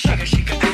sugar, she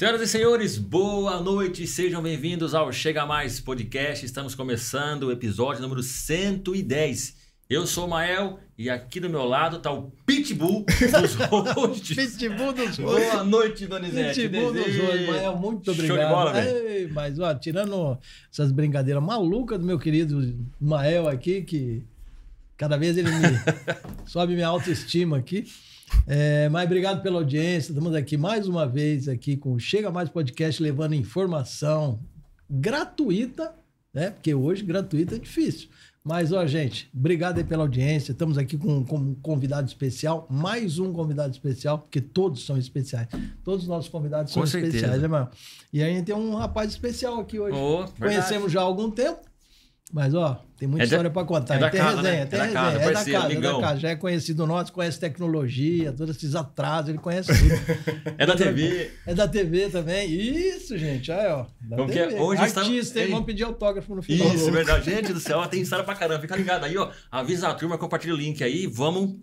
Senhoras e senhores, boa noite, sejam bem-vindos ao Chega Mais Podcast. Estamos começando o episódio número 110. Eu sou o Mael e aqui do meu lado está o Pitbull dos hosts. Pitbull dos hosts. Boa noite, Donizete. Pitbull dos hosts. Mael, muito obrigado. Show de bola, velho. Mas, ó, tirando essas brincadeiras malucas do meu querido Mael aqui, que cada vez ele me sobe minha autoestima aqui. É, mas obrigado pela audiência. Estamos aqui mais uma vez aqui com o Chega Mais Podcast, levando informação gratuita, né? Porque hoje gratuita é difícil. Mas, ó, gente, obrigado aí pela audiência. Estamos aqui com, com um convidado especial, mais um convidado especial, porque todos são especiais. Todos os nossos convidados são especiais, né, mano? E aí a gente tem um rapaz especial aqui hoje. Oh, verdade. Conhecemos já há algum tempo, mas, ó, tem muita É da- história para contar. é da tem casa, resenha, né? tem É da resenha. casa, é da parceiro, casa, é da amigão. casa. Já é conhecido nosso, conhece tecnologia, todos esses atrasos, ele conhece tudo. É da TV. É da TV também. Isso, gente. Aí, ó. Da Como que é? TV. Hoje estamos- Artista. Vamos pedir autógrafo no final. Isso, é verdade. Gente do céu, ó, tem história pra caramba. Fica ligado aí, ó. Avisa a turma, compartilha o link aí. Vamos,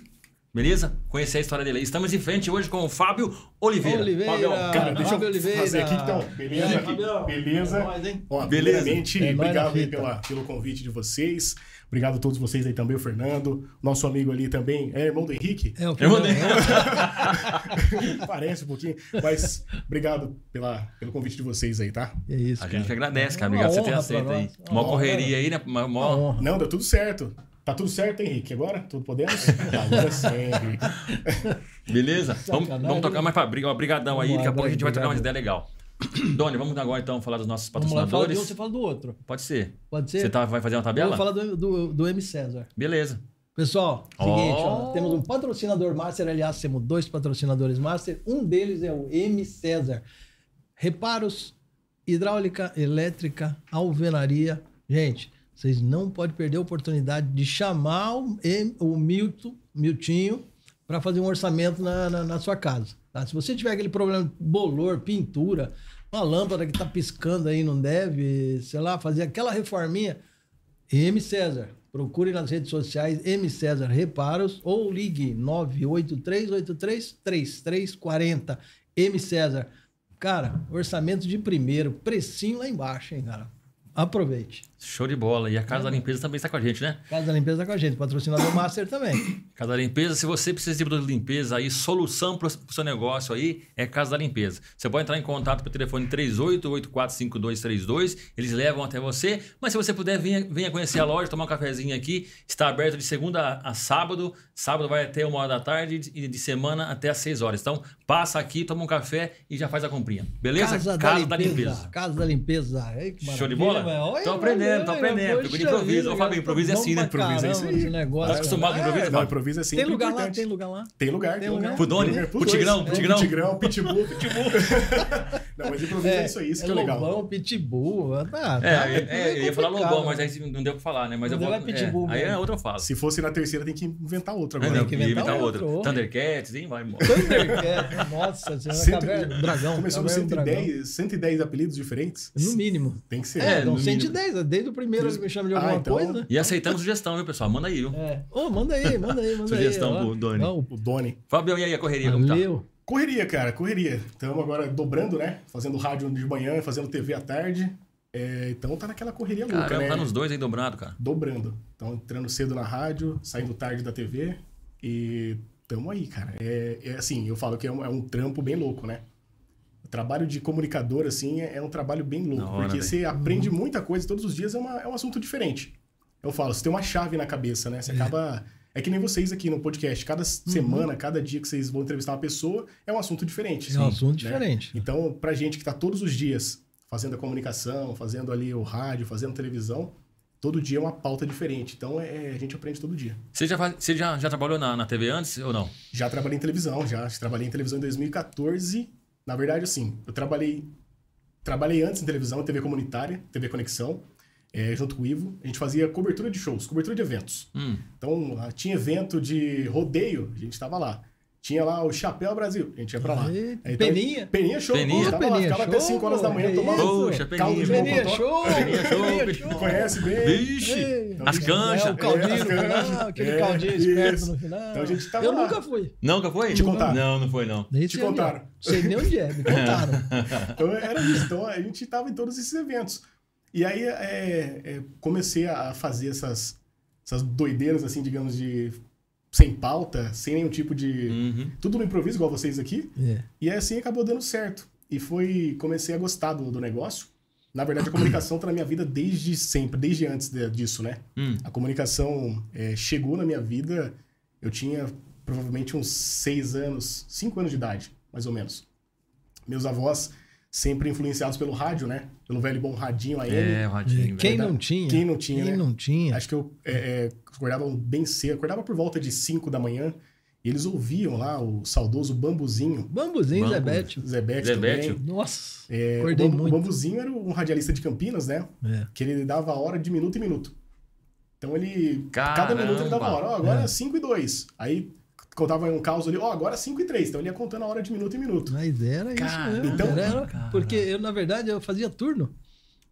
beleza? Conhecer a história dele aí. Estamos em frente hoje com o Fábio Oliveira. Oliveira. Fabião, Cara, deixa Fábio eu Oliveira. fazer aqui então. Beleza? Beleza? É nóis? Ó, Beleza. primeiramente, É obrigado aí pela, pelo convite de vocês. Obrigado a todos vocês aí também, o Fernando. Nosso amigo ali também é irmão do Henrique. É, o Eu mandei. Parece um pouquinho. Mas obrigado pela, pelo convite de vocês aí, tá? É isso, A cara. gente que agradece, cara. É Obrigado por você ter aceito aí. Mó Uma correria aí, né? Mó- Uma. Não, deu tudo certo. Tá tudo certo, Henrique? Agora? Tudo podemos? Tá, agora sim, Henrique. Beleza? Vamos, vamos tocar mais pra briga. Obrigadão aí. Daqui a pouco a gente vai trocar uma ideia legal. Doni, vamos agora então falar dos nossos fala de um, patrocinadores. você fala do outro. Pode ser. Pode ser? Você tá, vai fazer uma Eu tabela? vou falar do, do, do M. César. Beleza. Pessoal, seguinte, Ó. ó, temos um patrocinador master, aliás, temos dois patrocinadores master. Um deles é o M César. Reparos, hidráulica, elétrica, alvenaria. Gente, vocês não podem perder a oportunidade de chamar o, Milton, Miltinho para fazer um orçamento na, na, na sua casa. tá? Se você tiver aquele problema de bolor, pintura, uma lâmpada que está piscando aí, não deve, sei lá, fazer aquela reforminha, M César. Procure nas redes sociais M César Reparos ou ligue 983833340. M César. Cara, orçamento de primeiro, precinho lá embaixo, hein, cara. Aproveite. Show de bola. E a Casa da Limpeza também está com a gente, né? Casa da Limpeza tá com a gente, patrocinador Master também. Casa da Limpeza, se você precisa de produto de limpeza aí, solução para o seu negócio aí, é Casa da Limpeza. Você pode entrar em contato pelo telefone 38845232, eles levam até você, mas se você puder, venha, venha conhecer a loja, tomar um cafezinho aqui. Está aberto de segunda a sábado, sábado vai até uma hora da tarde e de semana até às 6 horas. Então, passa aqui, toma um café e já faz a comprinha. Beleza? Casa, da, limpeza. Casa da Limpeza. Que Show de bola? olha, Tô aprendendo, tô aprendendo. de improviso. Ô, Fabinho, improviso é assim, né? Improviso é isso caramba aí. esse negócio, Tá acostumado com improviso? Não, improviso é sempre Tem lugar lá, tem lugar lá. Tem lugar, tem lugar. lugar. Pro Doni? Tem lugar Pro pros dois. Tigrão? É, Pro Tigrão? Tigrão, Pitbull, Pitbull. Não, mas improviso é, isso aí, isso que é legal. Lobão, pitbull. Tá, É, tá, é, é, eu ia falar. Lobão, mas aí não deu pra falar, né? Mas eu vou. é Pitbull é, aí é outra eu falo. Se fosse na terceira, tem que inventar outra É, agora. não, que inventar outra. Thundercats, hein? Vai embora. Thundercat, nossa senhora, Cento- caverna, dragão. Começou do dragão. 110, 110 apelidos diferentes. No mínimo. Tem que ser. É, É, não no 110, desde o primeiro ele me chama de Ah, alguma então- coisa. E aceitamos sugestão, viu, pessoal? Manda aí, viu? É. Ô, manda aí, manda aí, manda Sugestão aí. ó. pro Doni. Não, O Doni. Fabião, e aí a correria, como tá? Valeu. Correria, cara, correria. Estamos agora dobrando, né? Fazendo rádio de manhã, fazendo TV à tarde. É, então tá naquela correria louca, Caramba, né? tá nos dois aí dobrado, cara. Dobrando. Então entrando cedo na rádio, saindo tarde da TV e tamo aí, cara. É, é assim, eu falo que é um, é um trampo bem louco, né? O trabalho de comunicador, assim, é, é um trabalho bem louco. Hora, porque velho. você aprende muita coisa todos os dias, é, uma- é um assunto diferente. Eu falo, você tem uma chave na cabeça, né? Você acaba... É que nem vocês aqui no podcast. Cada semana, cada dia que vocês vão entrevistar uma pessoa, é um assunto diferente. É um assunto né? diferente. Então, pra gente que tá todos os dias fazendo a comunicação, fazendo ali o rádio, fazendo televisão, todo dia é uma pauta diferente. Então, é, a gente aprende todo dia. Você já, faz- você já, já trabalhou na, na TV antes ou não? Já trabalhei em televisão, já trabalhei em televisão em 2014. Na verdade, assim, eu trabalhei trabalhei antes em televisão, TV comunitária, TV Conexão, é, junto com o Ivo. A gente fazia cobertura de shows, cobertura de eventos. Hum, Então, lá tinha evento de rodeio, a gente estava lá. Tinha lá o Chapéu Brasil. A gente ia pra lá. Aí, então, Peninha. Peninha show. Peninha. Pô, tava lá, Peninha ficava até show, 5 horas da manhã tomando? Poxa, caldo de Peninha. Peninha show! Peninha show, Peninha Peninha. show! Conhece bem. Vixe! Ei, As canchas. É, o caldinho É, as no final, aquele É, caldinho esperto isso. no final. Então a gente tava Eu lá. nunca fui. Nunca foi? Te contar. Não, não foi não. Nem Te é. contaram. Sei nem onde é, me contaram. Então era isso. Então a gente tava em todos esses eventos. E aí é, é, comecei a fazer essas, essas doideiras, assim, digamos, de sem pauta, sem nenhum tipo de. Uhum. Tudo no improviso, igual vocês aqui. É. E assim acabou dando certo. E foi. Comecei a gostar do, do negócio. Na verdade, a comunicação tá na minha vida desde sempre, desde antes de- disso, né? Hum. A comunicação é, chegou na minha vida, eu tinha provavelmente uns seis anos, cinco anos de idade, mais ou menos. Meus avós, sempre influenciados pelo rádio, né? Pelo velho bom radinho AM. É, o radinho. Quem velho. não tinha? Quem não tinha, Quem né? não tinha? Acho que eu é, é, acordava bem cedo, acordava por volta de 5 da manhã, e eles ouviam lá o saudoso Bambuzinho, Bambuzinho, Bambu. Zé Bétio Zé também. Nossa, É, acordei o, Bambu- muito. o Bambuzinho era um radialista de Campinas, né? É. Que ele dava a hora de minuto em minuto. Então ele. Cada Caramba. minuto ele dava a hora. Ó, agora É. é 5 e 2. Aí contava um caos ali, ó, agora é 5 e 3. Então ele ia contando a hora de minuto em minuto. Mas era isso Caramba, mesmo. Então- era, cara. porque eu, na verdade, eu fazia turno.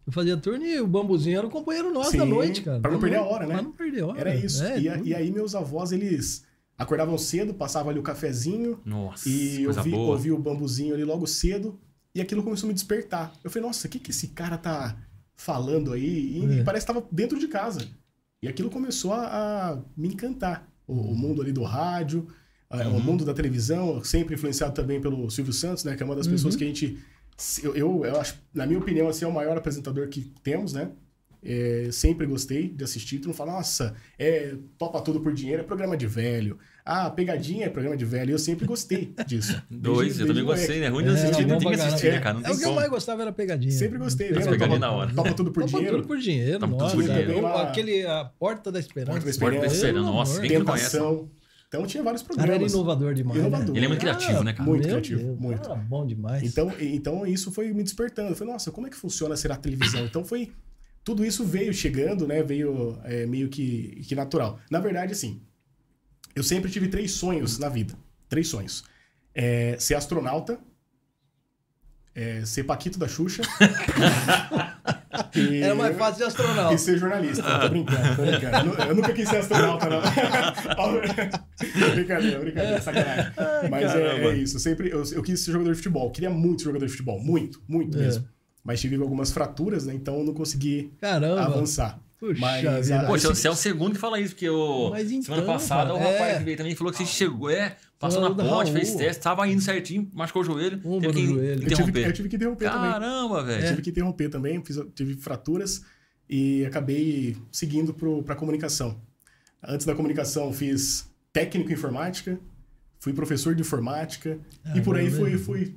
Eu fazia turno e o Bambuzinho era o companheiro nosso Sim, da noite, cara. pra não perder a hora, né? Pra não perder a hora. Era isso. É, e, a- tudo. e aí meus avós, eles acordavam cedo, passavam ali o cafezinho Nossa, e eu vi, boa. ouvi o bambuzinho ali logo cedo. E aquilo começou a me despertar. Eu falei, nossa, o que, que esse cara tá falando aí? E É. parece que tava dentro de casa. E aquilo começou a, a me encantar. O, o mundo ali do rádio, a- Uhum. o mundo da televisão, sempre influenciado também pelo Silvio Santos, né? Que é uma das pessoas Uhum. que a gente. Eu, eu, eu acho, na minha opinião, assim, é o maior apresentador que temos, né? É, sempre gostei de assistir. Tu não fala, nossa, é, topa tudo por dinheiro, é programa de velho. Ah, pegadinha é programa de velho. Eu sempre gostei disso. Dois, Desde- eu também gostei, né? Ruim de É, assistir, bom tem que assistir, né, cara? Não É tem o que eu mais gostava era pegadinha. Sempre gostei. Lembra? pegadinha na hora. Topa tudo por Topa dinheiro. tudo por dinheiro, Topa tudo nossa. por dinheiro. Lá- Aquele, a Porta da Esperança. Porta da Porta da Esperança. Esperança, nossa, quem conhece? Então tinha vários O cara era programas. inovador demais. Inovador. Né? Ele é muito criativo, né, cara? Muito meu criativo, Deus, muito. Era bom demais. Então, então isso foi me despertando. Eu falei, nossa, como é que funciona ser a televisão? Então foi. Tudo isso veio chegando, né? Veio é, meio que, que natural. Na verdade, assim, eu sempre tive três sonhos na vida. Três sonhos. É, ser astronauta, é, ser Paquito da Xuxa. e, Era mais fácil de e astronauta. ser jornalista. Tô brincando, tô brincando. Eu Eu nunca quis ser astronauta, não. brincadeira, brincadeira, sacanagem. Mas é, é isso. Eu sempre, eu, eu quis ser jogador de futebol. Queria muito ser jogador de futebol. Muito, muito É. mesmo. Mas tive algumas fraturas, né? Então eu não consegui Caramba. avançar. Puxa Mas, vida. Poxa, você é o segundo que fala isso, porque o, então, semana passada o cara, rapaz é. que veio também falou que você chegou, é, passou na ponte, fez teste, tava indo certinho, machucou o joelho, Um teve no que joelho. eu, tive, interromper. eu tive que interromper também. Caramba, Eu velho. tive que interromper também, fiz, tive fraturas e acabei seguindo para comunicação. Antes da comunicação, fiz técnico em informática, fui professor de informática e por aí Caramba. fui, fui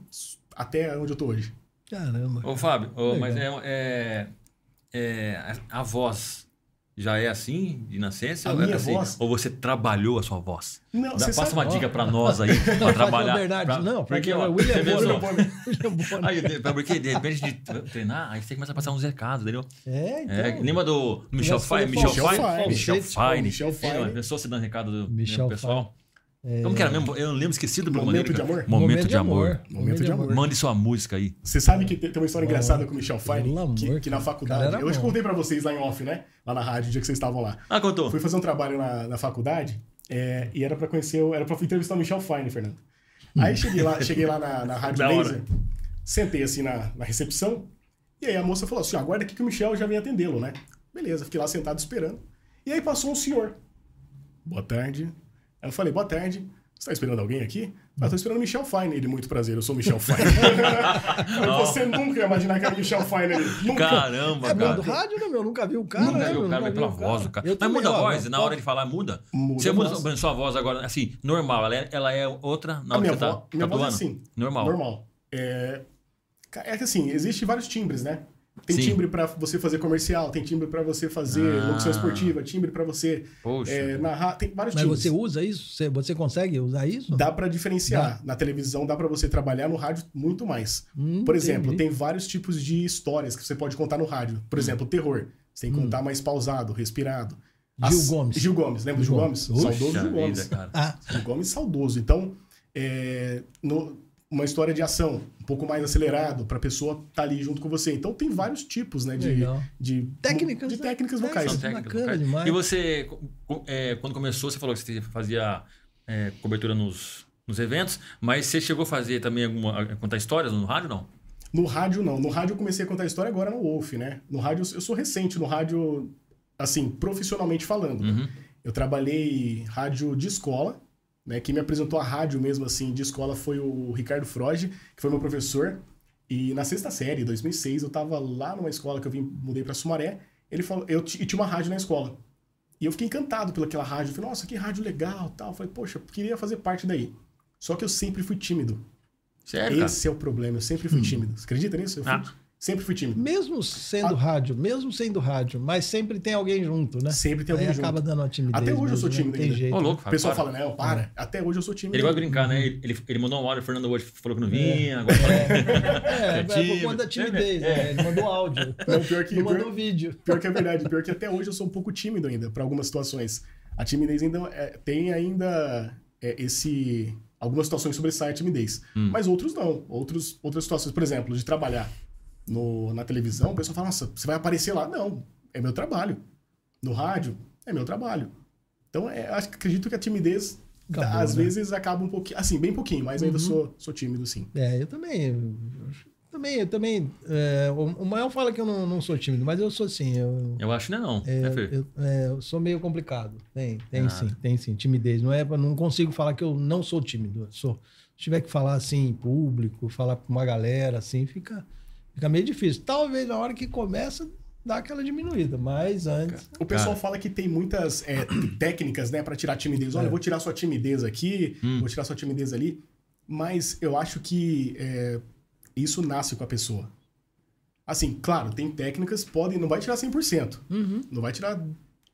até onde eu tô hoje. Caramba. Ô, Fábio, ô, mas é, é, é, a, voz já é assim, de nascença? A ou, é assim? ou você trabalhou a sua voz? Não, Dá- você passa uma dica pra nós aí, pra Não, trabalhar. Fábio Bernardes, pra- não, porque, porque ó, é William Bonner. William Bonner. Aí, porque de repente de treinar, aí você começa a passar uns recados, entendeu? É, então. É, lembra do Michel Fine? Michel Fine? Michel Fine. Michel? Fine. A pessoa se dando recado do Michel pessoal. É, Como que era mesmo? Eu não lembro, esqueci do programa Momento de amor? Momento, de amor. Momento de amor. Mande sua música aí. Você sabe que tem uma história Bom, engraçada com o Michel Fine, pelo amor, que, que na faculdade. Eu bom. contei pra vocês lá em off, né? Lá na rádio, o dia que vocês estavam lá. Ah, contou. Fui fazer um trabalho na, na faculdade é, e era pra conhecer, o- era pra entrevistar o Michel Fine, Fernando. Aí cheguei lá, cheguei lá na, na Rádio Da hora. Laser, sentei assim na, na recepção, e aí a moça falou assim: aguarda aqui que o Michel já vem atendê-lo, né? Beleza, fiquei lá sentado esperando. E aí passou um senhor. Boa tarde. Aí eu falei, boa tarde. Você tá esperando alguém aqui? Ah, tô esperando o Michel Fine. Ele, muito prazer, eu sou o Michel Fine. Você nunca ia imaginar que era o Michel Fine ali. Nunca. Caramba, É bom do cara. rádio, né, meu? Nunca vi o cara, Nunca né, meu? o cara, mas pela vi o voz do cara. Eu Mas também, muda a ó, voz, eu na hora de falar muda? Muda Você a muda voz. a sua voz agora, assim, normal, ela é, ela é outra na A hora minha, que você tá, minha tá voz é assim. Normal. Normal. É, é que assim, existem vários timbres, né? Tem Sim. timbre pra você fazer comercial, tem timbre pra você fazer Ah. locução esportiva, timbre pra você é, narrar, tem vários Mas timbres. você usa isso? Você, você consegue usar isso? Dá pra diferenciar. Na televisão dá pra você trabalhar no rádio muito mais. Hum, Por exemplo, entendi. tem vários tipos de histórias que você pode contar no rádio. Por exemplo, terror. Você tem que contar mais pausado, respirado. Hum. Gil Gomes. Gil Gomes, lembra do Gil Gil Gomes. Gomes? Saudoso Gil Gomes. vida, cara. Ah, Gil Gomes saudoso. Então, é, no- uma história de ação, um pouco mais acelerado, para a pessoa estar ali junto com você. Então tem vários tipos, né? De, de Técnicas, de né? técnicas É, vocais. São técnicas bacana demais. E você, é, quando começou, você falou que você fazia é, cobertura nos, nos eventos, mas você chegou a fazer também alguma. contar histórias no rádio, não? No rádio, não. No rádio eu comecei a contar história agora no Wolf, né? No rádio, eu sou recente no rádio, assim, profissionalmente falando. Uhum. Eu trabalhei rádio de escola, né? Quem me apresentou a rádio mesmo, assim, de escola foi o Ricardo Froge, que foi meu professor. E na sexta série, 2006, eu tava lá numa escola que eu vim, mudei pra Sumaré. Ele falou, eu ti- e tinha uma rádio na escola. E eu fiquei encantado pelaquela rádio. Eu falei, nossa, que rádio legal, tal. Eu falei, poxa, eu queria fazer parte daí. Só que eu sempre fui tímido. Sério, cara? Esse é o problema, eu sempre fui tímido. Você acredita nisso? Eu fui- Ah. Sempre fui tímido. Mesmo sendo Ah. rádio, mesmo sendo rádio, mas sempre tem alguém junto, né? Sempre tem Aí alguém acaba junto. dando uma timidez. Até hoje eu sou né? tímido Não tem jeito. Ô, louco, O pessoal para. fala, não, para. Até hoje eu sou tímido. Ele gosta de brincar, né? Ele, ele- ele mandou um áudio, o Fernando hoje falou que não vinha, agora É, é, por tímido. conta da timidez, É. né? Ele mandou áudio. Não, pior que- não pior- mandou vídeo. Pior que é verdade, pior que até hoje eu sou um pouco tímido ainda para algumas situações. A timidez ainda é, tem ainda é, esse algumas situações sobressai a timidez, Hum. mas outros não. Outros outras situações, por exemplo, de trabalhar no, na televisão, o pessoal fala: "Nossa, você vai aparecer lá?" Não, é meu trabalho. No rádio é meu trabalho. Então, é, acho que acredito que a timidez Acabou, às né? vezes acaba um pouquinho, assim, bem pouquinho, mas ainda sou, sou tímido sim. É, eu também. eu- também, eu também. é, o, o Mael fala que eu não, não sou tímido, mas eu sou assim. Eu, eu acho que não é não. é, né, Fer? eu, é, eu sou meio complicado. Tem, tem Ah. sim, tem sim. Timidez. Não é, não consigo falar que eu não sou tímido. Sou. Se tiver que falar assim em público, falar com uma galera, assim, fica, fica meio difícil. Talvez na hora que começa, dá aquela diminuída, mas antes. O pessoal Cara. fala que tem muitas é, técnicas, né, para tirar a timidez. Olha, É. eu vou tirar sua timidez aqui, Hum. vou tirar sua timidez ali. Mas eu acho que é, isso nasce com a pessoa. Assim, claro, tem técnicas, podem, não vai tirar 100%. Uhum. Não vai tirar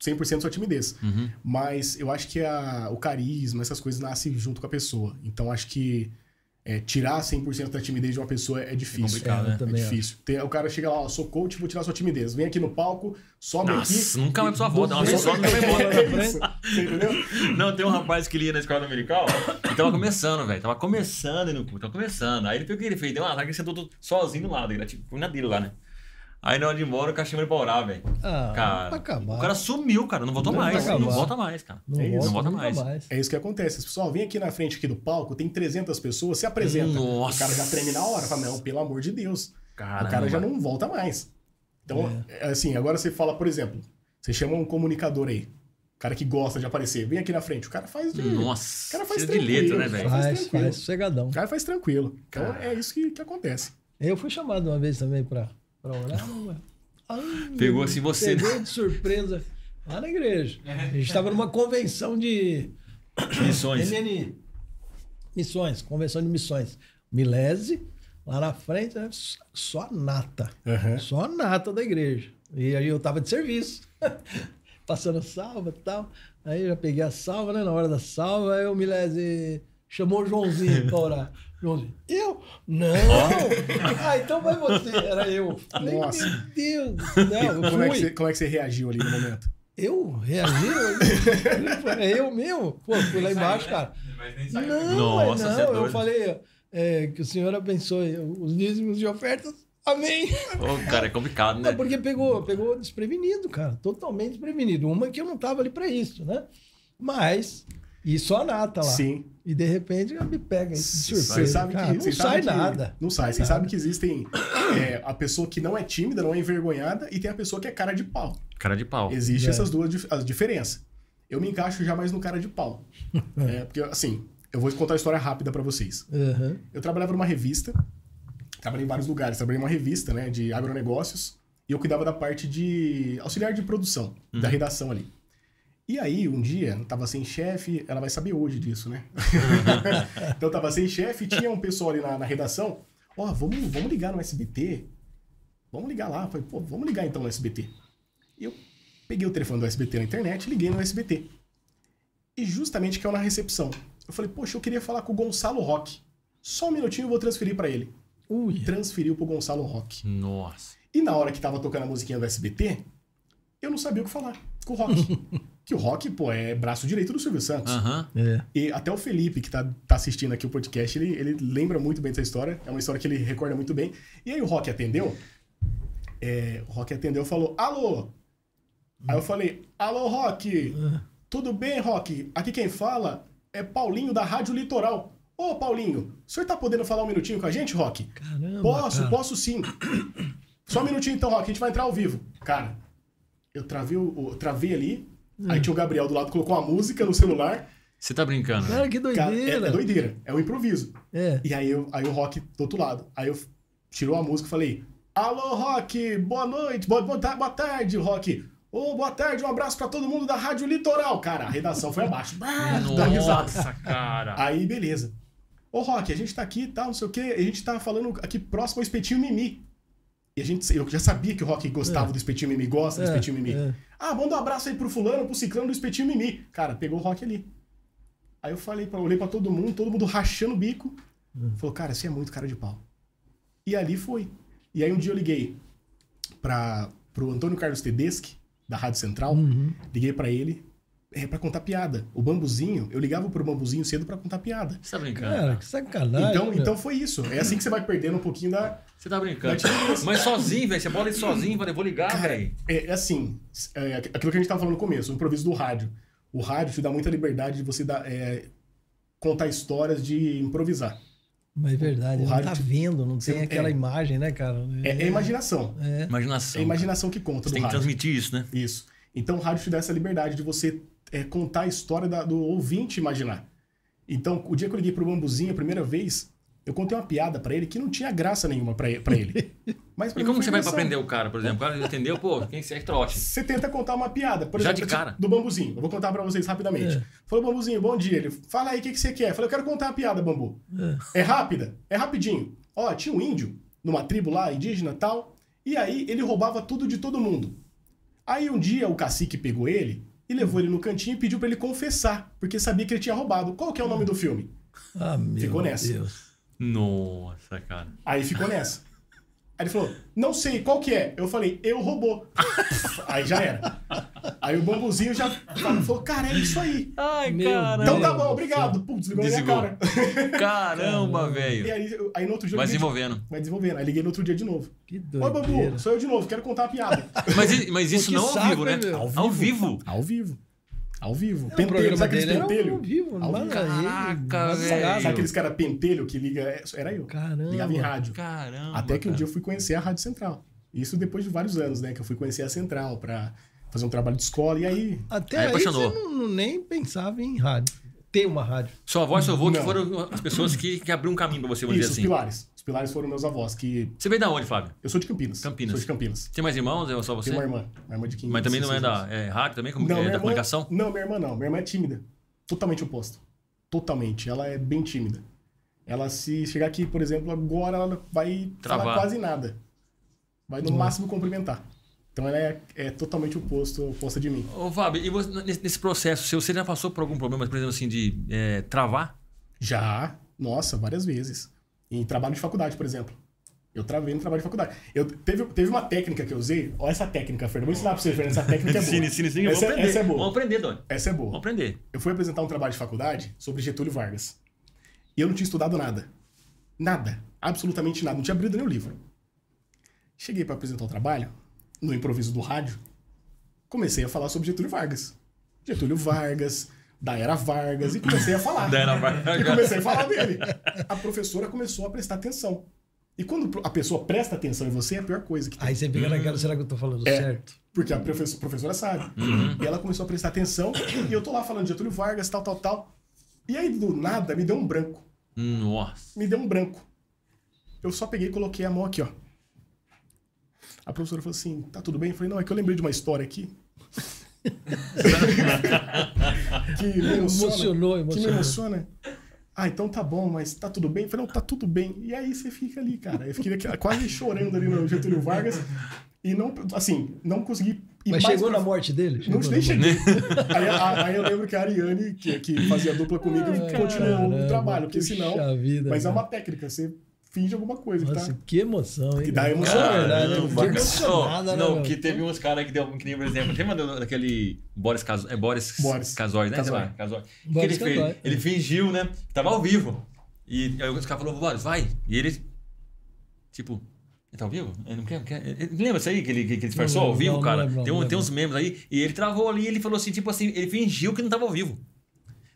100% sua timidez. Uhum. Mas eu acho que a, o carisma, essas coisas nascem junto com a pessoa. Então acho que é, tirar 100% da timidez de uma pessoa é difícil. É, eu né? É difícil. Tem- o cara chega lá, ó, sou coach, vou tirar sua timidez. Vem aqui no palco, sobe Nossa, aqui. nunca mais pra volta. Uma vez só, nunca embora. É. Você entendeu? Não, tem um rapaz que ele ia na escola dominical e tava começando, velho. Tava começando no culto, tava começando. Aí ele pegou o que ele fez, deu uma larga e sentou sozinho do lado. Ele era tipo, na dele lá, né? Aí na hora de ir embora, o cara chamou ele pra orar, velho. Ah, Cara, pra acabar. o cara sumiu, cara. Não voltou Não, mais. Não volta mais, cara. não, é isso, volta, não volta nunca mais. É isso que acontece. Pessoal, vem aqui na frente aqui do palco, tem 300 pessoas, se apresenta. Nossa. O cara já treme na hora. Fala, não, pelo amor de Deus. Caramba. O cara já não volta mais. Então, é, assim, agora você fala, por exemplo, você chama um comunicador aí. O cara que gosta de aparecer, vem aqui na frente. O cara faz de. Nossa, O cara faz de tranquilo, letra, né, velho? faz Faz, tranquilo. faz, sossegadão. O cara faz tranquilo. Então Cara. é isso que, que acontece. Eu fui chamado uma vez também pra, pra orar. Ai, Pegou assim você, né? Pegou de surpresa lá na igreja. A gente estava numa convenção de Missões. Missões, convenção de missões. Milese, lá na frente, né, só nata. Aham. Só nata da igreja. E aí eu tava de serviço, passando salva e tal. Aí eu já peguei a salva, né? Na hora da salva, aí o Milese chamou o Joãozinho pra orar. Joãozinho, eu? Não! ah, então vai você. Era eu. Falei, Nossa. Meu Deus do céu, eu Como é, que você, como é que você reagiu ali no momento? Eu reagi? é eu mesmo? Pô, fui lá embaixo, cara. Mas nem saiu. Não, Nossa, mas você é não, eu falei é, que o Senhor abençoe os dízimos e ofertas. Amém. Ô, cara, é complicado, né? Não, porque pegou, pegou desprevenido, cara. Totalmente desprevenido. Uma que eu não tava ali pra isso, né? Mas, e só a nata lá. Sim. E de repente ela me pega de surpresa. Você sabe que, cara, não sai sabe que- nada. Não sai. Você Nada. sabe que existem é, a pessoa que não é tímida, não é envergonhada, e tem a pessoa que é cara de pau. Cara de pau. Existem É. essas duas as diferenças. Eu me encaixo já mais no cara de pau. É, porque, assim, eu vou contar uma história rápida pra vocês. Aham. Eu trabalhava numa revista, trabalhei em vários lugares, trabalhei numa revista, né, de agronegócios, e eu cuidava da parte de auxiliar de produção, da redação ali. E aí, um dia, eu tava sem chefe, ela vai saber hoje disso, né? então, eu tava sem chefe, tinha um pessoal ali na, na redação, ó, vamos, vamos ligar no SBT? Vamos ligar lá. Eu Falei, pô, vamos ligar então no SBT. E eu peguei o telefone do SBT na internet, liguei no SBT. E justamente caiu na recepção. Eu falei, poxa, eu queria falar com o Gonçalo Roque. Só um minutinho eu vou transferir pra ele. Ui. Transferiu pro Gonçalo Roque. Nossa. E na hora que tava tocando a musiquinha do SBT, eu não sabia o que falar com o Rock. que o Rock, pô, é braço direito do Silvio Santos. Aham. É. E até o Felipe, que tá, tá assistindo aqui o podcast, ele, ele lembra muito bem dessa história. É uma história que ele recorda muito bem. E aí o Rock atendeu. é, o Rock atendeu e falou: Alô! Aí eu falei: Alô, Rock! Tudo bem, Rock? Aqui quem fala é Paulinho da Rádio Litoral. Ô, Paulinho, o senhor tá podendo falar um minutinho com a gente, Rock? Caramba. Posso, cara. posso sim. Só um minutinho então, Rock, a gente vai entrar ao vivo. Cara, eu travei, o, o- travei ali, aí tinha o Gabriel do lado, colocou uma música no celular. Você tá brincando. Cara, que Cara, é, doideira. é doideira, é um improviso. É. E aí, eu, aí o Rock do outro lado. Aí eu tirou a música e falei: Alô, Rock, boa noite, boa, boa, boa tarde, Rock. Ô, boa tarde, um abraço pra todo mundo da Rádio Litoral. Cara, a redação foi abaixo. Ah, dá risada. Nossa, cara. Aí, beleza. Ô, Rock, a gente tá aqui e tal, não sei o quê. A gente tá falando aqui próximo ao Espetinho Mimi. E a gente, eu já sabia que o Rock gostava do Espetinho Mimi, gosta do É, Espetinho Mimi. é. Ah, manda um abraço aí pro fulano, pro ciclano do Espetinho Mimi. Cara, pegou o Rock ali. Aí eu falei, pra, olhei pra todo mundo, todo mundo rachando o bico. Falou, cara, você é muito cara de pau. E ali foi. E aí um dia eu liguei pra, pro Antônio Carlos Tedeschi, da Rádio Central. Uhum. Liguei pra ele é, para contar piada. O bambuzinho, eu ligava pro bambuzinho cedo pra contar piada. Você tá brincando. Cara, que sacanagem. Então, então foi isso. É assim que você vai perdendo um pouquinho da. Você tá brincando. Mas sozinho, velho. Você bota ele sozinho, falei, vou ligar, velho. É, é assim, é, aquilo que a gente tava falando no começo, o improviso do rádio. O rádio te dá muita liberdade de você dar, é, contar histórias de improvisar. Mas é verdade, o não rádio tá te- vendo, não tem Você- aquela é. imagem, né, cara? É, é imaginação. É. Imaginação. É a imaginação que conta Você do tem que rádio. transmitir isso, né? Isso. Então o rádio te dá essa liberdade de você é, contar a história da- do ouvinte imaginar. Então, o dia que eu liguei pro Bambuzinho a primeira vez, eu contei uma piada pra ele que não tinha graça nenhuma pra ele. Mas pra E como você vai pra prender o cara, por exemplo? O cara entendeu, pô, quem é trote? Você tenta contar uma piada, por Já exemplo, de cara. do Bambuzinho. Eu vou contar pra vocês rapidamente. É. Falou, Bambuzinho, bom dia. Ele, fala aí, o que, que você quer? Eu falei, eu quero contar uma piada, Bambu. É. rápida? É rapidinho. Ó, tinha um índio numa tribo lá, indígena e tal, e aí ele roubava tudo de todo mundo. Aí um dia o cacique pegou ele e levou ele no cantinho e pediu pra ele confessar, porque sabia que ele tinha roubado. Qual que é o nome do filme? Ah, meu Ficou nessa. Deus. Nossa, cara. Aí ficou nessa. Aí ele falou, não sei, qual que é? Eu falei, eu roubou. Aí já era. Aí o bambuzinho já falou, cara, é isso aí. Ai, Meu Então tá bom, do obrigado. Pum, desligou na minha cara. Caramba, E velho. aí, eu- aí no outro dia eu Vai liguei de- desenvolvendo. Vai desenvolvendo. Aí liguei no outro dia de novo. Que Oi, doideira. Bambu, sou eu de novo, quero contar uma piada. Mas, i- mas isso que não ao saco, vivo, né? hein, meu? Ao vivo. Ao vivo. Ao vivo. É, pentelho, sabe aqueles era pentelho? ao vivo, Ao manda vivo. Caraca, velho. Sabe aqueles cara pentelho que liga? É, Era eu. Caramba. Ligava em rádio. Caramba. Até que um cara. dia eu fui conhecer a Rádio Central. Isso depois de vários anos, né? Que eu fui conhecer a Central pra fazer um trabalho de escola. E aí, Até Aí aí, você não, não nem pensava em rádio. Ter uma rádio. Sua avó e seu avô que foram as pessoas que, que abriram um caminho pra você, vamos isso, dizer assim. Os pilares foram meus avós, que... Você veio da onde, Fábio? Eu sou de Campinas. Campinas. Sou de Campinas. Tem mais irmãos? É só você? Tenho uma irmã. Uma irmã de 15 Mas também não é 16 da é, rádio também? Como, Não, é, da irmã- comunicação? Não, minha irmã não. Minha irmã é tímida. Totalmente oposto. Totalmente. Ela é bem tímida. Ela, se chegar aqui, por exemplo, agora ela vai Travar. falar quase nada. Vai no máximo cumprimentar. Então ela é, é totalmente oposto, oposta de mim. Ô, Fábio, e você, nesse, processo você já passou por algum problema, por exemplo, assim, de é, travar? Já, nossa, várias vezes. Em trabalho de faculdade, por exemplo. Eu travei no trabalho de faculdade. Eu, teve, teve uma técnica que eu usei. Olha essa técnica, Fernando. Vou ensinar pra você, Fernando. Essa técnica é boa. Ensine. Essa, Vamos aprender. essa é boa. Vamos aprender, Doni. Essa é Vamos boa. aprender. Eu fui apresentar um trabalho de faculdade sobre Getúlio Vargas. E eu não tinha estudado nada. Nada. Absolutamente nada. Não tinha abrido nem o livro. Cheguei para apresentar o trabalho, no improviso do rádio, comecei a falar sobre Getúlio Vargas. Getúlio Vargas, da Era Vargas, e comecei a falar. Da Era Vargas. E comecei a falar dele. A professora começou a prestar atenção. E quando a pessoa presta atenção em você, é a pior coisa que tem. Aí você fica naquela, será que eu tô falando É. certo? Porque a professora, professora sabe. E ela começou a prestar atenção. E eu tô lá falando de Getúlio Vargas, tal, tal, tal. E aí, do nada, me deu um branco. Nossa. Me deu um branco. Eu só peguei e coloquei a mão aqui, ó. A professora falou assim: tá tudo bem? Eu falei: não, é que eu lembrei de uma história aqui. que me emociona. Emocionou, Que me emocionou. emociona. Ah, então tá bom, mas tá tudo bem? Eu falei, não, tá tudo bem. E aí você fica ali, cara. Eu fiquei quase chorando ali no Getúlio Vargas. E não, assim, não consegui Mas chegou pra na morte dele? não, Chegou nem na morte. cheguei. aí, aí eu lembro que a Ariane, que, que fazia dupla comigo, continuou o trabalho, porque senão. vida, mas é cara. uma técnica, você finge alguma coisa. que Nossa, tá... que emoção, hein? Que dá cara? emoção, É verdade, né? Caramba, Fiquei cara. emocionada, Oh, né, Não, que teve uns caras que deu, que nem, por exemplo, lembra daquele Boris Casoy, é Boris, Boris Casoy, né? Casoy. Casoy. Que Boris ele, fez? Casoy. ele fingiu, né? que Tava ao vivo. E aí os caras falaram, Boris, vai. E ele, tipo, ele tá ao vivo? Ele não quer, quer- ele- Lembra isso aí que ele, que ele disfarçou Não ao vivo, não, cara? não lembro, tem, um- não tem uns membros aí. E ele travou ali e ele falou assim, tipo assim, ele fingiu que não tava ao vivo.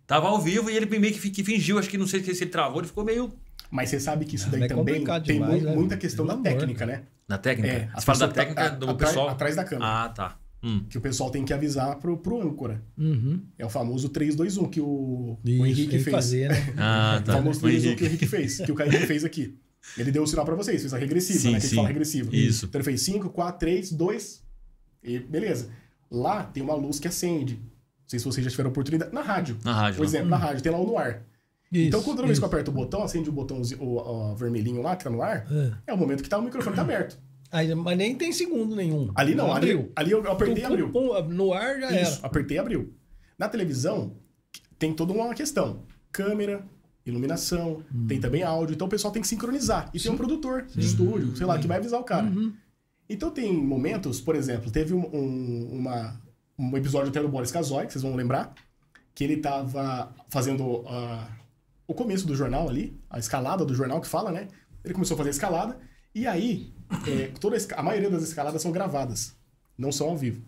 Tava ao vivo e ele meio que, que fingiu, acho que não sei se ele travou, ele ficou meio Mas você sabe que isso Ah, daí é também tem demais, mu- né? muita questão da técnica, né? na técnica. É, Você a fala da tá- técnica a- do atrás- pessoal. atrás da câmera. Ah, tá. Hum. Que o pessoal tem que avisar pro, pro âncora. Uhum. É o famoso 3-2-1 que o, Isso, o Henrique fez. fazer, né? Ah, O tá. famoso O 3 1 Henrique. que o Henrique fez, que o Kaique fez aqui. Ele deu o sinal pra vocês, fez a regressiva, Sim, né? Que a gente sim. fala regressiva. Isso. Então ele fez 5, 4, 3, 2 e beleza. Lá tem uma luz que acende. Não sei se vocês já tiveram oportunidade. Na rádio. Na rádio. Por não. exemplo, na rádio, tem lá o no ar. Isso, então, quando toda vez que eu isso. aperto o botão, acende o botão o, o vermelhinho lá, que tá no ar, É. é o momento que tá, o microfone tá aberto. Aí, mas nem tem segundo nenhum. Ali não, ali, abriu. ali eu apertei e Pum, abriu. no ar já Isso, era. apertei e abriu. Na televisão, tem toda uma questão. Câmera, iluminação, Hum. tem também áudio. Então o pessoal tem que sincronizar. E tem um produtor de estúdio, sei lá, que vai avisar o cara. Uhum. Então tem momentos, por exemplo, teve um, um- uma, um episódio até do Boris Casoy, que vocês vão lembrar, que ele tava fazendo ah, o começo do jornal ali, a escalada do jornal que fala, né? Ele começou a fazer a escalada, e aí, é, toda a, a maioria das escaladas são gravadas, não são ao vivo.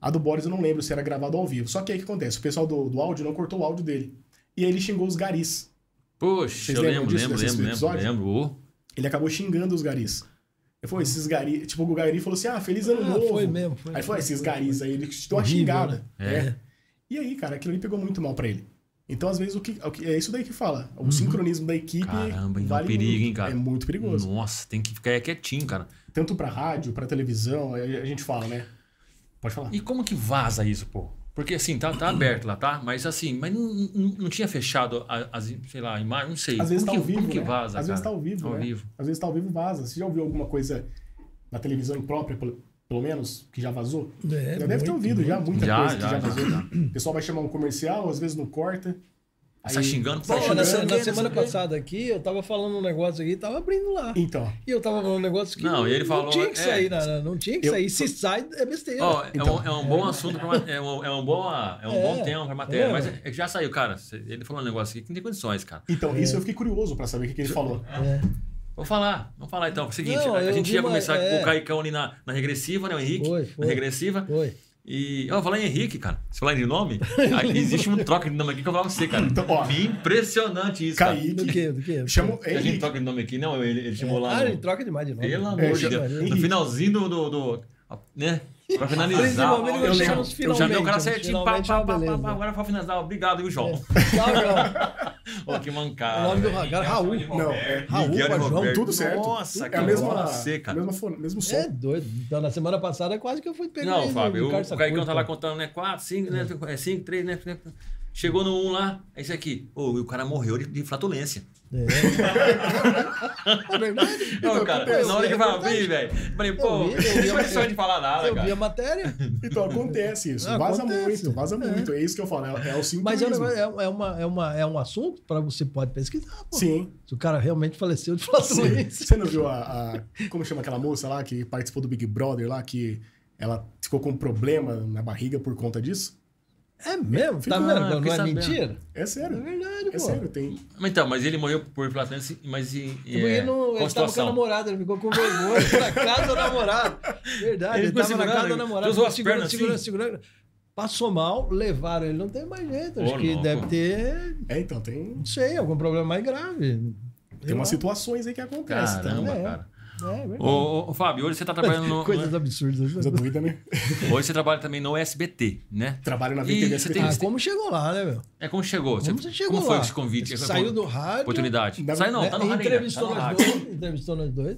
A do Boris eu não lembro se era gravado ao vivo. Só que aí o que acontece? O pessoal do, do áudio não cortou o áudio dele. E aí ele xingou os garis. Poxa, Vocês eu lembro, disso, lembro, lembro, lembro, episódio? lembro. Ô, Ele acabou xingando os garis. Ele falou, esses garis... Tipo, o gari falou assim, ah, feliz ano Ah, novo. foi mesmo, foi. Aí falou, esses garis aí, ele deu uma Horrível, xingada. né? É. E aí, cara, aquilo ali pegou muito mal pra ele. Então, às vezes, o que, é isso daí que fala. O sincronismo da equipe Caramba, hein? É um vale perigo, muito. hein, cara? É muito perigoso. Nossa, tem que ficar quietinho, cara. Tanto pra rádio, pra televisão, a, gente fala, né? Pode falar. E como que vaza isso, pô? Porque assim, tá, tá aberto lá, tá? Mas assim, mas não, não, não tinha fechado as, sei lá, a imagem, não sei. Às vezes como tá que, ao vivo, como que né? vaza, Às vezes tá cara? ao vivo, Ao né? vivo. Às vezes tá ao vivo vaza. Você já ouviu alguma coisa na televisão própria, pelo, menos, que já vazou? É, já deve ter muito, ouvido já muito. muita Já, coisa que já, já já, vazou. já. O pessoal vai chamar um comercial, às vezes não corta. Sai xingando, Pô, sai Pô, xingando. na, não na semana não passada aqui, eu tava falando um negócio aqui, tava abrindo lá. Então, E eu tava falando um negócio que Não, e ele falou, não tinha que é. sair, não, não, não tinha que Eu- sair. Se sai, é besteira. Ó, é, Então. um, é um bom assunto, pra, é um, é um, bom, é um É, bom tema pra matéria, é. mas é que já saiu, cara. Ele falou um negócio aqui que não tem condições, cara. então isso eu fiquei curioso pra saber o que, que ele falou. É. Vou falar, vamos falar então. É o seguinte, Não, a, gente ia uma- começar é. com o Caicão ali na, na regressiva, né, o Henrique? Foi, foi. Na regressiva. Foi. E, ó, falar em Henrique, cara. Se falar em nome, aí existe um troca de nome aqui que eu vou falar pra você, cara. Então, ó. Impressionante isso, cara. Do Kaique, que? Do que? chama A gente troca de nome aqui, não, ele, ele chamou lá Ah, no... ele troca demais de novo. Pelo amor É, de chama- Deus. No finalzinho do... do, do- né? Pra finalizar. Eu chega lembro. Eu já dei o cara certinho. Pá, pá, é pá, pá, agora pra finalizar. Obrigado, viu, João? Tchau, João. Ô, que O mancada. nome do cara, Raul. Não, é Raul, Miguel João, tudo certo. Nossa, é a cara. mesma, Você, cara. a mesma mesmo som. É doido. Então, na semana passada, quase que eu fui pegar Não, Fábio, o, o Caicão tá lá contando, né? 4, 5, né? É 5, 3, né? Chegou no 1 um lá, é esse aqui. E o cara morreu de, de flatulência. É. é verdade. Não, cara, na hora que é vai verdade. abrir, velho. Falei, pô, Eu eu não a tem condição de falar nada, Eu vi a cara. matéria. Então acontece isso. Vaza Acontece. muito, vaza muito. É isso que eu falo. É, é o sincronismo. Mas é um, é, é uma, é, uma, é um assunto para você pode pesquisar, pô. Sim. Se o cara realmente faleceu de flatulência. Você não viu a, a- Como chama aquela moça lá que participou do Big Brother lá, que ela ficou com um problema na barriga por conta disso? É mesmo? Tá vendo? Não fiquei é sabendo. mentira? É É sério. verdade, É pô. sério, tem. Mas Então, mas ele morreu por flatulência, mas e, e, Porque é, não, ele tava com a namorada, ele ficou com vergonha na casa da namorada. Verdade, Ele ele, tava na segurando, casa da ele namorada, usou as segurando, pernas segurando, assim? segurando. Passou mal, levaram ele, não tem mais jeito. Acho que louco. deve ter, É, então, tem, não sei, algum problema mais grave. tem umas situações aí que acontecem. tá? Caramba, É. cara. É, é verdade. Ô, Fábio, hoje você tá trabalhando no... Coisas absurdas. Coisa doida, né? Hoje você trabalha também no SBT, né? Trabalho na VTV você SBT. tem- Ah, como chegou lá, né, meu? É como chegou. Como você chegou como foi lá? esse convite? Saiu do rádio. Oportunidade. Da- Sai não, tá no né, rádio ainda, entrevistou tá no nós dois. Entrevistou nós dois.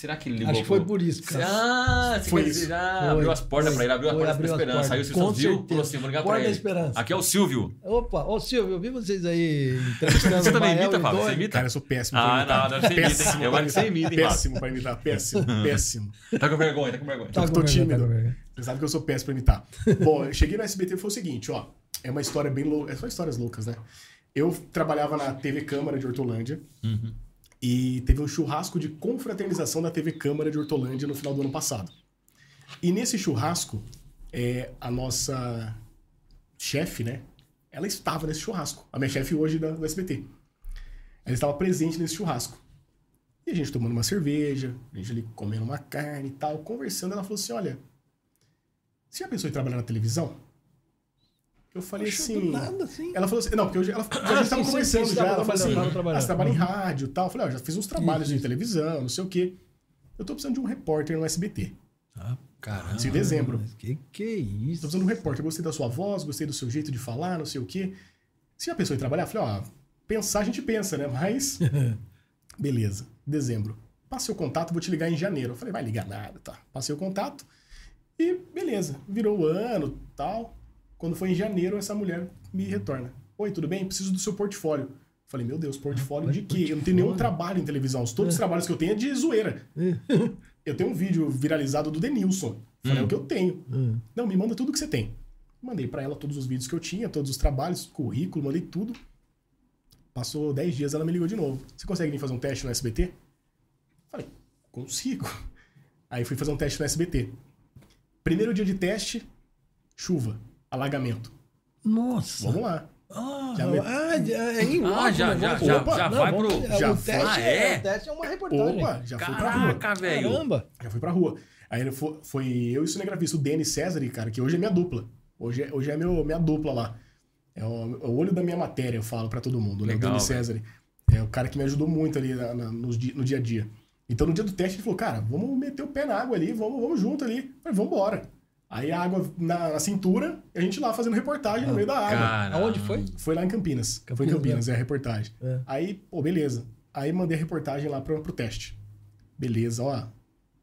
Será que ele ligou Acho que foi por isso, cara. Ah, você Foi isso. dizer, ah, Foi, abriu as portas pra ele, abriu as foi, portas pra abriu as esperança. Aí o. Silvio viu, falou assim, vou ligar Porta pra da ele. Esperança. Aqui é o Silvio. Opa, ô Silvio, eu vi vocês aí entrevistando Você também imita, Fábio? Você imita? Cara, eu sou péssimo Ah, pra imitar. não, deve ser imita, hein? péssimo Eu acho que você imita? Péssimo pra imitar, péssimo, péssimo. Tá com vergonha, tá com vergonha. Tá Eu com tô tá tímido. com vergonha. Você sabe que eu sou péssimo pra imitar. Bom, eu cheguei no SBT e foi o seguinte, ó. É uma história bem louca. É só histórias loucas, né? Eu trabalhava na TV Câmara de Hortolândia. Uhum. E teve um churrasco de confraternização da TV Câmara de Hortolândia no final do ano passado. E nesse churrasco, é, a nossa chefe, né? Ela estava nesse churrasco. A minha chefe hoje da, do SBT. Ela estava presente nesse churrasco. E a gente tomando uma cerveja, a gente ali comendo uma carne e tal, conversando. Ela falou assim: Olha, você já pensou em trabalhar na televisão? Eu falei Poxa, assim. nada, assim. Ela falou assim: Não, porque eu, já- ela, a Ah, gente tava sim, sim, conversando já. Ela falou assim: ah, você trabalha em rádio e tal. Eu falei: Ó, já fiz uns trabalhos Isso, de isso. televisão, não sei o quê. Eu tô precisando de um repórter no SBT. Ah, Caramba. Isso em dezembro. que que é Tô isso? precisando de um repórter. Gostei da sua voz, gostei do seu jeito de falar, não sei o quê. Se já pensou em trabalhar? Eu falei, ó, pensar a gente pensa, né? Mas. Beleza, dezembro. Passei o contato, vou te ligar em janeiro. Eu falei, vai ligar nada, tá? Passei o contato e beleza. Virou o ano tal. Quando foi em janeiro, essa mulher me retorna. Oi, tudo bem? Preciso do seu portfólio. Falei, meu Deus, portfólio Rapaz, de quê? Eu não tenho nenhum trabalho em televisão. Todos os trabalhos que eu tenho é de zoeira. Eu tenho um vídeo viralizado do Denilson. Falei, é o que eu tenho. Hum. Não, me manda tudo que você tem. Mandei pra ela todos os vídeos que eu tinha, todos os trabalhos, currículo, mandei tudo. Passou 10 dias, ela me ligou de novo. Você consegue vir fazer um teste no SBT? Falei, consigo. Aí fui fazer um teste no SBT. Primeiro dia de teste, chuva, alagamento. Nossa. Vamos lá. Ah, Já me- ah, é em Ah, já, já, já, Opa, já Não, vai vamos- pro. é, já o foi. teste Ah, é? é? O teste é uma reportagem. Opa, já fui pra rua. Caraca, velho. Caramba. Já fui pra rua. Aí ele fo- foi eu e o cinegrafista, o Denis César, cara, que hoje é minha dupla. Hoje é, hoje é meu, minha dupla lá. É o, é o olho da minha matéria, eu falo pra todo mundo, né? Legal, o Denis. César. É o cara que me ajudou muito ali na- na- di- no dia a dia. Então no dia do teste ele falou, cara, vamos meter o pé na água ali, vamos, vamos junto ali. Eu falei, vamos embora. Aí a água na, na cintura, e a gente lá fazendo reportagem no meio da água. Cara. Aonde foi? Foi lá em Campinas. foi em Campinas, Campinas, é a reportagem. É. Aí, pô, beleza. Aí mandei a reportagem lá pro, pro teste. Beleza, ó.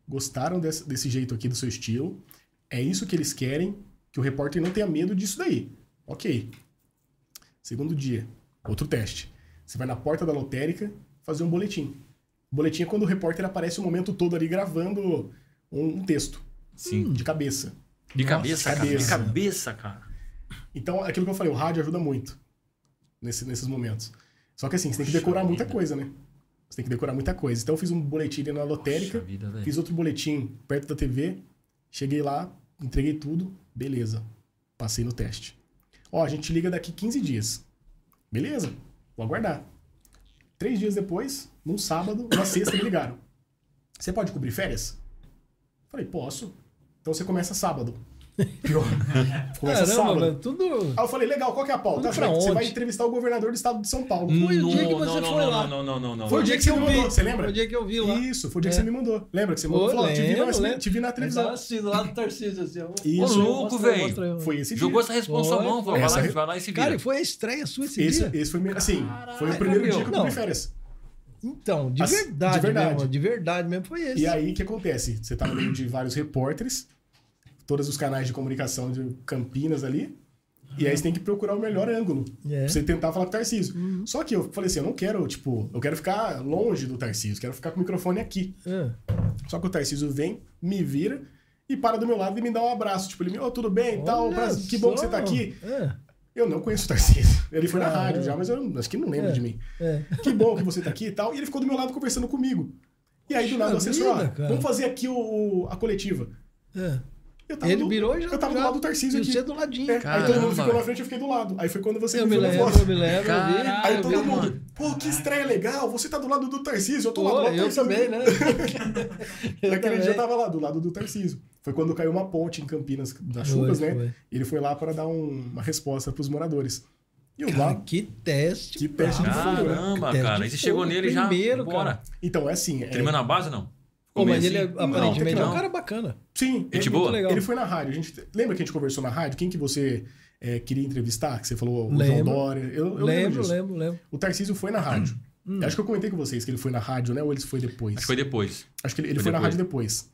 Gostaram desse, desse jeito aqui do seu estilo. É isso que eles querem, que o repórter não tenha medo disso daí. Ok. Segundo dia, outro teste. Você vai na porta da lotérica fazer um boletim. O boletim é quando o repórter aparece o momento todo ali gravando um, um texto Sim. de cabeça. De Nossa, cabeça, cara. De cabeça. cabeça, cara. Então, aquilo que eu falei, o rádio ajuda muito nesse- nesses momentos. Só que assim, você tem que decorar muita vida. coisa, né? Você tem que decorar muita coisa. Então, eu fiz um boletim ali na lotérica, vida, velho. fiz outro boletim perto da TV, cheguei lá, entreguei tudo, beleza. Passei no teste. Ó, a gente liga daqui 15 dias. Beleza, vou aguardar. Três dias depois, num sábado, na sexta, me ligaram. Você pode cobrir férias? Falei, posso. Então você começa sábado. Pior. Começa Caramba, sábado. velho, tudo... Aí eu falei, legal, qual que é a pauta? Pra Você vai entrevistar o governador do estado de São Paulo. Foi o dia que Não, você não, foi não, lá. Não, não, não, não. Foi o dia que você me mandou, você lembra? Foi o dia que eu vi lá. Isso, foi o dia que É. você me mandou. Lembra que você mandou? Falou, te, vi te vi na televisão. assistindo lá do Tarcísio, assim. ó. Isso. Ô, louco, velho. Foi esse dia. Jogou essa responsa Foi, mão, foi. vai lá, vai lá e se vira. Cara, foi a estreia sua esse, Esse, dia? esse foi, assim, foi o primeiro dia que eu cobri férias. Então, de de verdade, verdade. mesmo. De verdade mesmo foi esse. E aí, o que acontece? Você tá no meio de vários repórteres, todos os canais de comunicação de Campinas ali, e aí você tem que procurar o melhor ângulo. É. Pra você tentar falar com o Tarcísio. Só que eu falei assim, eu não quero, tipo, eu quero ficar longe do Tarcísio, quero ficar com o microfone aqui. É. Só que o Tarcísio vem, me vira e para do meu lado e me dá um abraço. Tipo, ele me, ô, tudo bem e tal, prazer, que bom que você tá aqui. É, Eu não conheço o Tarcísio. Ele foi na Caramba. rádio já, mas eu acho que não lembra É. de mim. é. Que bom que você tá aqui e tal. E ele ficou do meu lado conversando comigo. E aí, do nada, o assessor, ó, cara. vamos fazer aqui o, o- a coletiva. é. Eu tava Ele do, virou e já. Eu tava já, do lado do Tarcísio e aqui. você do ladinho. É, aí todo mundo ficou na frente, eu fiquei do lado. Aí foi quando você Eu me me viu na lembro, foto. eu me lembro, eu vi. Aí todo mundo, mano. pô, que estreia legal, você tá do lado do Tarcísio, eu tô lá do Pô, lado do eu Tarcísio. também, né? Eu Naquele também. dia eu tava lá, do lado do Tarcísio. Foi quando caiu uma ponte em Campinas das chuvas, né? foi. Ele foi lá para dar um- uma resposta pros moradores. E eu Cara, lá. que teste. Que teste de brabo, fogo, né? Caramba, cara. de Aí você chegou fogo nele já. primeiro, Bora. cara. Então, é assim. é- Terminou na base, não? Pô, mas ele, assim? aparentemente, não. é um cara bacana. Sim, ele, boa? legal. ele foi na rádio. A gente, lembra que a gente conversou na rádio? Quem que você é, queria entrevistar? Que você falou o João Lembro. Dória. Eu, eu lembro, lembro, disso. lembro, lembro. O Tarcísio foi na rádio. Acho que eu comentei com vocês que ele foi na rádio, né? Ou ele foi depois? Acho que foi depois. Acho que ele, ele Foi foi na rádio depois.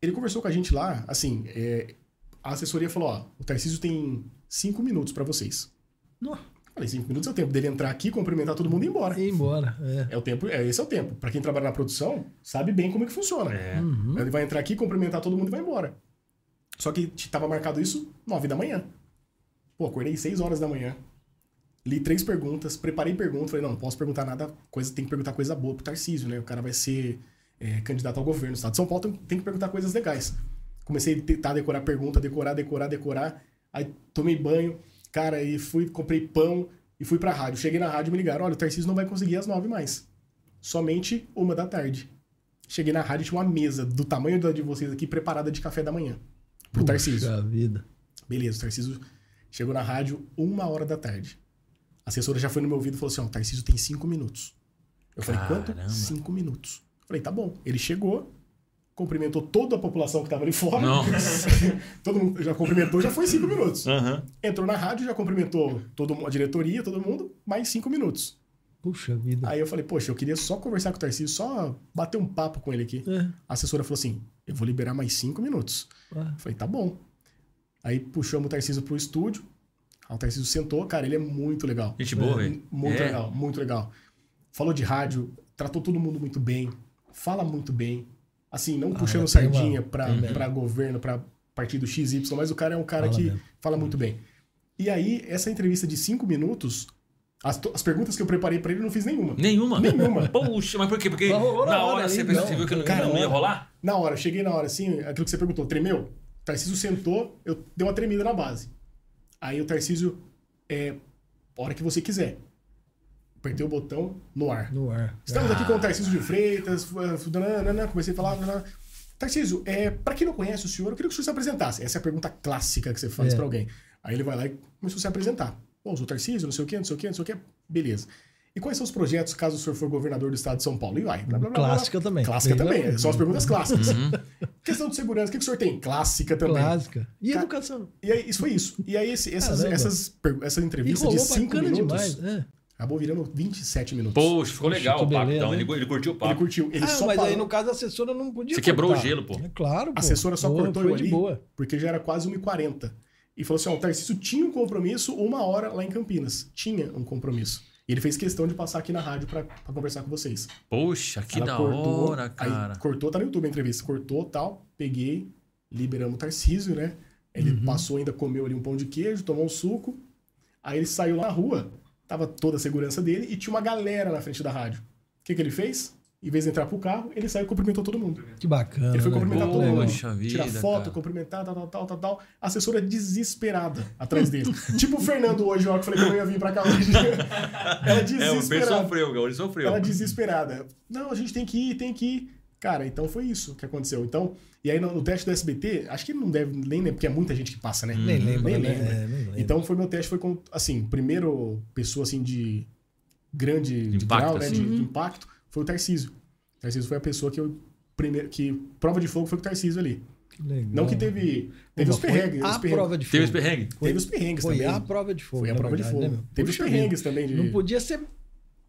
Ele conversou com a gente lá, assim, é, a assessoria falou, ó, o Tarcísio tem cinco minutos pra vocês. Não, Falei, cinco minutos é o tempo dele entrar aqui, cumprimentar todo mundo e ir embora. ia embora. É. É o tempo, é, esse é o tempo. Pra quem trabalha na produção, sabe bem como é que funciona. É. Uhum. Ele vai entrar aqui, cumprimentar todo mundo e vai embora. Só que tava marcado isso nove da manhã. Pô, acordei seis horas da manhã. li três perguntas, preparei perguntas, falei, não, não posso perguntar nada, coisa, tem que perguntar coisa boa pro Tarcísio, né? O cara vai ser é, candidato ao governo do estado de São Paulo, tem, tem que perguntar coisas legais. Comecei a tentar decorar pergunta, decorar, decorar, decorar. Aí tomei banho, cara, e fui, comprei pão e fui pra rádio. Cheguei na rádio e me ligaram: olha, o Tarcísio não vai conseguir às nove mais. Somente uma da tarde. Cheguei na rádio e tinha uma mesa do tamanho da de vocês aqui preparada de café da manhã. Pro Tarcísio. Puxa vida. Beleza, o Tarcísio chegou na rádio uma hora da tarde. A assessora já foi no meu ouvido e falou assim: ó, o Tarcísio tem cinco minutos. Eu falei, quanto? Caramba. Cinco minutos. Falei, tá bom. Ele chegou, cumprimentou toda a população que tava ali fora. Nossa. todo mundo já cumprimentou, já foi cinco minutos. Aham. Entrou na rádio, já cumprimentou todo, a diretoria, todo mundo, mais cinco minutos. Puxa vida. Aí eu falei, poxa, eu queria só conversar com o Tarcísio, só bater um papo com ele aqui. É. A assessora falou assim: eu vou liberar mais cinco minutos. Eu falei, tá bom. Aí puxamos o Tarcísio pro estúdio. Aí o Tarcísio sentou, cara, ele é muito legal. Gente boa, velho. Muito É. legal, muito legal. Falou de rádio, tratou todo mundo muito bem, fala muito bem. Assim, não Ah, puxando sardinha pra, tem mesmo. pra governo, pra partido XY, mas o cara é um cara Fala que mesmo. fala muito bem. E aí, essa entrevista de cinco minutos, as, as perguntas que eu preparei pra ele, eu não fiz nenhuma. Nenhuma? Nenhuma. Poxa, mas por quê? Porque na na hora hora você percebeu que não, Cara, não ia hora. rolar? Na hora, eu cheguei na hora assim, aquilo que você perguntou, tremeu? O Tarcísio sentou, eu dei uma tremida na base. Aí o Tarcísio, é, hora que você quiser. Apertei o botão no ar. no ar. Estamos aqui com o Tarcísio de Freitas, nananana, comecei a falar. nananana. Tarcísio, é, para quem não conhece o senhor, eu queria que o senhor se apresentasse. Essa é a pergunta clássica que você faz É. pra alguém. Aí ele vai lá e começou a se apresentar. Eu sou o Tarcísio, não sei o quê, não sei o quê, não sei o quê. Beleza. E quais são os projetos caso o senhor for governador do estado de São Paulo? E vai. blá, blá, blá, blá. Clássica também. Clássica Bem também. legal. São as perguntas clássicas. Uhum. Questão de segurança, o que, que o senhor tem? Clássica também. Clássica. E Ca- educação. E aí, isso foi isso. E aí, esse- essas, Caramba. essas, essa E entrevista de rolou 5 bacana minutos demais. É. acabou virando 27 minutos. Poxa, ficou legal o papo, beleza, então. hein? Ele, ele curtiu o Ele papo. curtiu. Ele ah, só mas parou. aí no caso a assessora não podia Você quebrou cortar. o gelo, pô. É claro, pô. A assessora só Boa, cortou foi eu de ali boa. porque já era quase 1h40. E falou assim: ó, o Tarcísio tinha um compromisso uma hora lá em Campinas. Tinha um compromisso. E ele fez questão de passar aqui na rádio pra, pra conversar com vocês. Poxa, que Ela da cortou, hora, cara. Aí cortou, tá no YouTube a entrevista. Cortou tal, peguei, liberamos o Tarcísio, né? Ele Uhum. passou ainda, comeu ali um pão de queijo, tomou um suco. Aí ele saiu lá na rua, tava toda a segurança dele e tinha uma galera na frente da rádio. O que, que ele fez? Em vez de entrar pro carro, ele saiu e cumprimentou todo mundo. Que bacana. Ele foi né? cumprimentar todo Legal. mundo. Poxa vida, Tirar foto, cara. cumprimentar, tal, tal, tal, tal, tal. A assessora desesperada atrás dele. tipo o Fernando hoje, ó, que eu falei que eu não ia vir pra cá hoje. Ela É, o Ben desesperada. sofreu, cara. Ele sofreu. Ela desesperada. Não, a gente tem que ir, tem que ir. Cara, então foi isso que aconteceu. Então, e aí no, no teste do SBT, acho que não deve nem lembrar, porque é muita gente que passa, né? Nem lembra, Nem né? lembra. É, nem lembra. Então foi meu teste, foi com, assim, primeiro pessoa assim de grande de Impacto, grau, né? assim. De, de impacto, foi o Tarcísio. O Tarcísio foi a pessoa que eu primeiro que prova de fogo foi com o Tarcísio ali. Que legal. Não que teve teve Pô, os foi perrengues, A os perrengues. prova de fogo. Teve esse perrengue? Teve os perrengues Foi também. a prova de fogo. Foi a prova de verdade, fogo. né? Teve os Puxa perrengues vida. também de Não podia ser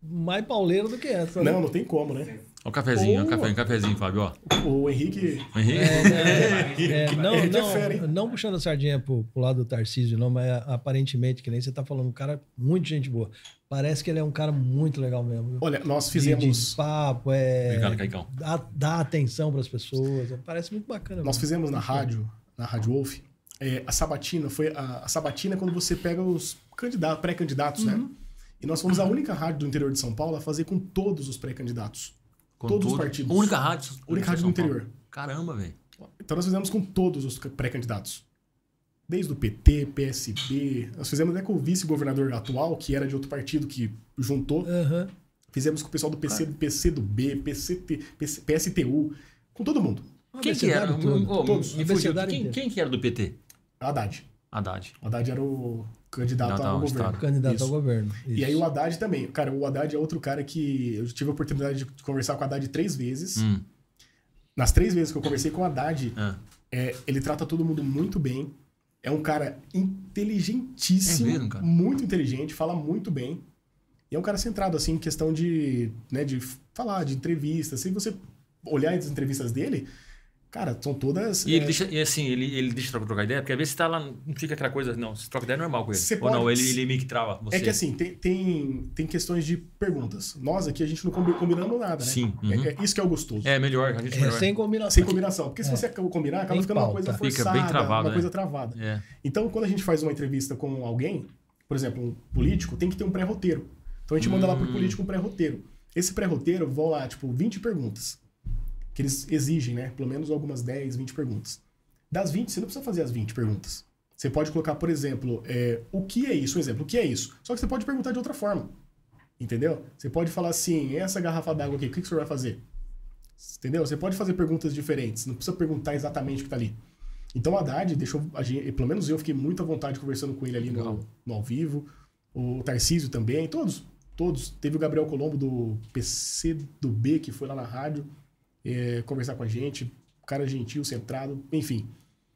mais pauleiro do que essa. né? Não, não tem como, né? Ó o cafezinho, o um cafezinho, Fábio, ó. O Henrique O Henrique. É, não, Henrique é não, fera, hein? não puxando a sardinha pro, pro lado do Tarcísio, não, mas aparentemente, que nem você tá falando, um cara muito gente boa. Parece que ele é um cara muito legal mesmo. Olha, nós fizemos De, papo, é. Obrigado, Caicão. Dá, dá atenção pras pessoas. Parece muito bacana. Nós mesmo. fizemos na rádio, na Rádio Wolf, é, a sabatina foi a, a sabatina é quando você pega os candidatos, pré-candidatos, Uhum. né? E nós fomos a única rádio do interior de São Paulo a fazer com todos os pré-candidatos. Com Todos os tudo. partidos. Única rádio. Única rádio São do Paulo. interior. Caramba, velho. Então nós fizemos com todos os pré-candidatos. Desde o PT, PSB, nós fizemos até com o vice-governador atual, que era de outro partido que juntou. Aham. Fizemos com o pessoal do PC, do PC do B, PCT, PC, PSTU, com todo mundo. Quem que era? Todo. Ô, Todos. Quem, quem que era do PT? Haddad. Haddad. Haddad era o candidato Candidato ao ao governo. Estado. Candidato Isso. ao governo. E aí Isso. o Haddad também. Cara, o Haddad é outro cara que eu tive a oportunidade de conversar com o Haddad três vezes. Hum. Nas três vezes que eu conversei com o Haddad, Ah. é, ele trata todo mundo muito bem. É um cara inteligentíssimo, É mesmo, cara? muito inteligente, fala muito bem. E é um cara centrado, assim, em questão de, né, de falar, de entrevistas. Se você olhar as entrevistas dele, cara, são todas... E ele é, deixa, e assim, ele, ele deixa trocar, trocar ideia, porque às vezes você tá lá, não fica aquela coisa, não, se troca ideia é normal com ele. Você Ou não, pode- ele, ele meio que trava você. É que assim, tem, tem, tem questões de perguntas. Nós aqui, a gente não combi- combinamos nada, né? Sim, uhum. É, é isso que é o gostoso. É melhor, a gente É, melhor. sem combinação. Sem combinação. Porque se É. você combinar, acaba ficando uma pauta. coisa Fica forçada, bem travado, uma né? coisa travada. É. Então, quando a gente faz uma entrevista com alguém, por exemplo, um político tem que ter um pré-roteiro. Então a gente manda lá pro Hum. político um pré-roteiro. Esse pré-roteiro vão lá, tipo, 20 perguntas. Que eles exigem, né? Pelo menos algumas 10, 20 perguntas. Das 20, você não precisa fazer as 20 perguntas. Você pode colocar, por exemplo, é, o que é isso? Um exemplo, o que é isso? Só que você pode perguntar de outra forma. Entendeu? Você pode falar assim, essa garrafa d'água aqui, o que, que o senhor vai fazer? Entendeu? Você pode fazer perguntas diferentes, não precisa perguntar exatamente o que tá ali. Então o Haddad deixou, a gente, pelo menos eu fiquei muito à vontade conversando com ele ali no, no ao vivo, o Tarcísio também, todos, todos. Teve o Gabriel Colombo do PC do B, que foi lá na rádio é, conversar com a gente, cara gentil, centrado, enfim.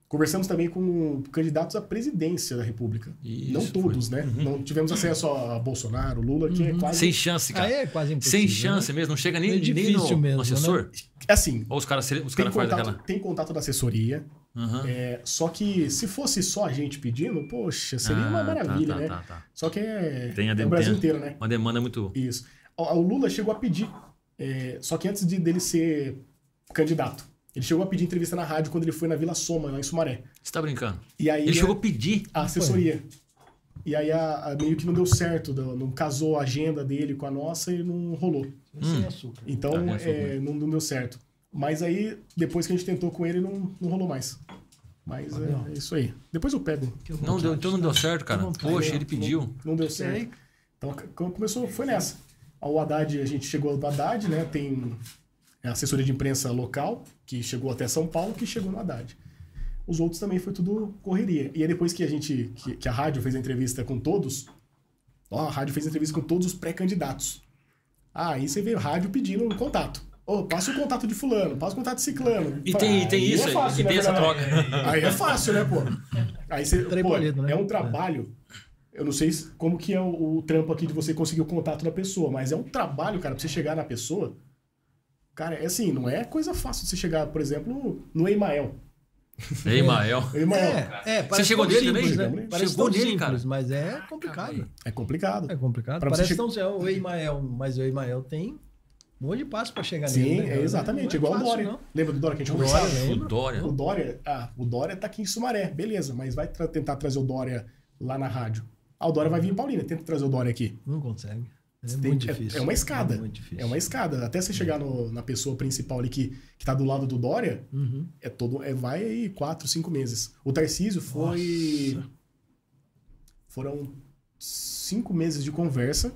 Conversamos também com candidatos à presidência da República. Isso, não todos, foi. né? Não tivemos acesso a Bolsonaro, Lula, que é quase Sem chance, cara. Aí é quase impossível. Sem chance mesmo, não chega nem, É nem no, mesmo, no assessor. assim. Ou os caras os Tem cara fazem contato, aquela. tem contato da assessoria, Aham. é, só que se fosse só a gente pedindo, poxa, seria uma Ah, tá, maravilha, tá, né? tá, tá. Só que é, Tem a é o tem Brasil a- inteiro, né? Uma demanda muito. Isso. O, o Lula chegou a pedir, é, só que antes de, dele ser candidato, ele chegou a pedir entrevista na rádio quando ele foi na Vila Soma, lá em Sumaré. Você tá brincando? E aí Ele a- chegou a pedir. a assessoria. E aí a, a- meio que não deu certo, não, casou a agenda dele com a nossa e não rolou. Açúcar. Então Tá, é, não, não deu certo. Mas aí, depois que a gente tentou com ele, não, não rolou mais. Mas é, é isso aí. Depois eu pego. Não deu, então não deu certo, cara. Poxa, ele pediu. Não, não deu certo. Então começou, foi nessa. O Haddad, a gente chegou do Haddad, né? Tem a assessoria de imprensa local, que chegou até São Paulo, que chegou no Haddad. Os outros também foi tudo correria. E aí depois que a gente, que, que a rádio fez a entrevista com todos, ó, a rádio fez a entrevista com todos os pré-candidatos. Ah, aí você vê a rádio pedindo um contato. Ô, passa o contato de fulano, passa o contato de ciclano. E tem, e tem Aí isso é aí. fácil, e né, tem essa troca. Aí é fácil, né, pô? Aí você, pô, né? é um trabalho. Eu não sei se- como que é o, o trampo aqui de você conseguir o contato da pessoa, mas é um trabalho, cara, pra você chegar na pessoa. Cara, é assim, não é coisa fácil de você chegar, por exemplo, no Emael. Ei, Mael. O Emael É, é, parece chegou nele também? Né? Parece Chegou nele, cara? mas é complicado. é complicado. É complicado. Pra você Parece che- tão ser o Emael, mas o Emael tem um monte de passo pra chegar Sim, nele. né, é exatamente, é igual o fácil, Dória. não. Lembra do Dória que a gente O conversava? Dória, O? Dória. O Dória, ah, o Dória tá aqui em Sumaré, beleza, mas vai tra- tentar trazer o Dória lá na rádio. Ah, o Dória vai vir em Paulínia, tenta trazer o Dória aqui. Não consegue. É tem- muito é- difícil. É, uma escada. É. É uma escada. Até você chegar no- na pessoa principal ali que, que tá do lado do Dória, Uhum. é todo. É, vai aí quatro, cinco meses. O Tarcísio foi. Nossa. Foram cinco meses de conversa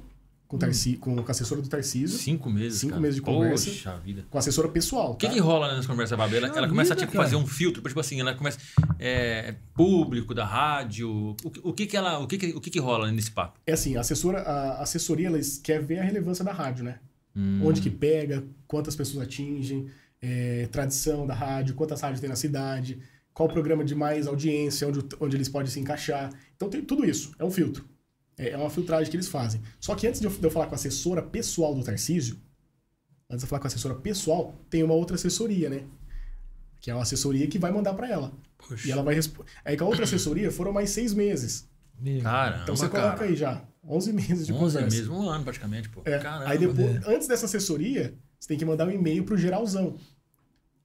com, o Tarci, com, com a assessora do Tarcísio, Cinco meses. Cinco cara. meses de conversa. Poxa vida. com a assessora pessoal. O que, tá? que rola nessa conversa Babi? Ela, ela começa a tipo, cara. fazer um filtro, tipo assim, ela começa. É, público da rádio. O, que- o que, que ela. O que, que, o que, que rola nesse papo? É assim, a, assessora, a assessoria ela quer ver a relevância da rádio, né? Hum. Onde que pega, quantas pessoas atingem, é, tradição da rádio, quantas rádios tem na cidade, qual o programa de mais audiência, onde, onde eles podem se encaixar. Então tem tudo isso, é um filtro. É, é uma filtragem que eles fazem. Só que antes de eu, de eu falar com a assessora pessoal do Tarcísio, antes de eu falar com a assessora pessoal, tem uma outra assessoria, né? Que é uma assessoria que vai mandar para ela. Poxa. E ela vai responder. Aí com a outra assessoria foram mais seis meses. Caramba, Então você coloca cara. aí já 11 meses de 11 conversa. meses, um ano praticamente, pô. É. Caramba. Aí depois, antes dessa assessoria, você tem que mandar um e-mail pro geralzão.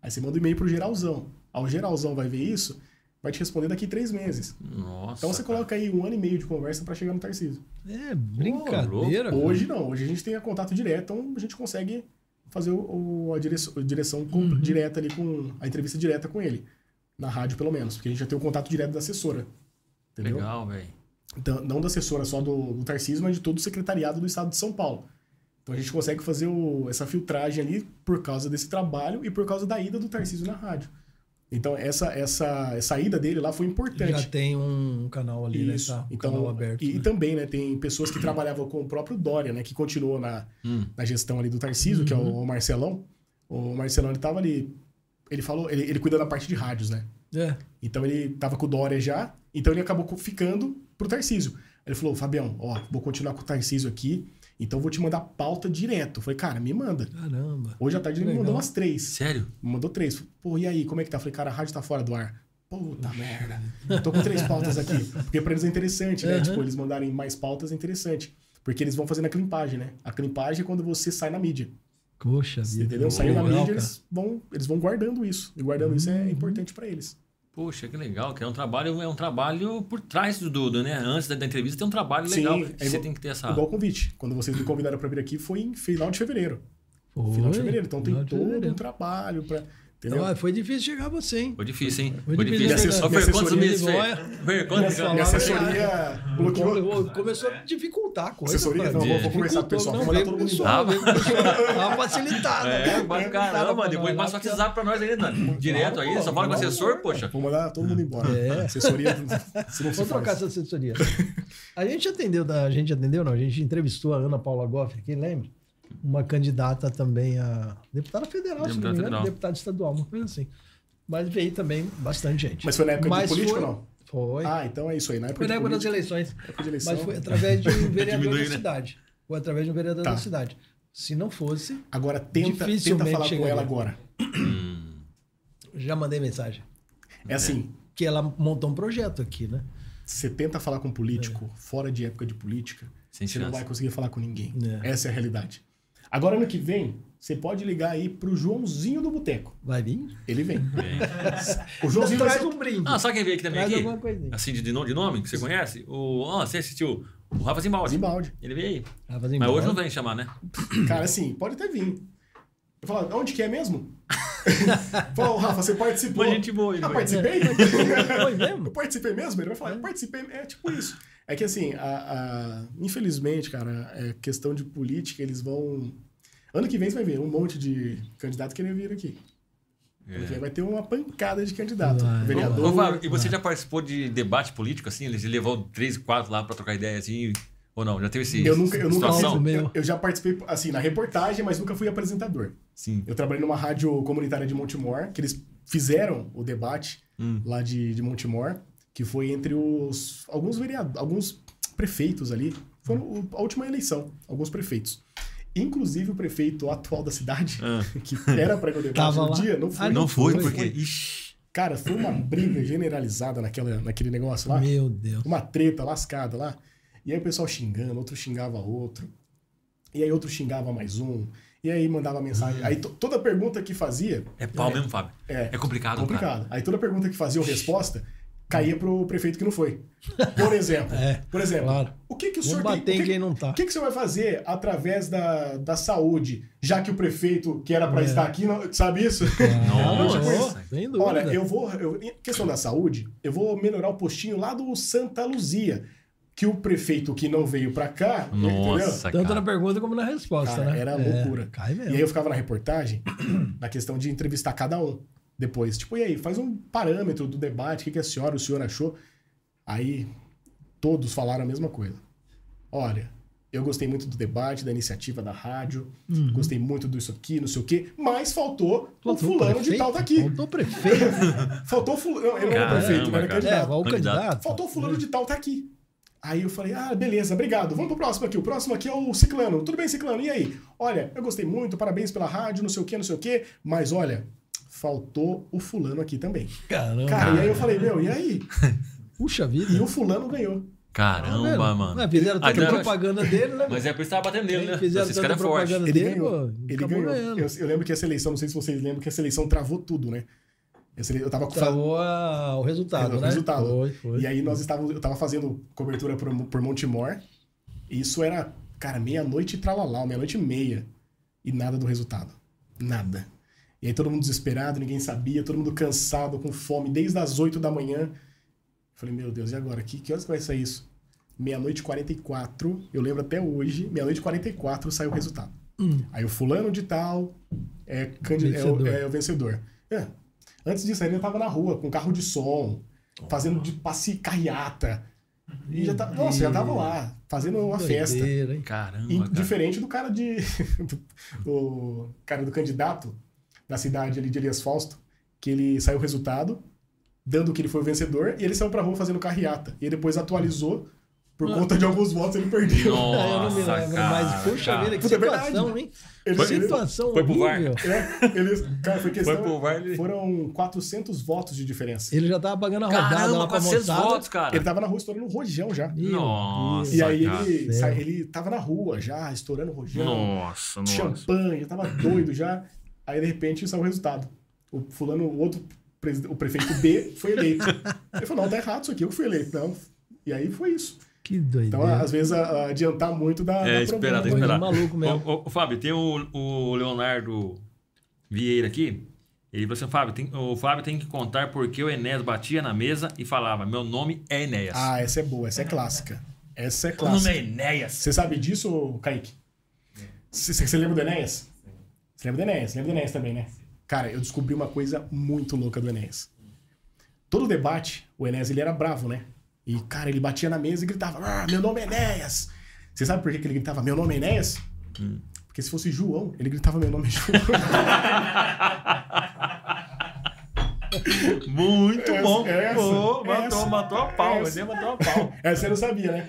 Aí você manda um e-mail pro geralzão. Aí o geralzão vai ver isso, vai te responder daqui três meses. Nossa. Então você coloca aí um ano e meio de conversa para chegar no Tarcísio. É brincadeira. cara. Hoje não, hoje a gente tem contato direto, então a gente consegue fazer o, o- a direção, a direção com- Uhum. direta ali com a entrevista direta com ele. Na rádio, pelo menos, porque a gente já tem o contato direto da assessora. Entendeu? Legal, velho. Então, não da assessora só do, do Tarcísio, mas de todo o secretariado do estado de São Paulo. Então a gente consegue fazer o- essa filtragem ali por causa desse trabalho e por causa da ida do Tarcísio na rádio. Então essa, essa, ida dele lá foi importante. Já tem um canal ali, Isso. né? Tá, um então, canal aberto. e, e né? também, né, tem pessoas que trabalhavam com o próprio Dória, né, que continuou na, Hum. na gestão ali do Tarcísio, que é Uhum. o, Marcelão. O Marcelão, ele tava ali, ele falou, ele, ele cuida da parte de rádios, né? É. Então ele tava com o Dória já, então ele acabou ficando pro Tarcísio. Ele falou, Fabião, ó, vou continuar com o Tarcísio aqui, então vou te mandar pauta direto. Eu falei, cara, me manda. Caramba. Hoje à tarde ele me mandou umas três. Sério? Me mandou três. Pô, e aí, como é que tá? Eu falei, cara, a rádio tá fora do ar. Puta merda. Tô com três pautas aqui. Porque pra eles é interessante, né? Uhum. Tipo, eles mandarem mais pautas é interessante. Porque eles vão fazendo a climpagem, né? A climpagem é quando você sai na mídia. Poxa vida. Entendeu? Saiu na mídia, eles vão, eles vão guardando isso. E guardando isso é Uhum. importante pra eles. Poxa, que legal, que é um trabalho, é um trabalho por trás do Dudo, né? Antes da, da entrevista tem um trabalho legal. Sim, que é você igual- tem que ter essa. Igual o convite. Quando vocês me convidaram para vir aqui, foi em final de fevereiro. Foi, Final de fevereiro. Então tem todo fevereiro. um trabalho para. Entendeu? Então, foi difícil chegar você, hein? Foi difícil, hein? Foi Foi difícil, difícil. né? Minha Fer, quantos meses, Fer? quantos Minha assessoria bloqueou. Come- Começou a dificultar a coisa. Assessoria, não, vou- vou conversar com o pessoal, vou mandar todo mundo pessoal, uma facilitada. É, né? caramba, depois nós passa o WhatsApp pra nós ainda. Direto aí, só fala com o assessor, poxa. Vou mandar todo mundo embora. É. Assessoria, se não se Vou trocar essa assessoria. A gente atendeu, a gente atendeu, não, a gente entrevistou a Ana Paula Goff aqui, lembra? Uma candidata também a deputada federal, se não me Deputada engano, federal. deputada estadual, uma coisa assim. Mas veio também bastante gente. Mas foi na época Mas de política foi- ou não? Foi. Ah, então é isso aí. Na época foi na de época das eleições. época de eleição. Mas foi através de um vereador Diminui, da né? cidade. Foi através de um vereador Tá. da cidade. Se não fosse, Agora tenta, tenta Dificilmente falar com ela agora. já mandei mensagem. É assim, Que ela montou um projeto aqui, né? você tenta falar com um político fora de época de política, Sem você não chance. vai conseguir falar com ninguém. É. Essa é a realidade. Agora, ano que vem, você pode ligar aí pro Joãozinho do Boteco. Vai vir? Ele vem. O Joãozinho Traz ser... um brinde. Ah, sabe quem veio aqui também? Traz Aqui? alguma coisinha. Assim, de, de nome, de nome, que você conhece? O, ó, você assistiu? O Rafa Zimbaldi. Zimbaldi. Ele veio aí. Ah, vai Mas hoje não vem chamar, né? Cara, assim, pode até vir. Eu falo, onde que é mesmo? Fala, Rafa, você participou. Foi gente boa, ele Ah, participei? Foi mesmo? Eu participei mesmo? Ele vai falar, eu participei. É tipo isso. É que assim, a, a- infelizmente, cara, é questão de política, eles vão. Ano que vem você vai ver um monte de candidato querendo vir aqui. Vem vai ter uma pancada de candidato. Vai. Vereador. Fábio, e você já participou de debate político, assim? Eles levou três, quatro lá pra trocar ideia, assim? Ou não? Já teve esse eu nunca, eu nunca situação? fiz- eu, eu já participei, assim, na reportagem, mas nunca fui apresentador. Sim. Eu trabalhei numa rádio comunitária de Montemor, que eles fizeram o debate Hum. lá de, de Montemor, que foi entre os alguns vereadores, alguns prefeitos ali. Foi o- a última eleição, alguns prefeitos. Inclusive o prefeito atual da cidade, Ah. que era para debate Tava no lá. dia, não foi. Ah, Não foi, foi, porque. Ixi. Cara, foi uma briga generalizada naquela, naquele negócio lá. Meu Deus. Uma treta lascada lá. E aí o pessoal xingando, outro xingava outro. E aí outro xingava mais um. E aí mandava mensagem. Aí to- toda pergunta que fazia, É pau mesmo, Fábio. É. É complicado, cara. complicado. Aí toda pergunta que fazia ou resposta caía pro prefeito que não foi. Por exemplo, É, por exemplo, claro. o que que o Vamos senhor tem, bater o em que, quem não tá. o que que o senhor vai fazer através da, da saúde, já que o prefeito que era para É. estar aqui, não, sabe isso? Nossa. Nossa, sem dúvida. Olha, eu vou. Eu, em questão da saúde, eu vou melhorar o postinho lá do Santa Luzia. Que o prefeito que não veio pra cá, entendeu? Nossa, Tanto cara. na pergunta como na resposta, Cara, né? era É, loucura. Cai E aí eu ficava na reportagem, na questão de entrevistar cada um depois. Tipo, e aí, faz um parâmetro do debate, o que, que a senhora, o senhor achou? Aí todos falaram a mesma coisa. Olha, eu gostei muito do debate, da iniciativa da rádio, Uhum. gostei muito disso aqui, não sei o quê, mas faltou o Faltou fulano de tal daqui. Faltou prefeito. Faltou o fulano. Não, ele não era prefeito, ele era cara. é, candidato. o Candidato. candidato. Faltou o fulano de tal, tá aqui. Aí eu falei, ah, beleza, obrigado. Vamos pro próximo aqui. O próximo aqui é o Ciclano. Tudo bem, Ciclano? E aí? Olha, eu gostei muito, parabéns pela rádio, não sei o quê, não sei o quê. Mas olha, faltou o fulano aqui também. Caramba. Cara, e aí eu falei, meu, e aí? Puxa vida. E o fulano ganhou. Caramba, vendo? mano. Mas fizeram Ah, tanta propaganda dele, né? Mas é por isso que tava batendo nele, né? Fizeram Esse tanta cara é forte. Ele dele, ganhou. pô, Ele ganhou. Eu, eu lembro que essa eleição, não sei se vocês lembram, que essa eleição travou tudo, né? Ele- Eu tava com Travou a- o resultado, o né? resultado. Foi, foi. E aí nós estávamos, eu tava fazendo cobertura por, por Montemor. E isso era, cara, meia-noite e tralalá, meia-noite e meia. E nada do resultado. Nada. E aí todo mundo desesperado, ninguém sabia, todo mundo cansado, com fome, desde as 8 da manhã. Falei, meu Deus, e agora? Que, que horas que vai sair isso? Meia-noite e 44, eu lembro até hoje, meia-noite e 44 saiu o resultado. Hum. Aí o fulano de tal é, candi- é o, Vencedor. é o vencedor. É. Antes disso, ele tava na rua com carro de som, fazendo de passe carreata. E já tá, nossa, já tava lá, fazendo uma festa. Doideira, hein? Caramba, E cara. diferente do cara de. do, o cara do candidato da cidade ali de Elias Fausto, que ele saiu o resultado, dando que ele foi o vencedor, e ele saiu pra rua fazendo carreata. E depois atualizou, por Ah. conta de alguns votos ele perdeu. Nossa, É, eu não me lembro, cara, mas puxa cara. vida, que Puta, é verdade. situação, hein? Ele- Que ele- situação foi pro VAR. É, eles, cara, foi questão. Foi pro VAR, ele- Foram 400 votos de diferença. Ele já tava pagando a rodada Caramba, lá pra 400 moçada. votos, cara. Ele tava na rua estourando rojão já. Nossa, E aí cara. ele, sa- ele tava na rua já, estourando rojão, Nossa, nossa. champanhe, tava doido já. Aí de repente saiu o resultado. O fulano, o outro o prefeito B foi eleito. Ele falou, não, tá errado isso aqui, eu que fui eleito. Não. E aí foi isso. Que doideira. Então, às vezes, a- a adiantar muito dá, É, dá esperar, problema. tem que Coisa esperar. maluco mesmo. Ô, ô, ô, Fábio, tem o, o Leonardo Vieira aqui. Ele falou assim: Fábio, tem- o Fábio tem que contar porque o Enéas batia na mesa e falava: Meu nome é Enéas. Ah, essa é boa, essa é clássica. Essa é o nome clássica. é Enéas. Você sabe disso, Kaique? Você você lembra do Enéas? Você lembra do Enéas? Você lembra do Enéas também, né? Cara, eu descobri uma coisa muito louca do Enéas. Todo debate, o Enéas ele era bravo, né? E, cara, ele batia na mesa e gritava: ah, Meu nome é Enéas! Você sabe por que que ele gritava: Meu nome é Enéas? Porque se fosse João, ele gritava: Meu nome é João. Muito Essa- bom. essa- Pô, matou, essa- matou a pau. essa. Ele matou a pau. Essa eu não sabia, né?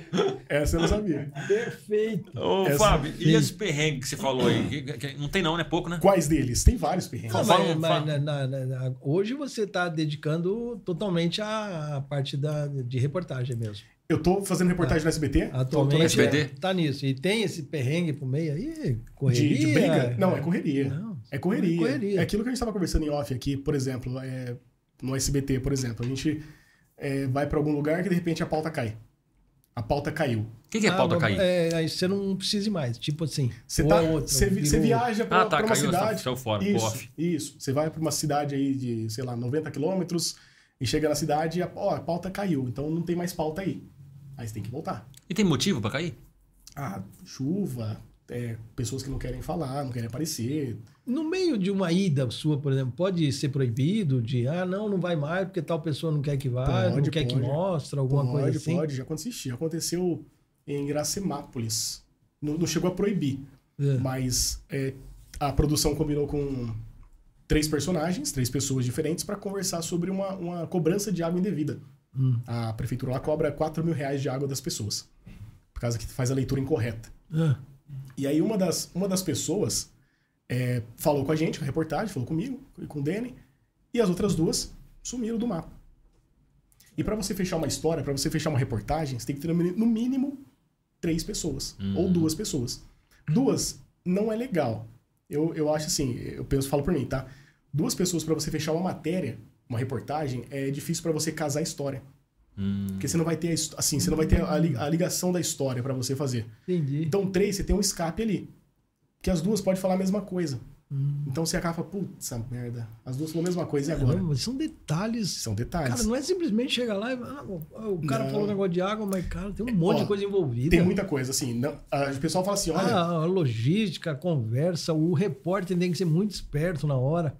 Essa eu não sabia. Perfeito. Ô, Essa- Fábio, e esse perrengue que você falou aí? Que- que- Não tem, não, né? Pouco, né? Quais deles? Tem vários perrengues. Não, Fala mas, mas na- na- na- hoje você está dedicando totalmente à, parte da, de reportagem mesmo. Eu tô fazendo reportagem no SBT. tô- tô no Atualmente SBT. tá nisso. E tem esse perrengue pro meio aí? Correria? De, de briga? Não, é correria. Não, é correria. é correria. É aquilo que a gente estava conversando em off aqui, por exemplo, é, no SBT, por exemplo. A gente é, vai para algum lugar que de repente a pauta cai. A pauta caiu. O que, que é Ah, pauta cair? É, aí você não precisa mais. Tipo assim. Você, tá, a outra, você, vi- virou- você viaja para Ah, tá, uma caiu, cidade. saiu fora, isso, off. isso. Você vai para uma cidade aí de, sei lá, 90 quilômetros e chega na cidade e a, ó, a pauta caiu. Então não tem mais pauta aí. Aí você tem que voltar. E tem motivo pra cair? Ah, chuva, é, pessoas que não querem falar, não querem aparecer. No meio de uma ida sua, por exemplo, pode ser proibido de, ah, não, não vai mais porque tal pessoa não quer que vá, não Pode, quer que pode. mostre, alguma pode, coisa assim. pode, já aconteceu. Já aconteceu em Iracemápolis. Não, não chegou a proibir, É. mas é, a produção combinou com três personagens, três pessoas diferentes, para conversar sobre uma, uma cobrança de água indevida. Hum. A prefeitura lá cobra 4 mil reais de água das pessoas, por causa que faz a leitura incorreta. Ah, E aí uma das, uma das pessoas é, falou com a gente, com a reportagem, falou comigo e com o Danny, e as outras duas sumiram do mapa. E para você fechar uma história, para você fechar uma reportagem, você tem que ter no mínimo- três pessoas ou duas pessoas. Duas não é legal. Eu, eu acho assim, eu penso, falo por mim, tá? Duas pessoas para você fechar uma matéria, uma reportagem, é difícil para você casar a história. Hum. Porque você não vai ter assim, você não vai ter a ligação da história para você fazer. entendi. Então, três, você tem um escape ali. Que as duas podem falar a mesma coisa. Hum. Então você acaba, putz, merda. As duas falam a mesma coisa e agora? Caramba, são detalhes. São detalhes. Cara, não é simplesmente chegar lá e. Ah, o- o cara Não. falou um negócio de água, mas, cara, tem um monte Ó, de coisa envolvida. Tem muita coisa, assim. Não, a- o pessoal fala assim, olha, Ah, a logística, a conversa, o repórter tem que ser muito esperto na hora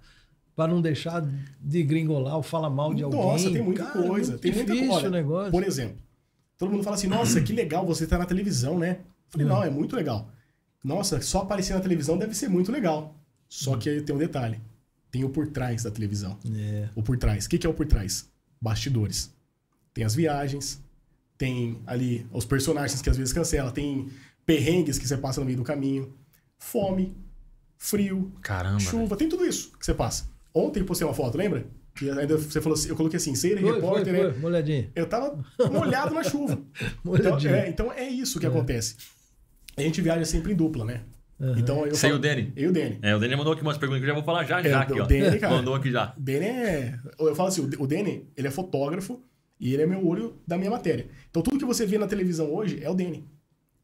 para não deixar de gringolar ou falar mal de alguém. nossa, tem muita Cara, é coisa. muito tem muita coisa. negócio. Por exemplo, todo mundo fala assim, nossa, que legal você tá na televisão, né? Eu falei, não, é muito legal. Nossa, só aparecer na televisão deve ser muito legal. Só que tem um detalhe. Tem o por trás da televisão. É. O por trás. O que que é o por trás? Bastidores. Tem as viagens, tem ali os personagens que às vezes cancela, tem perrengues que você passa no meio do caminho, fome, frio, Caramba. chuva, tem tudo isso que você passa. Ontem eu postei uma foto, lembra? Que ainda você falou assim, eu coloquei assim, ser Foi, repórter, foi, né? foi, molhadinha. Eu tava molhado na chuva. Então Molhadinha. é, então é isso que acontece. A gente viaja sempre em dupla, né? Aham. Então eu Você e falo- o Danny? Eu e o Danny. É, o Daniel mandou aqui umas perguntas que eu já vou falar já, É, já o aqui, ó. Danny, cara. Mandou aqui já. O Danny é. Eu falo assim, o D- o Danny, ele é fotógrafo e ele é meu olho da minha matéria. Então tudo que você vê na televisão hoje é o Danny.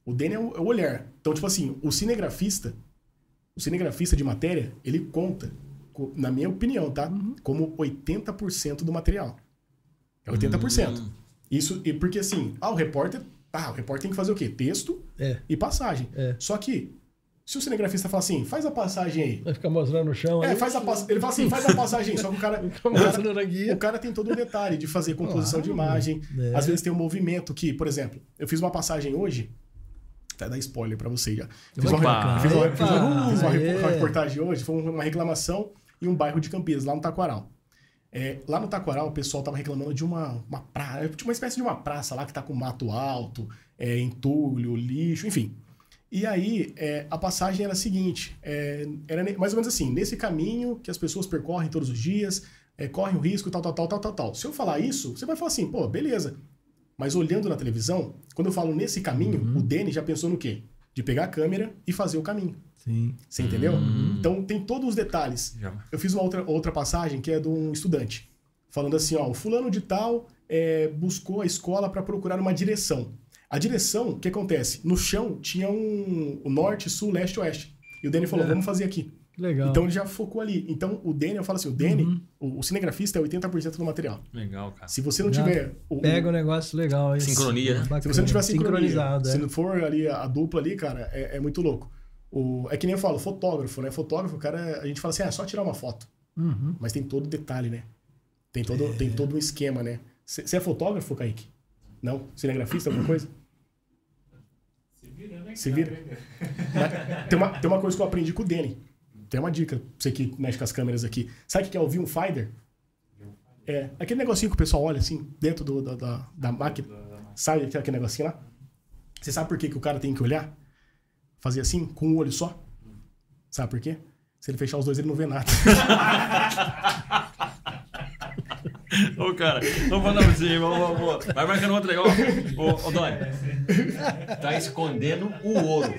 O Danny é o, é o olhar. Então, tipo assim, o cinegrafista, o cinegrafista de matéria, ele conta, co- na minha opinião, tá? Como 80% do material. É 80%. Isso, e porque assim, ah, o repórter. Ah, o repórter tem que fazer o quê? Texto É. e passagem. É. Só que, se o cinegrafista fala assim, faz a passagem aí. Vai ficar mostrando no chão. É, aí. faz a. Ele fala assim, faz a passagem, só que o cara, o cara, mostrando a guia. o cara tem todo um detalhe de fazer composição de Claro, imagem. é. Às vezes tem um movimento que, por exemplo, eu fiz uma passagem hoje, até dar spoiler pra você já. Fiz Opa! fiz uma, fiz uma- Opa! fiz uma Aê! uma reportagem hoje, foi uma reclamação em um bairro de Campinas, lá no Taquaral. É, lá no Taquaral, o pessoal tava reclamando de uma, uma praça, tipo uma espécie de uma praça lá que tá com mato alto, é, entulho, lixo, enfim. E aí, é, a passagem era a seguinte: é, era mais ou menos assim, nesse caminho que as pessoas percorrem todos os dias, é, correm o risco, tal, tal, tal, tal, tal, tal. Se eu falar isso, você vai falar assim, pô, beleza. Mas olhando na televisão, quando eu falo nesse caminho, o Denis já pensou no quê? De pegar a câmera e fazer o caminho. Sim. Você entendeu? Então tem todos os detalhes. Já. Eu fiz uma outra, outra passagem que é de um estudante. falando assim, ó, o fulano de tal é, buscou a escola para procurar uma direção. A direção, o que acontece? No chão tinha um o norte, sul, leste, oeste. E o Danny falou, É. vamos fazer aqui. Legal. Então ele já focou ali. Então o Danny, eu falo assim, o Danny, Uhum. o, o cinegrafista é 80% do material. Legal, cara. Se você não Já tiver o, Pega um negócio legal. Isso. Sincronia? Bacana. se você não tiver sincronia, sincronizado, se é. não for ali a, a dupla ali, cara, é, é muito louco. O, é que nem eu falo, fotógrafo, né? Fotógrafo, cara, a gente fala assim, ah, é só tirar uma foto. Uhum. Mas tem todo detalhe, né? Tem todo, tem todo um esquema, né? Você é fotógrafo, Kaique? Não? Cinegrafista, alguma coisa? Se vira. Mas tem, uma, tem uma coisa que eu aprendi com o Danny. Tem uma dica pra você que mexe com as câmeras aqui. Sabe o que é o viewfinder? É aquele negocinho que o pessoal olha assim, dentro do, da, da, da máquina. Sabe aquele, aquele negocinho lá? Você sabe por que, que o cara tem que olhar? Fazer assim, com um olho só? Sabe por quê? Se ele fechar os dois, ele não vê nada. Ô, cara, vamos falar pra você, vamos, vamos, vamos. Vai marcando outro legal. Ô, ô Doni, tá escondendo o ouro.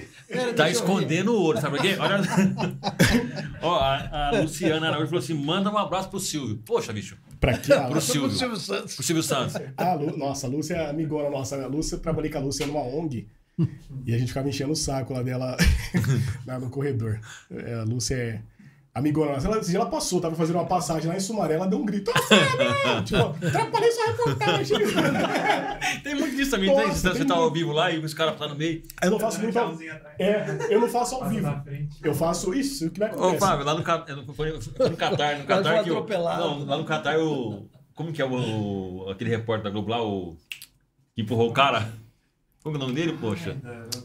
Tá escondendo o ouro, sabe por quê? Olha. Ó, a, a Luciana Araújo falou assim: manda um abraço pro Silvio. Poxa, bicho. Pra quê? Pro Silvio. Silvio Santos. Pro Silvio Santos. Ah, Lu- nossa, a Lúcia é amigona nossa. A Lúcia, trabalhei com a Lúcia numa ONG e a gente ficava enchendo o saco lá dela lá no corredor. É, A Lúcia é amigona nossa. Ela, ela passou, tava fazendo uma passagem lá em Sumaré, ela deu um grito. "Ah, Fábio!" tipo, atrapalhei sua reportagem. Tem muito disso também, Nossa, tem? Você tem tá ao muito. vivo lá e os caras tá no meio. eu não faço muito ao... É, eu não faço ao Passa vivo. Eu faço isso, o que vai Ô, acontecer? Fábio, lá no, eu foi no Catar, no Catar que atropelado. não, lá no Catar o como que é o, o- aquele repórter da Globo lá, o que empurrou o cara? Como é o nome dele, poxa?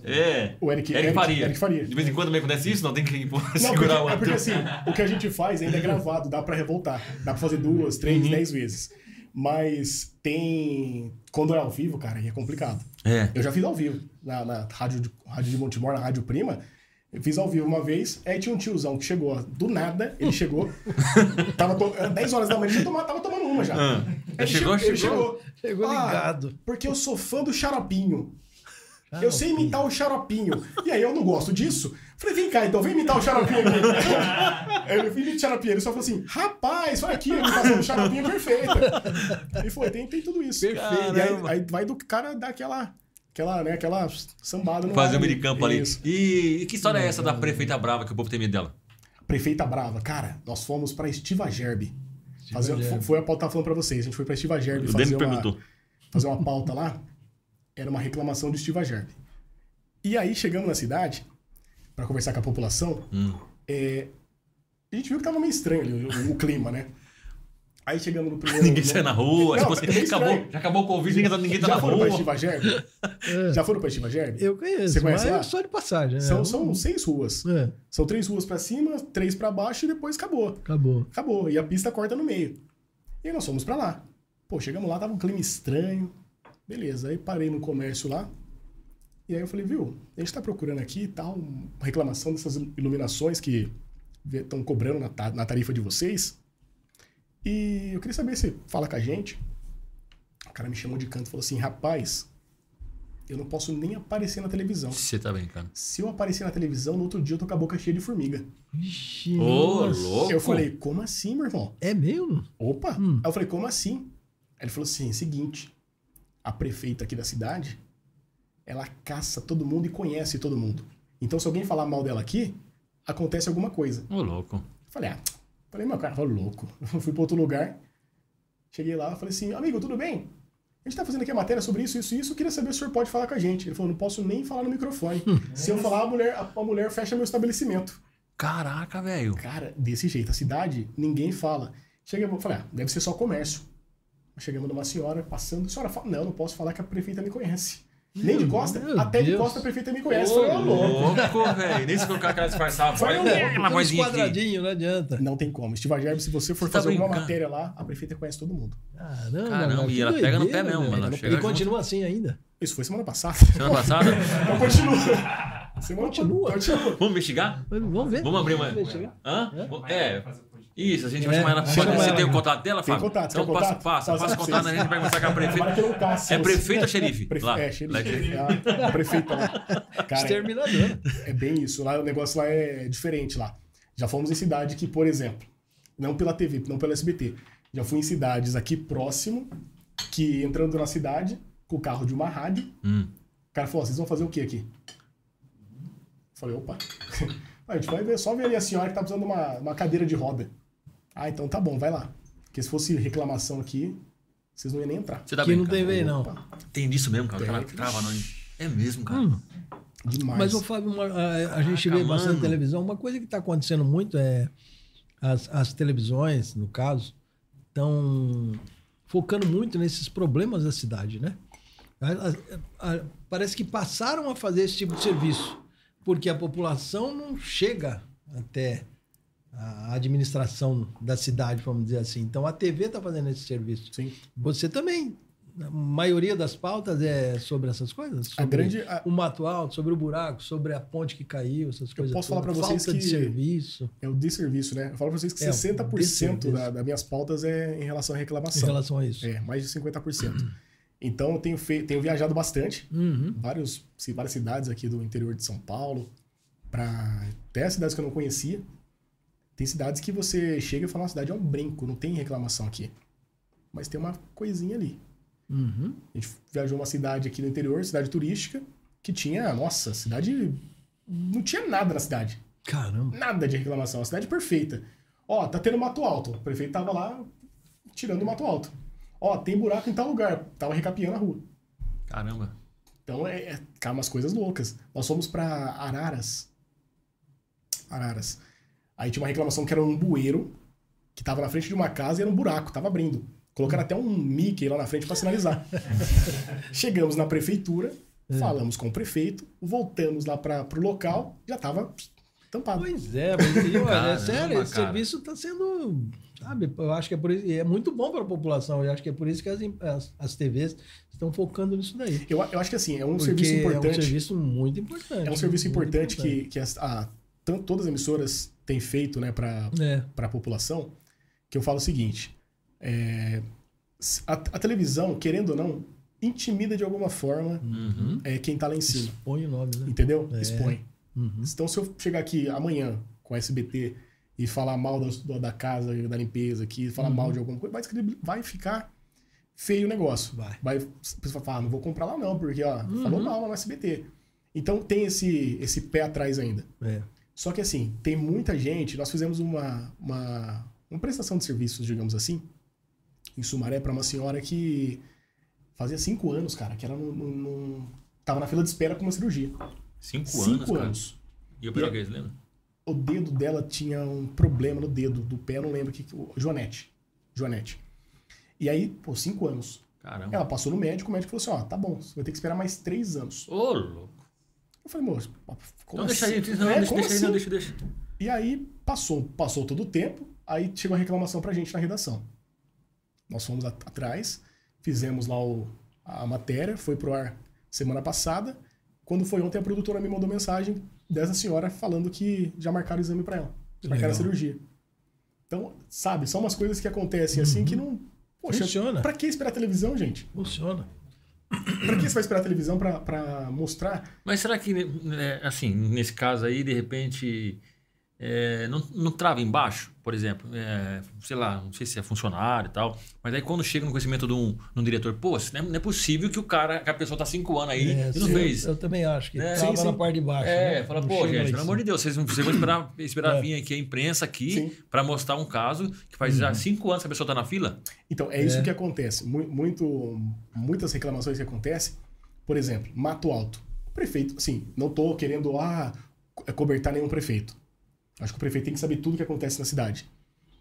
É. O Eric- Eric, Eric- Faria. Eric Faria. De vez em quando também acontece isso, não tem que empurrar, Não, porque, segurar o é porque ator. assim, o que a gente faz ainda é gravado, dá pra revoltar. Dá pra fazer duas, três, Uhum. dez vezes. Mas tem. Quando é ao vivo, cara, aí é complicado. É. Eu já fiz ao vivo na, na rádio, de, rádio de Montemor, na Rádio Prima. Eu fiz ao vivo uma vez, aí tinha um tiozão que chegou do nada, ele chegou, tava to... era 10 horas da manhã, ele já toma- tava tomando uma já. Ah, Ele chegou, ele chegou. Chegou Ah, ligado. Porque eu sou fã do xaropinho. Eu sei imitar o xaropinho. E aí eu não gosto disso. Falei, vem cá, então vem imitar o xaropinho aqui. Ele imita o xaropinho. Ele só falou assim, rapaz, olha aqui, a imitação do xaropinho é perfeita. Ele falou, tem, tem tudo isso. Perfeito. E aí, aí vai do cara dar aquela, aquela, né, aquela sambada no Fazer o meio campo ali. E, e que história é essa da prefeita brava que o povo tem medo dela? Prefeita Brava. Cara, nós fomos pra Estiva Gerbe. Fazer, foi a pauta que eu tava falando pra vocês. A gente foi pra Estiva Gerbe fazer uma, perguntou. fazer uma pauta lá, era uma reclamação do Estiva Gerbe. E aí, chegamos na cidade, para conversar com a população, Hum. é, a gente viu que tava meio estranho ali, o, o clima, né? Aí chegamos no primeiro... Ninguém sai na rua, Não, tipo assim, é acabou, já acabou o Covid, ninguém tá, ninguém tá Já na foram pra rua. Estiva Gerbe? Já foram pra Estiva Gerbe? Eu conheço, Você conhece mas lá? é só de passagem. São, né? são seis ruas. É, São três ruas pra cima, três pra baixo e depois acabou. acabou. Acabou. E a pista corta no meio. E aí nós fomos pra lá. Pô, chegamos lá, tava um clima estranho. Beleza. Aí parei no comércio lá. E aí eu falei, viu, a gente tá procurando aqui e tal, uma reclamação dessas iluminações que estão cobrando na, ta- na tarifa de vocês. E eu queria saber se fala com a gente. O cara me chamou de canto e falou assim, rapaz, eu não posso nem aparecer na televisão. Você tá brincando. Se eu aparecer na televisão, no outro dia eu tô com a boca cheia de formiga. Vixe, Ô, nossa. louco. Eu falei, como assim, meu irmão? É mesmo? Opa! Hum. Aí eu falei, como assim? Aí ele falou assim: seguinte, a prefeita aqui da cidade, ela caça todo mundo e conhece todo mundo. Então, se alguém falar mal dela aqui, acontece alguma coisa. Ô, louco. Falei, ah, falei, meu cara, falou louco. Eu fui para outro lugar, cheguei lá, falei assim, amigo, tudo bem? A gente tá fazendo aqui a matéria sobre isso, isso e isso, eu queria saber se o senhor pode falar com a gente. Ele falou, não posso nem falar no microfone. se eu falar, a mulher, a, a mulher fecha meu estabelecimento. Caraca, velho. Cara, desse jeito, a cidade, ninguém fala. Chega, eu falei, ah, deve ser só comércio. Chegamos numa senhora passando, a senhora fala, não, não posso falar que a prefeita me conhece. Nem de costa, meu até de Deus. costa a prefeita me conhece. Ô, Falei, ô, louco. louco, velho. Nem se colocar aquela disfarçada. Foi Vai, louco. uma vozinha aqui. quadradinhos, não adianta. Não tem como. Estiva Gerbe, se você for Você tá fazer alguma brincando? matéria lá, a prefeita conhece todo mundo. Caramba, Caramba, mano, e ela pega no pé mesmo, velho. mano. E Chega E continua assim ainda. Isso foi semana passada. Semana passada? Então continua. Semana Continua? Continua. Vamos investigar? Vamos ver. Vamos abrir uma. Vamos chega. Hã? Vai É. o. Isso, a gente vai É, chamar ela. Você ela. tem o contato dela, Tem Fábio? contato, Então tem passa, contato? passa, Passa passa pra contato, a gente vai conversar com a Tomara prefeita. É prefeito ou xerife? Prefe... Lá. É, xerife. É a prefeita lá. Cara, Exterminador. É bem isso. Lá o negócio lá é diferente lá. Já fomos em cidade que, por exemplo, não pela TV, não pela SBT. Já fui em cidades aqui próximo, que entrando na cidade, com o carro de uma rádio, Hum. o cara falou, vocês vão fazer o que aqui? Falei, opa. a gente vai ver, só ver ali a senhora que tá precisando de uma, uma cadeira de roda. Ah, então tá bom, vai lá. Porque se fosse reclamação aqui, vocês não iam nem entrar. Você tá Aqui bem, não cara? tem vez, não. Opa, Tem disso mesmo, cara. O Tem. trava não. É mesmo, cara. Hum. demais. Mas, ô Fábio, uma- a, a gente vê bastante mano. televisão. Uma coisa que está acontecendo muito é as, as televisões, no caso, estão focando muito nesses problemas da cidade, né? A- a- a- parece que passaram a fazer esse tipo de serviço, porque a população não chega até a administração da cidade, vamos dizer assim. Então a TV está fazendo esse serviço. Sim. Você também. A maioria das pautas é sobre essas coisas? A Sobre grande- a- o mato alto, sobre o buraco, sobre a ponte que caiu, essas coisas. posso falar pra vocês Falta de que- serviço É o desserviço, né? Eu falo pra vocês que É, o 60% desserviço. da, das minhas pautas é em relação à em reclamação. relação a isso. É, mais de 50%. Então, eu tenho, fe... tenho viajado bastante. Uhum. Vários, várias cidades aqui do interior de São Paulo. Pra... Até cidades que eu não conhecia. Tem cidades que você chega e fala, a cidade é um brinco, não tem reclamação aqui. Mas tem uma coisinha ali. Uhum. A gente viajou uma cidade aqui no interior, cidade turística, que tinha, nossa, cidade. Não tinha nada na cidade. Caramba. Nada de reclamação. A cidade perfeita. Ó, tá tendo mato alto. O prefeito tava lá tirando o mato alto. Ó, tem buraco em tal lugar. Tava recapeando a rua. Caramba. Então é, é cara, umas coisas loucas. Nós fomos pra Araras. Araras. Aí tinha uma reclamação que era um bueiro que tava na frente de uma casa e era um buraco, tava abrindo. Colocaram até um Mickey lá na frente para sinalizar. Chegamos na prefeitura, falamos com o prefeito, voltamos lá para pro local, já tava tampado. Pois é, mas e, olha, é sério, esse cara. serviço está sendo. Sabe, eu acho que é por isso. e É muito bom para a população. Eu acho que é por isso que as, as, as TVs estão focando nisso daí. Eu, eu acho que assim, é um Porque serviço É um importante. serviço muito importante. É um serviço muito importante que, que as, a, tan- todas as emissoras têm feito né, para É. para a população, que eu falo o seguinte: é, a, a televisão, querendo ou não, intimida de alguma forma Uhum. é, quem tá lá em cima. Põe o nome, né? Entendeu? É. Expõe. Uhum. Então, se eu chegar aqui amanhã com a SBT e falar mal da, da- casa, da limpeza aqui, falar Uhum. mal de alguma coisa, vai, vai ficar feio o negócio. Vai. Vai, a pessoa fala, ah, não vou comprar lá não, porque ó, Uhum. falou mal no SBT. Então tem esse, esse pé atrás ainda. É. Só que assim, tem muita gente. Nós fizemos uma, uma, uma prestação de serviços, digamos assim, em Sumaré, para uma senhora que fazia cinco anos, cara, que ela não, não, não- tava na fila de espera com uma cirurgia. Cinco, cinco anos, cara. anos. E o pior que eles lembram? O dedo dela tinha um problema no dedo do pé, eu não lembro o que. Joanete. Joanete. E aí, pô, cinco anos. Caramba. Ela passou no médico, o médico falou assim: ó, tá bom, você vai ter que esperar mais três anos. Ô, louco. Eu falei, moço, como Não, deixa assim? aí, não, É, deixa, deixa aí, não, assim? deixa, deixa. E aí passou, passou todo o tempo, aí chegou a reclamação pra gente na redação. Nós fomos at- atrás, fizemos lá o- a matéria, foi pro ar semana passada. Quando foi ontem, a produtora me mandou mensagem dessa senhora falando que já marcaram o exame pra ela. Que Marcaram a cirurgia. Então, sabe, são umas coisas que acontecem assim que não. Poxa, Funciona. pra que esperar televisão, gente? Funciona. Pra que você vai esperar televisão pra, pra mostrar? Mas será que, né, assim, nesse caso aí, de repente, é, não, não trava embaixo, por exemplo? É, sei lá, não sei se é funcionário e tal, mas aí quando chega no conhecimento de um, de um diretor, pô, não é, não é possível que o cara, que a pessoa tá cinco anos aí É, e não sim, fez. Eu também acho que É, trava sim, na sim. parte de baixo. É, né? fala, Não pô, gente, pelo amor de Deus, vocês, vocês vão esperar, esperar É. vir aqui a imprensa aqui para mostrar um caso que faz já cinco anos que a pessoa tá na fila? Então, é isso É. que acontece. Mu- Muito, muitas reclamações que acontecem. Por exemplo, Mato Alto. O prefeito, assim, não tô querendo ah, co- cobertar nenhum prefeito. Acho que o prefeito tem que saber tudo o que acontece na cidade.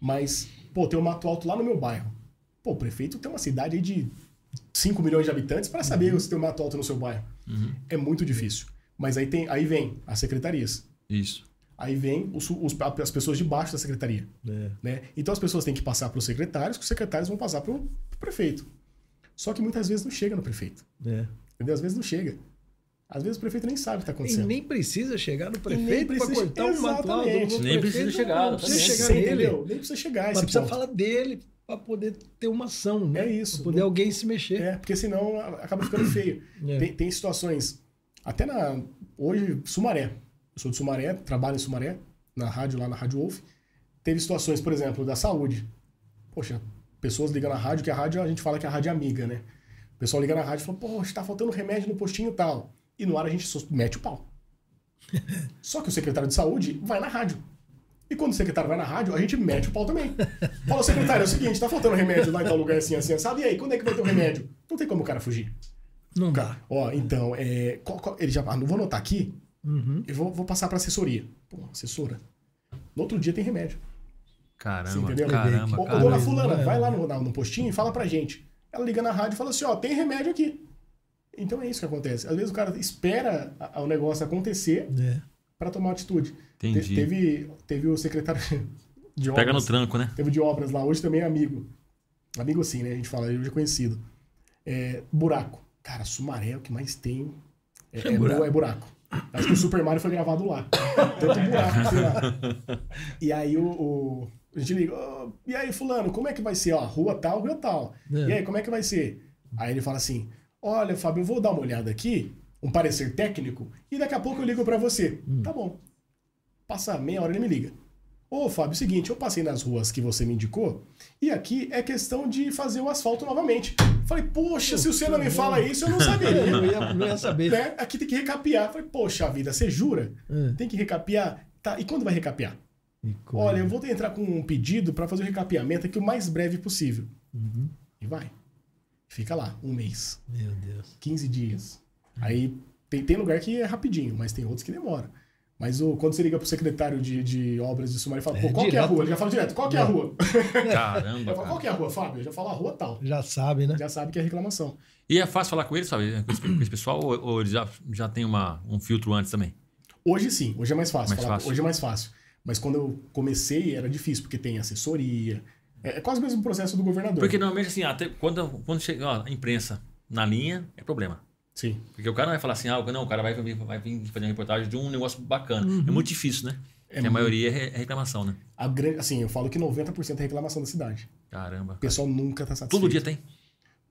Mas, pô, tem um Mato Alto lá no meu bairro. Pô, o prefeito tem uma cidade aí de 5 milhões de habitantes para saber Uhum. se tem um Mato Alto no seu bairro. É muito difícil. Mas aí, tem, aí vem as secretarias. Isso. Aí vem os, os- as pessoas de baixo da secretaria. É. Né? Então as pessoas têm que passar para os secretários, que os secretários vão passar para o prefeito. Só que muitas vezes não chega no prefeito. É. Entendeu? Às vezes não chega. Às vezes o prefeito nem sabe o que está E acontecendo. nem precisa chegar no prefeito para precisa- cortar um mato Nem prefeito precisa não- chegar, Não precisa chegar nele. entendeu? Nem precisa chegar Mas precisa ponto. falar dele para poder ter uma ação, né? É isso. Pra poder Não- alguém se mexer. É, porque senão acaba ficando feio. É. Tem, tem situações. Até na. Hoje, Sumaré. Eu sou de Sumaré, trabalho em Sumaré, na rádio, lá na Rádio Wolf. Teve situações, por exemplo, da saúde. Poxa, pessoas ligam na rádio, que a rádio a gente fala que a rádio é amiga, né? O pessoal liga na rádio e fala, poxa, tá faltando remédio no postinho e tal. E no ar a gente mete o pau. Só que o secretário de saúde vai na rádio. E quando o secretário vai na rádio, a gente mete o pau também. Fala, secretário, é o seguinte, tá faltando remédio lá em tal lugar assim, assim, sabe? E aí, quando é que vai ter o remédio? Não tem como o cara fugir. Não dá. Ó, então, é, qual- qual- ele já, ah, não vou anotar aqui, Uhum. eu vou, vou passar pra assessoria. Pô, assessora. No outro dia tem remédio. Você Caramba, entendeu? caramba, Ô, caramba. dona Fulana, É. vai lá no, na- no postinho e fala pra gente. Ela liga na rádio e fala assim, ó, tem remédio aqui. Então é isso que acontece. Às vezes o cara espera a- o negócio acontecer É. pra tomar atitude. Te- Entendi. teve, teve o secretário de obras. Pega no tranco, né? Teve de obras lá, hoje também é amigo. Amigo assim, né? A gente fala, hoje é conhecido. É, buraco. Cara, Sumaré é o que mais tem. É, é buraco. buraco. é buraco. Acho que o Super Mario foi gravado lá. Tanto buraco, sei lá. E aí o, o- a gente liga, "Ô, e aí, fulano, como é que vai ser? Ó, rua tal, rua tal. É. E aí, como é que vai ser? Aí ele fala assim: olha, Fábio, eu vou dar uma olhada aqui, um parecer técnico, e daqui a pouco eu ligo pra você. Tá bom. Passa meia hora ele me liga. Ô, Fábio, é o seguinte, eu passei nas ruas que você me indicou, e aqui é questão de fazer o asfalto novamente. Falei, poxa, se você não me fala isso, eu não sabia. Eu ia, não ia saber. né? Aqui tem que recapear. Falei, poxa vida, você jura? É. Tem que recapear? Tá, e quando vai recapear? Olha, eu vou entrar com um pedido para fazer o recapeamento aqui o mais breve possível. Uhum. E vai. Fica lá, um mês, Meu Deus. 15 dias. Aí tem, tem lugar que é rapidinho, mas tem outros que demora. Mas o, quando você liga pro secretário de, de obras de Sumaré e fala, É pô, qual que é a direto. rua? Ele já fala direto, qual que é a rua? Caramba, Eu falo, qual que é a rua, Fábio? Eu já falo a rua tal. Já sabe, né? Já sabe que é reclamação. E é fácil falar com eles, sabe? Com esse, com esse pessoal, ou, ou eles já, já tem uma, um filtro antes também? Hoje sim, hoje é mais fácil. Mais falar- fácil. Hoje é mais fácil. Mas quando eu comecei era difícil, porque tem assessoria. É, é quase o mesmo processo do governador. Porque normalmente, assim, até quando, quando chega ó, a imprensa na linha, é problema. Sim. Porque o cara não vai falar assim, ah, não, o cara vai, vir- vai vir fazer uma reportagem de um negócio bacana. É muito difícil, né? Porque a muito- maioria é é reclamação, né? A grande, assim, eu falo que 90% é reclamação da cidade. Caramba. O pessoal nunca tá satisfeito. Todo dia tem.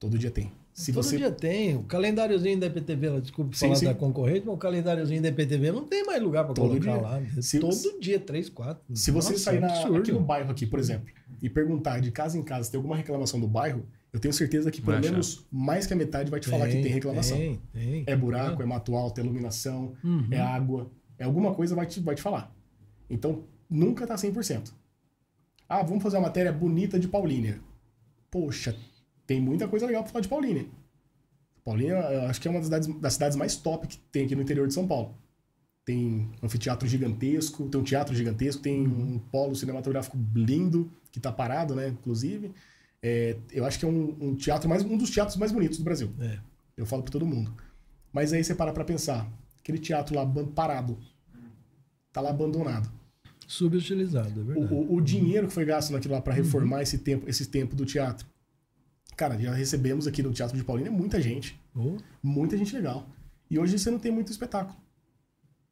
Todo dia tem. Se Todo você dia tem. O calendáriozinho da EPTV, lá, desculpe Sim, falar sim. da concorrente, mas o calendáriozinho da EPTV não tem mais lugar para colocar dia. lá. Se- Todo dia, três, quatro. Se você Nossa, sair é na- aqui no bairro, aqui, por exemplo, e perguntar de casa em casa se tem alguma reclamação do bairro, eu tenho certeza que pelo menos mais que a metade vai te falar que tem reclamação. Tem, tem. É buraco, é mato alto, é iluminação, Uhum. é água, é alguma coisa vai te, vai te falar. Então, nunca tá 100%. Ah, vamos fazer uma matéria bonita de Paulínia. Poxa, tem muita coisa legal pra falar de Paulínia. Paulínia, eu acho que é uma das cidades, das cidades mais top que tem aqui no interior de São Paulo. Tem um anfiteatro gigantesco, tem um teatro gigantesco, tem um polo cinematográfico lindo, que tá parado, né, inclusive. É, eu acho que é um, um teatro mais um dos teatros mais bonitos do Brasil. É. Eu falo pra todo mundo. Mas aí você para pra pensar, aquele teatro lá parado, tá lá abandonado. Subutilizado, é O, verdade. o- o dinheiro que foi gasto naquilo lá pra reformar esse tempo, esse tempo do teatro. Cara, já recebemos aqui no Teatro de Paulínia muita gente, Oh, muita gente legal. E hoje você não tem muito espetáculo.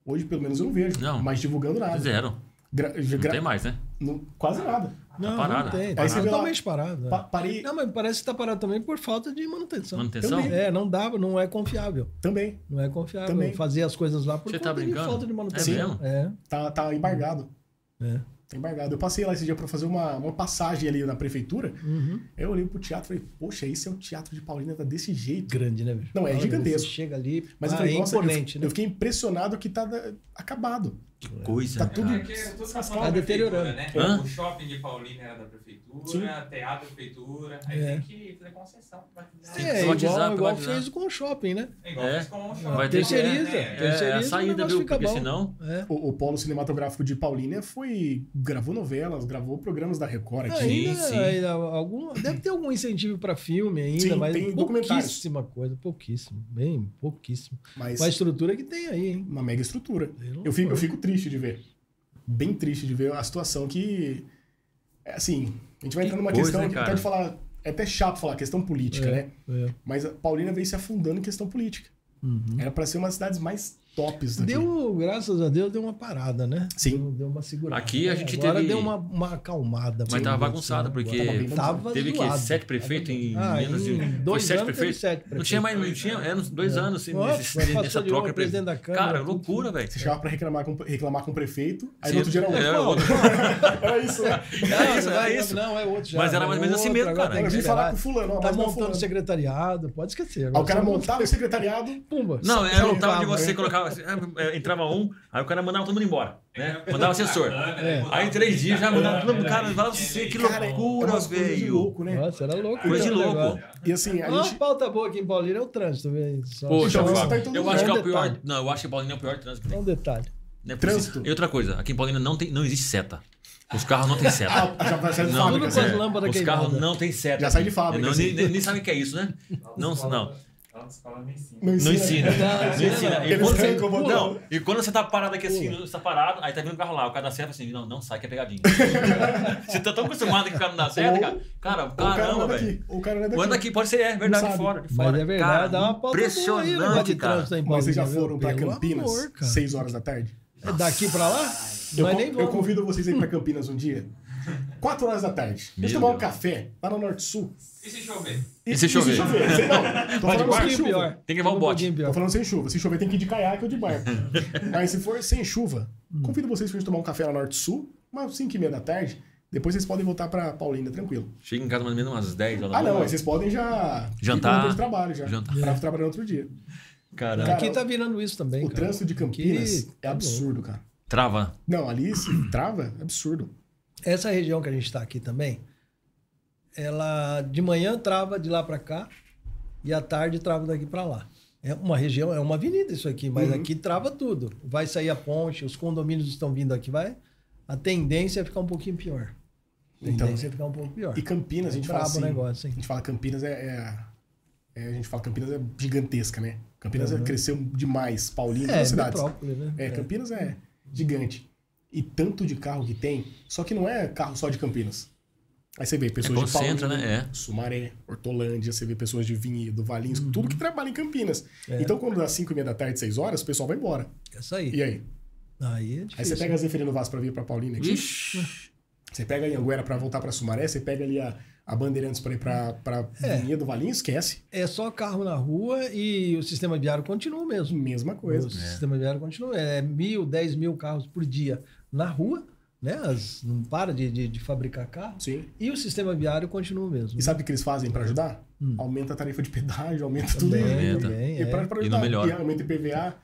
Hoje, pelo menos, eu não vejo. Não. Mas divulgando nada. Zero. Gra- Não gra- tem mais, né? não- quase nada. não, parado. não tem. Aí Tá totalmente parado. é. Pa- parei Não, mas parece que tá parado também por falta de manutenção. Manutenção? Também. É, não dá, não é confiável. também. Não é confiável Também. fazer as coisas lá por Você conta tá de brincando? falta de É manutenção. mesmo? É, Tá, tá embargado. é. Tá embargado. Eu passei lá esse dia pra fazer uma, uma passagem ali na prefeitura. Uhum. Aí eu olhei pro teatro e falei, poxa, esse é o teatro de Paulínia, tá desse jeito. Grande, né, bicho? Não, é Olha, gigantesco. você Chega ali, Mas ah, eu falei, é nossa, eu- imponente, eu, né? fiquei impressionado que tá acabado. Que coisa, Tá tudo- cara? É Tá deteriorando. Hã? Né? O shopping de Paulínia era da prefeitura, Sim. teatro da prefeitura. Aí É. tem que fazer concessão. Sim, É, igual, igual fez com o shopping, né? É igual É. fez com o shopping. Vai ter que- Terceiriza. né? É, terceiriza, a o saída, viu? Porque bom. senão. É. O, o Polo Cinematográfico de Paulínia foi. gravou novelas, gravou programas da Record aqui. Ainda, sim. ainda algum, deve ter algum incentivo para filme ainda, Sim, mas tem pouquíssima coisa, pouquíssimo, bem pouquíssimo. Mas Com a estrutura que tem aí, hein? uma mega estrutura. Eu fico, eu fico triste de ver. Bem triste de ver a situação que. É assim, a gente vai Que entrar numa coisa, questão né, que pode falar. É até chato falar, questão política, É, né? é. Mas a Paulínia veio se afundando em questão política. Uhum. Era para ser uma das cidades mais tops daqui. Deu, graças a Deus, deu uma parada, né? Sim. Deu, deu uma segurada. Aqui a gente Agora teve- deu uma, uma acalmada. Mas tava bagunçado, porque Tava Tava teve que sete prefeitos em Ah, menos de. dois sete anos teve prefeitos. sete Não prefeitos. tinha mais, não tinha, é, uns dois anos assim, Nossa, nesse- nessa de troca. novo, presidente da Câmara, Cara, loucura, velho. Você chegava pra reclamar com, reclamar com o prefeito, aí Sim. no outro dia era outro. É, outro. Era isso, né? É isso, é isso. Não, é outro já. Mas era mais ou menos assim mesmo, cara. Eu vim falar com o fulano, Tá não é montando secretariado, pode esquecer. O cara montava o secretariado, Pumba. Não, só- era só o tal de tava, você né? Colocava. assim, é, entrava um, aí o cara mandava todo mundo embora. Né? Mandava assessor. É. Aí em três dias já mandava todo mundo. Cara, falava assim, que cara, é loucura, velho. louco, né? Nossa, era louco. Coisa de né, louco. E assim, a Uma gente. pauta boa aqui em Paulínia é o trânsito, velho. Poxa, Então, só- você tá eu acho que é o pior. Não, eu acho que Paulina é o pior trânsito tem. um detalhe. Não é Trânsito. E outra coisa, aqui em Paulina não, tem, não existe seta. Os carros não têm seta. Ah, já vai sair de Não, fábrica. Tudo com as lâmpadas Os carros não têm seta. Já sai de fábrica, Não, assim. nem, nem, sabem o que é isso, né? Não, não. Autoescola nem ensina. Não Não ensina. Não, Não ensina não. E quando, você, incomodar. não, e quando você tá parado aqui assim, você tá parado, aí tá vindo o carro lá, o cara dá certo assim, não, não sai que é pegadinha. você tá tão acostumado que o cara não dá certo, cara. Cara, caramba, velho. o cara anda Manda aqui. aqui, pode ser, é verdade, de fora, de Mas fora. é verdade, Cara, dá uma pauta aí negócio impressionante, cara. aí Mas vocês já foram pra Campinas, amor, cara. 6 horas da tarde? É daqui pra lá? Eu, eu convido vocês a ir pra Campinas um dia. 4 horas da tarde. Meu gente tomar um café lá no Norte Sul. E se chover? E se chover? Sei não. Tô Vai de falando barco? sem chuva. pior. Tem que levar o Um bote. pior. Tô falando sem chuva. Se chover, tem que ir de caiaque ou de barco. Mas se for sem chuva, convido vocês pra gente tomar um café lá no Norte Sul, umas 5 e meia da tarde. Depois vocês podem voltar pra Paulina, tranquilo. Chega em casa mais ou menos umas 10 horas da Ah, não, vocês podem já Jantar. de trabalho já. Jantar. Pra trabalhar outro dia. Caramba. Cara, Aqui tá virando isso também, O cara. trânsito de Campinas é tá absurdo, cara. Trava. Não, ali se trava, é absurdo. Essa região que a gente está aqui também, ela de manhã trava de lá para cá e à tarde trava daqui para lá. É uma região, é uma avenida isso aqui, mas Uhum. aqui trava tudo. Vai sair a ponte, os condomínios estão vindo aqui, vai. A tendência é ficar um pouquinho pior. A Então, tendência é ficar um pouco pior. E Campinas, a gente fala assim, negócio, hein? a gente fala Campinas é, é- é- a gente fala Campinas é gigantesca, né? Campinas é- Uhum. cresceu demais, Paulina, É, as cidades. metrópole, né? É, Campinas é gigante. E tanto de carro que tem, só que não é carro só de Campinas. Aí você vê pessoas de concentra, Paulínia, né? É. Sumaré, Hortolândia, você vê pessoas de Vinhedo, Valinhos, Uhum. tudo que trabalha em Campinas. É. Então quando dá 5 e meia da tarde, 6 horas, o pessoal vai embora. Essa aí. E aí? Aí é Aí você pega a Zeferino Vaz pra vir pra Paulina aqui, Ixi. você pega a Anguera pra voltar pra Sumaré, você pega ali a, a Bandeirantes pra ir pra, pra É. Vinhedo, Valinhos, esquece. É só carro na rua e o sistema viário continua mesmo. Mesma coisa. O sistema viário continua. É mil, dez mil carros por dia na rua, né? As- não para de, de, de fabricar carro. Sim. E o sistema viário continua mesmo. E sabe o que eles fazem pra ajudar? Hum. Aumenta a tarifa de pedágio, aumenta tudo. Também, Aumenta. também, E, é. pra, pra E ajudar. não melhora. E aumenta IPVA.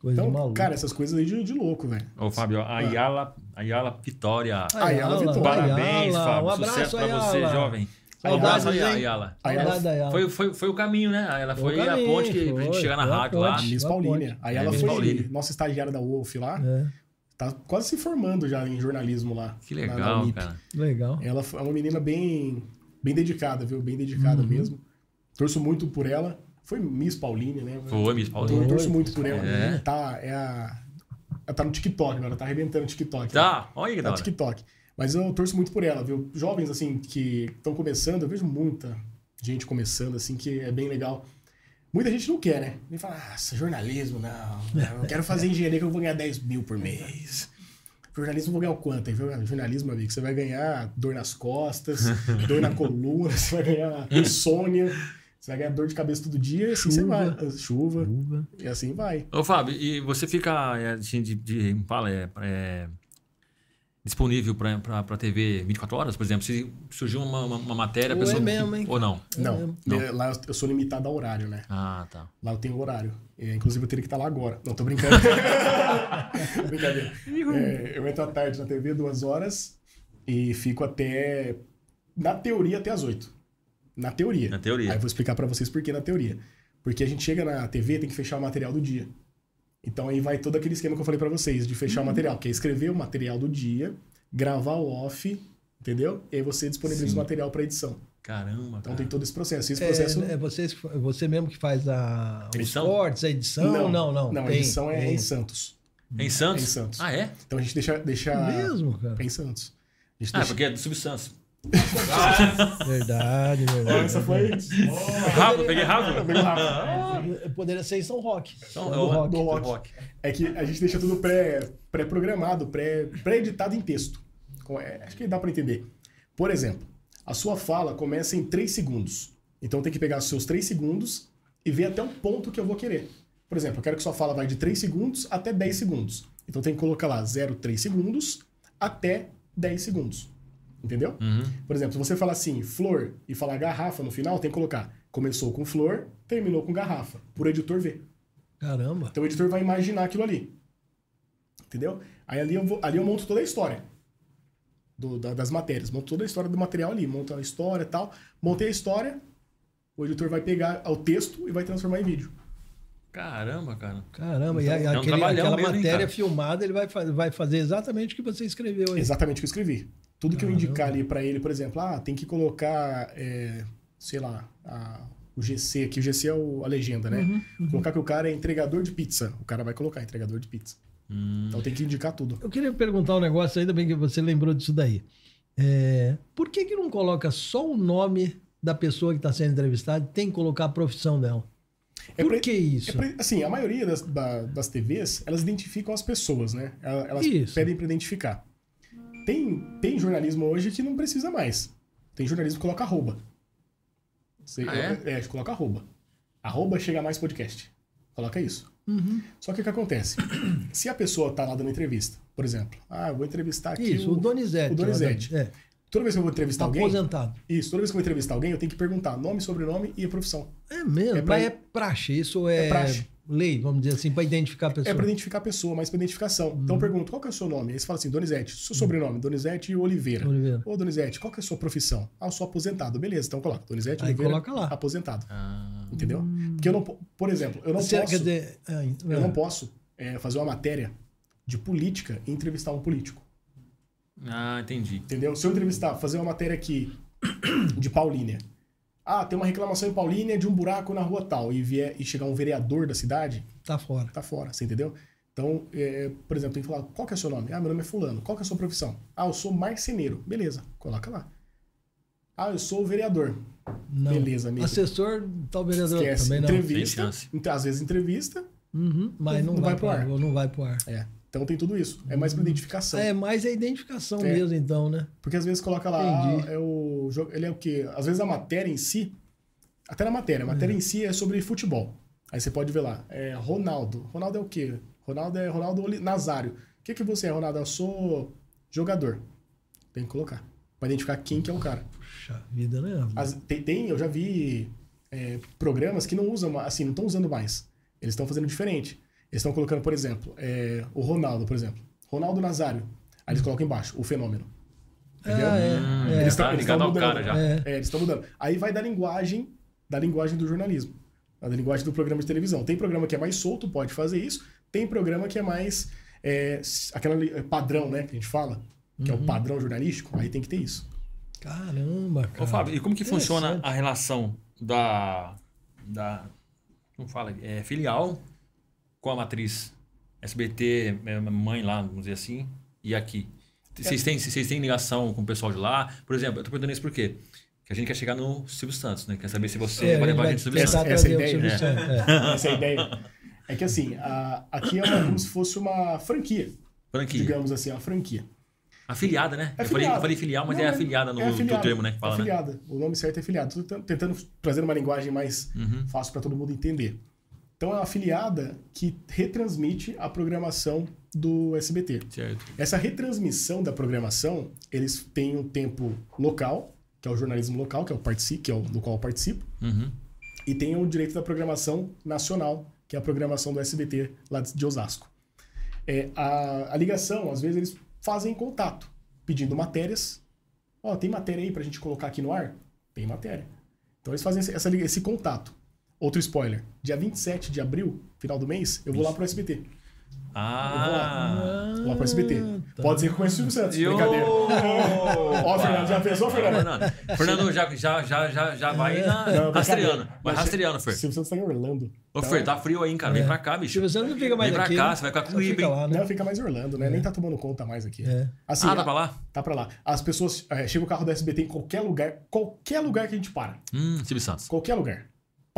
Coisa de Então, maluco. cara, essas coisas aí de, de louco, velho. Ô, Fábio, a Ayala, Ayala Vitória. Ayala Vitória. Parabéns, Ayala, Fábio. Um abraço, Sucesso pra você, Ayala. jovem. Saudades, Abraço, hein? Ayala. Ayala. Foi, foi, foi o caminho, né? Ela Foi foi, o caminho, a ponte que pra gente foi, chegar na foi a rádio lá. A Miss Paulínia. Aí É, ela Miss foi Paulínia. nossa estagiária da Wolf lá. É, Tá quase se formando já em jornalismo lá. Que na- na legal, Unip. cara. legal. Ela é uma menina bem, bem dedicada, viu? Bem dedicada Uhum. mesmo. Torço muito por ela. Foi Miss Paulínia, né? Foi, Miss Paulinho. Torço muito por ela. É. Tá, é a... Ela tá no TikTok agora, tá arrebentando o TikTok. Tá, olha que Tá no. TikTok. Mas eu torço muito por ela, viu? Jovens, assim, que estão começando, eu vejo muita gente começando, assim, que é bem legal. Muita gente não quer, né? Vem falar, ah, jornalismo, não. não, Eu quero fazer engenharia que eu vou ganhar 10 mil por mês. Jornalismo eu vou ganhar o quanto? Aí, viu? Jornalismo, amigo, você vai ganhar dor nas costas, dor na coluna, você vai ganhar insônia, você vai ganhar dor de cabeça todo dia, e assim você Chuva. vai. Chuva. Uva. E assim vai. Ô, Fábio, e você fica é, assim, de, de fala, é, é, disponível pra, pra, pra TV 24 horas? Por exemplo, se surgiu uma, uma, uma matéria, a Ou é pessoa. mesmo, hein? Ou não? É não, mesmo. Não. é, lá eu- sou limitado a horário, né? Ah, tá. Lá eu tenho horário. É, inclusive eu teria que estar lá agora. Não, tô brincando. Brincadeira. É, eu entro à tarde na TV, duas horas, e fico até. Na teoria, até as oito. Na teoria. Na teoria. Aí eu vou explicar pra vocês por que na teoria. Porque a gente chega na TV, tem que fechar o material do dia. Então aí vai todo aquele esquema que eu falei pra vocês, de fechar o material, que é escrever o material do dia, gravar o off, entendeu? E aí você disponibiliza Sim. o material pra edição. Caramba, Então cara. tem todo esse processo. Esse processo. É, é você, você mesmo que faz a, os Edição? cortes, a edição? Não, não. Não, Não, a Tem- edição é tem. em Santos. Em Santos? É em Santos. Ah, é? Então a gente deixa. deixa Mesmo, cara? É em Santos. A gente Ah, deixa- porque é do Substância. Verdade, verdade. essa foi. Rápido, peguei rápido? Bem rápido. Poderia ser em São Roque. Então, do é o- rock. do rock. É que a gente deixa tudo pré- pré-programado, pré, pré-editado em texto. É, acho que dá pra entender. Por exemplo, a sua fala começa em 3 segundos. Então tem que pegar os seus 3 segundos e ver até o ponto que eu vou querer. Por exemplo, eu quero que sua fala vai de 3 segundos até 10 segundos. Então tem que colocar lá 0,3 segundos até 10 segundos. Entendeu? Uhum. Por exemplo, se você falar assim, flor, e falar garrafa no final, tem que colocar começou com flor, terminou com garrafa. Por editor ver. Caramba. Então o editor vai imaginar aquilo ali. Entendeu? Aí ali eu, vou- ali eu monto toda a história do- da- das matérias. Monto toda a história do material ali. Monto a história e tal. Montei a história. O editor vai pegar o texto e vai transformar em vídeo. Caramba, cara. Caramba. Então, e é um aquele, aquela mesmo, hein, matéria cara? filmada, ele vai, vai fazer exatamente o que você escreveu aí. Exatamente o que eu escrevi. Tudo que eu indicar ali pra ele, por exemplo, ah, tem que colocar, é, sei lá, a- o GC, que o GC é o- a legenda, né? Uhum, Colocar que o cara é entregador de pizza. O cara vai colocar entregador de pizza. Hum. Então tem que indicar tudo. Eu queria perguntar um negócio, ainda bem que você lembrou disso daí. É, por que, que não coloca só o nome da pessoa que está sendo entrevistada? Tem que colocar a profissão dela. É Por pra- que isso? É pra- assim, a maioria das, da- das TVs, elas identificam as pessoas, né? Elas Isso. pedem pra identificar. Tem, tem jornalismo hoje que não precisa mais. Tem jornalismo que coloca arroba. Você, Ah, é? é, coloca arroba. Arroba chega mais podcast. Coloca isso. Uhum. Só que o que acontece? Se a pessoa tá lá dando entrevista, por exemplo, ah, eu vou entrevistar aqui Isso, o, Donizete. o Donizete. É, Toda vez que eu vou entrevistar alguém, aposentado. isso, toda vez que eu vou entrevistar alguém, eu tenho que perguntar nome, sobrenome e profissão. É mesmo, É pra- é praxe. Isso é, É praxe. Lei, vamos dizer assim, para identificar a pessoa. É pra identificar a pessoa, mais pra identificação. Então eu pergunto, qual que é o seu nome? Aí você fala assim, Donizete. Seu sobrenome, Donizete Oliveira. Oliveira. Ô, Donizete, qual que é a sua profissão? Ah, eu sou aposentado. Beleza, então coloca. Donizete Aí Oliveira, coloca lá. aposentado. Ah, Entendeu? Porque eu não... po- Por exemplo, eu não Você- posso... Quer dizer, é, Eu é. não posso é, fazer uma matéria de política e entrevistar um político. ah, entendi. Entendeu? Se eu entrevistar, fazer uma matéria aqui de Paulínia. Ah, tem uma reclamação em Paulínia de um buraco na rua tal. E, vier, e chegar um vereador da cidade, tá fora. tá fora, você entendeu? Então, é, por exemplo, tem que falar, qual que é o seu nome? Ah, meu nome é fulano. Qual que é a sua profissão? Ah, eu sou marceneiro. Beleza, coloca lá. Ah, eu sou vereador. Não. Beleza, amigo. Assessor, tal vereador Esquece. também não. entrevista. Então, Às vezes entrevista. Uhum, mas não, Não vai, vai pro ar. ar. ou Não vai pro ar. É. Então tem tudo isso. É mais pra identificação. É, mais a identificação É. mesmo, então, né? Porque às vezes coloca lá, Entendi. ah, é o jogo, ele é o quê? Às vezes a matéria em si, até na matéria, a matéria em si é sobre futebol. Aí você pode ver lá, é Ronaldo. Ronaldo é o quê? Ronaldo é Ronaldo Nazário. O que, que você é, Ronaldo? Eu sou jogador. Tem que colocar. Pra identificar quem que é o cara. Puxa vida, né? As- tem, tem- eu já vi é, programas que não usam, assim, não estão usando mais. Eles estão fazendo diferente. Eles estão colocando, por exemplo, é, o Ronaldo, por exemplo. Ronaldo Nazário. Aí eles colocam embaixo, o fenômeno. Entendeu? Ah, é, é. Eles tá eles ligado tão ao mudando. cara já. É. É, eles estão mudando. Aí vai da linguagem, da linguagem do jornalismo. Da linguagem do programa de televisão. Tem programa que é mais solto, pode fazer isso. Tem programa que é mais é, li- é, padrão, né, que a gente fala, que é Uhum. o padrão jornalístico. Aí tem que ter isso. Caramba, cara. Ô, Fábio, e como que funciona a relação da. da como fala? É, filial com a matriz SBT, é, mãe lá, vamos dizer assim, e aqui? Vocês têm, vocês têm ligação com o pessoal de lá? Por exemplo, eu tô perguntando isso por quê? Porque a gente quer chegar no Silvio Santos, né? Quer saber se você É, vai levar a gente no Silvio essa- Santos. essa o ideia, Silvio né? Santos, é. Essa é a ideia. É que assim, a- aqui é uma- como se fosse uma franquia, Franquia. digamos assim, uma franquia. Afiliada, né? É eu, falei, afiliada. eu falei filial, mas Não, é afiliada no, é afiliada. termo, né? Que É fala, né? afiliada. O nome certo é afiliado. Tô tentando- tentando trazer uma linguagem mais Uhum. fácil para todo mundo entender. Então é uma afiliada que retransmite a programação do SBT. Certo. Essa retransmissão da programação, eles têm um tempo local, que é o jornalismo local, que é o participo, que é o do qual eu participo, Uhum. e tem o direito da programação nacional, que é a programação do SBT lá de Osasco. É, a, a ligação, às vezes, eles fazem contato, pedindo matérias. Ó, tem matéria aí pra gente colocar aqui no ar? Tem matéria. Então eles fazem esse contato. Outro spoiler. Dia 27 de abril, final do mês, eu vou lá pro SBT. Ah. Lá pro SBT. tá. Pode dizer que conhece o Silvio Santos. Eu- Brincadeira. Ó, Fernando, já pensou, Fernando? Fernando, Fernando já, já, já, já, já vai na, Não, rastreando. Vai Mas- rastreando, Fer. Silvio Santos tá em Orlando. Ô, Então, Fer, tá frio aí, hein, cara? Vem pra cá, bicho. Silvio Santos não fica mais Vem pra aqui. cá, né? você vai ficar fica hein? lá, né? Não, fica mais em Orlando, né? Nem tá tomando conta mais aqui. É. Assim, Ah, tá pra lá? Tá pra lá. As pessoas. É, chega o carro do SBT em qualquer lugar, qualquer lugar que a gente para. Hum, Silvio Santos. Qualquer lugar.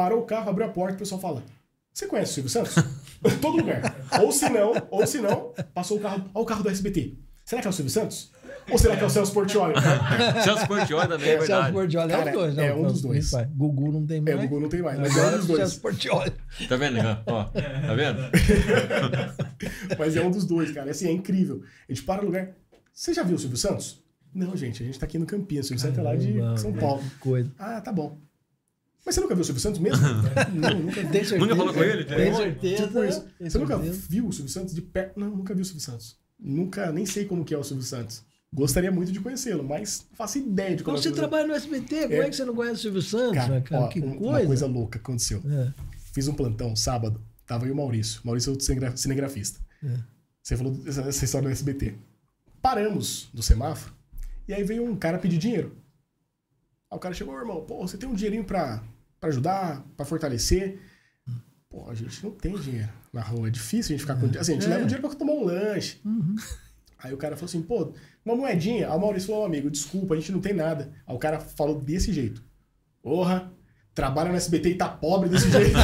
Parou o carro, abriu a porta, o pessoal fala: Você conhece o Silvio Santos? Todo lugar. Ou se não, ou se não, passou o carro. Olha o carro do SBT. Será que é o Silvio Santos? Ou será que é o Celso Portioli? Celso Portioli também, é Celso verdade. Portioli é Cara, os dois, é não, um dos dois. vai. Gugu não tem mais. É, o Google não tem mais, mas é um dos Celso dois. Portioli. Tá vendo? Ó, tá vendo? Mas é um dos dois, cara. Assim, é incrível. A gente para no lugar. Você já viu o Silvio Santos? Não, gente, a gente tá aqui no Campinas. O Silvio Santos é lá de São Paulo. que Coisa. Ah, tá bom. Mas você nunca viu o Silvio Santos mesmo? não, nunca vi. Tem certeza? Nunca falou com ele? Tem certeza? Tipo isso. Você nunca certeza? viu o Silvio Santos de perto? Não, nunca vi o Silvio Santos. Nunca, nem sei como que é o Silvio Santos. Gostaria muito de conhecê-lo, mas não faço ideia de como Então é o você trabalha no SBT, como é que você não conhece o Silvio Santos? Cara, né, cara? ó, que um- coisa. Uma coisa louca aconteceu. É. Fiz um plantão sábado, tava aí o Maurício. Maurício é outro cinegra- cinegrafista. É. Você falou essa, essa história do SBT. Paramos do semáforo e aí veio um cara pedir dinheiro. Aí o cara chegou, irmão, pô, você tem um dinheirinho pra, pra ajudar, pra fortalecer? Pô, a gente não tem dinheiro na rua, é difícil a gente ficar com Assim, a gente É. leva o dinheiro pra tomar um lanche. Uhum. Aí o cara falou assim, pô, uma moedinha. Aí o Maurício falou, amigo, desculpa, a gente não tem nada. Aí o cara falou desse jeito. Porra, trabalha no SBT e tá pobre desse jeito.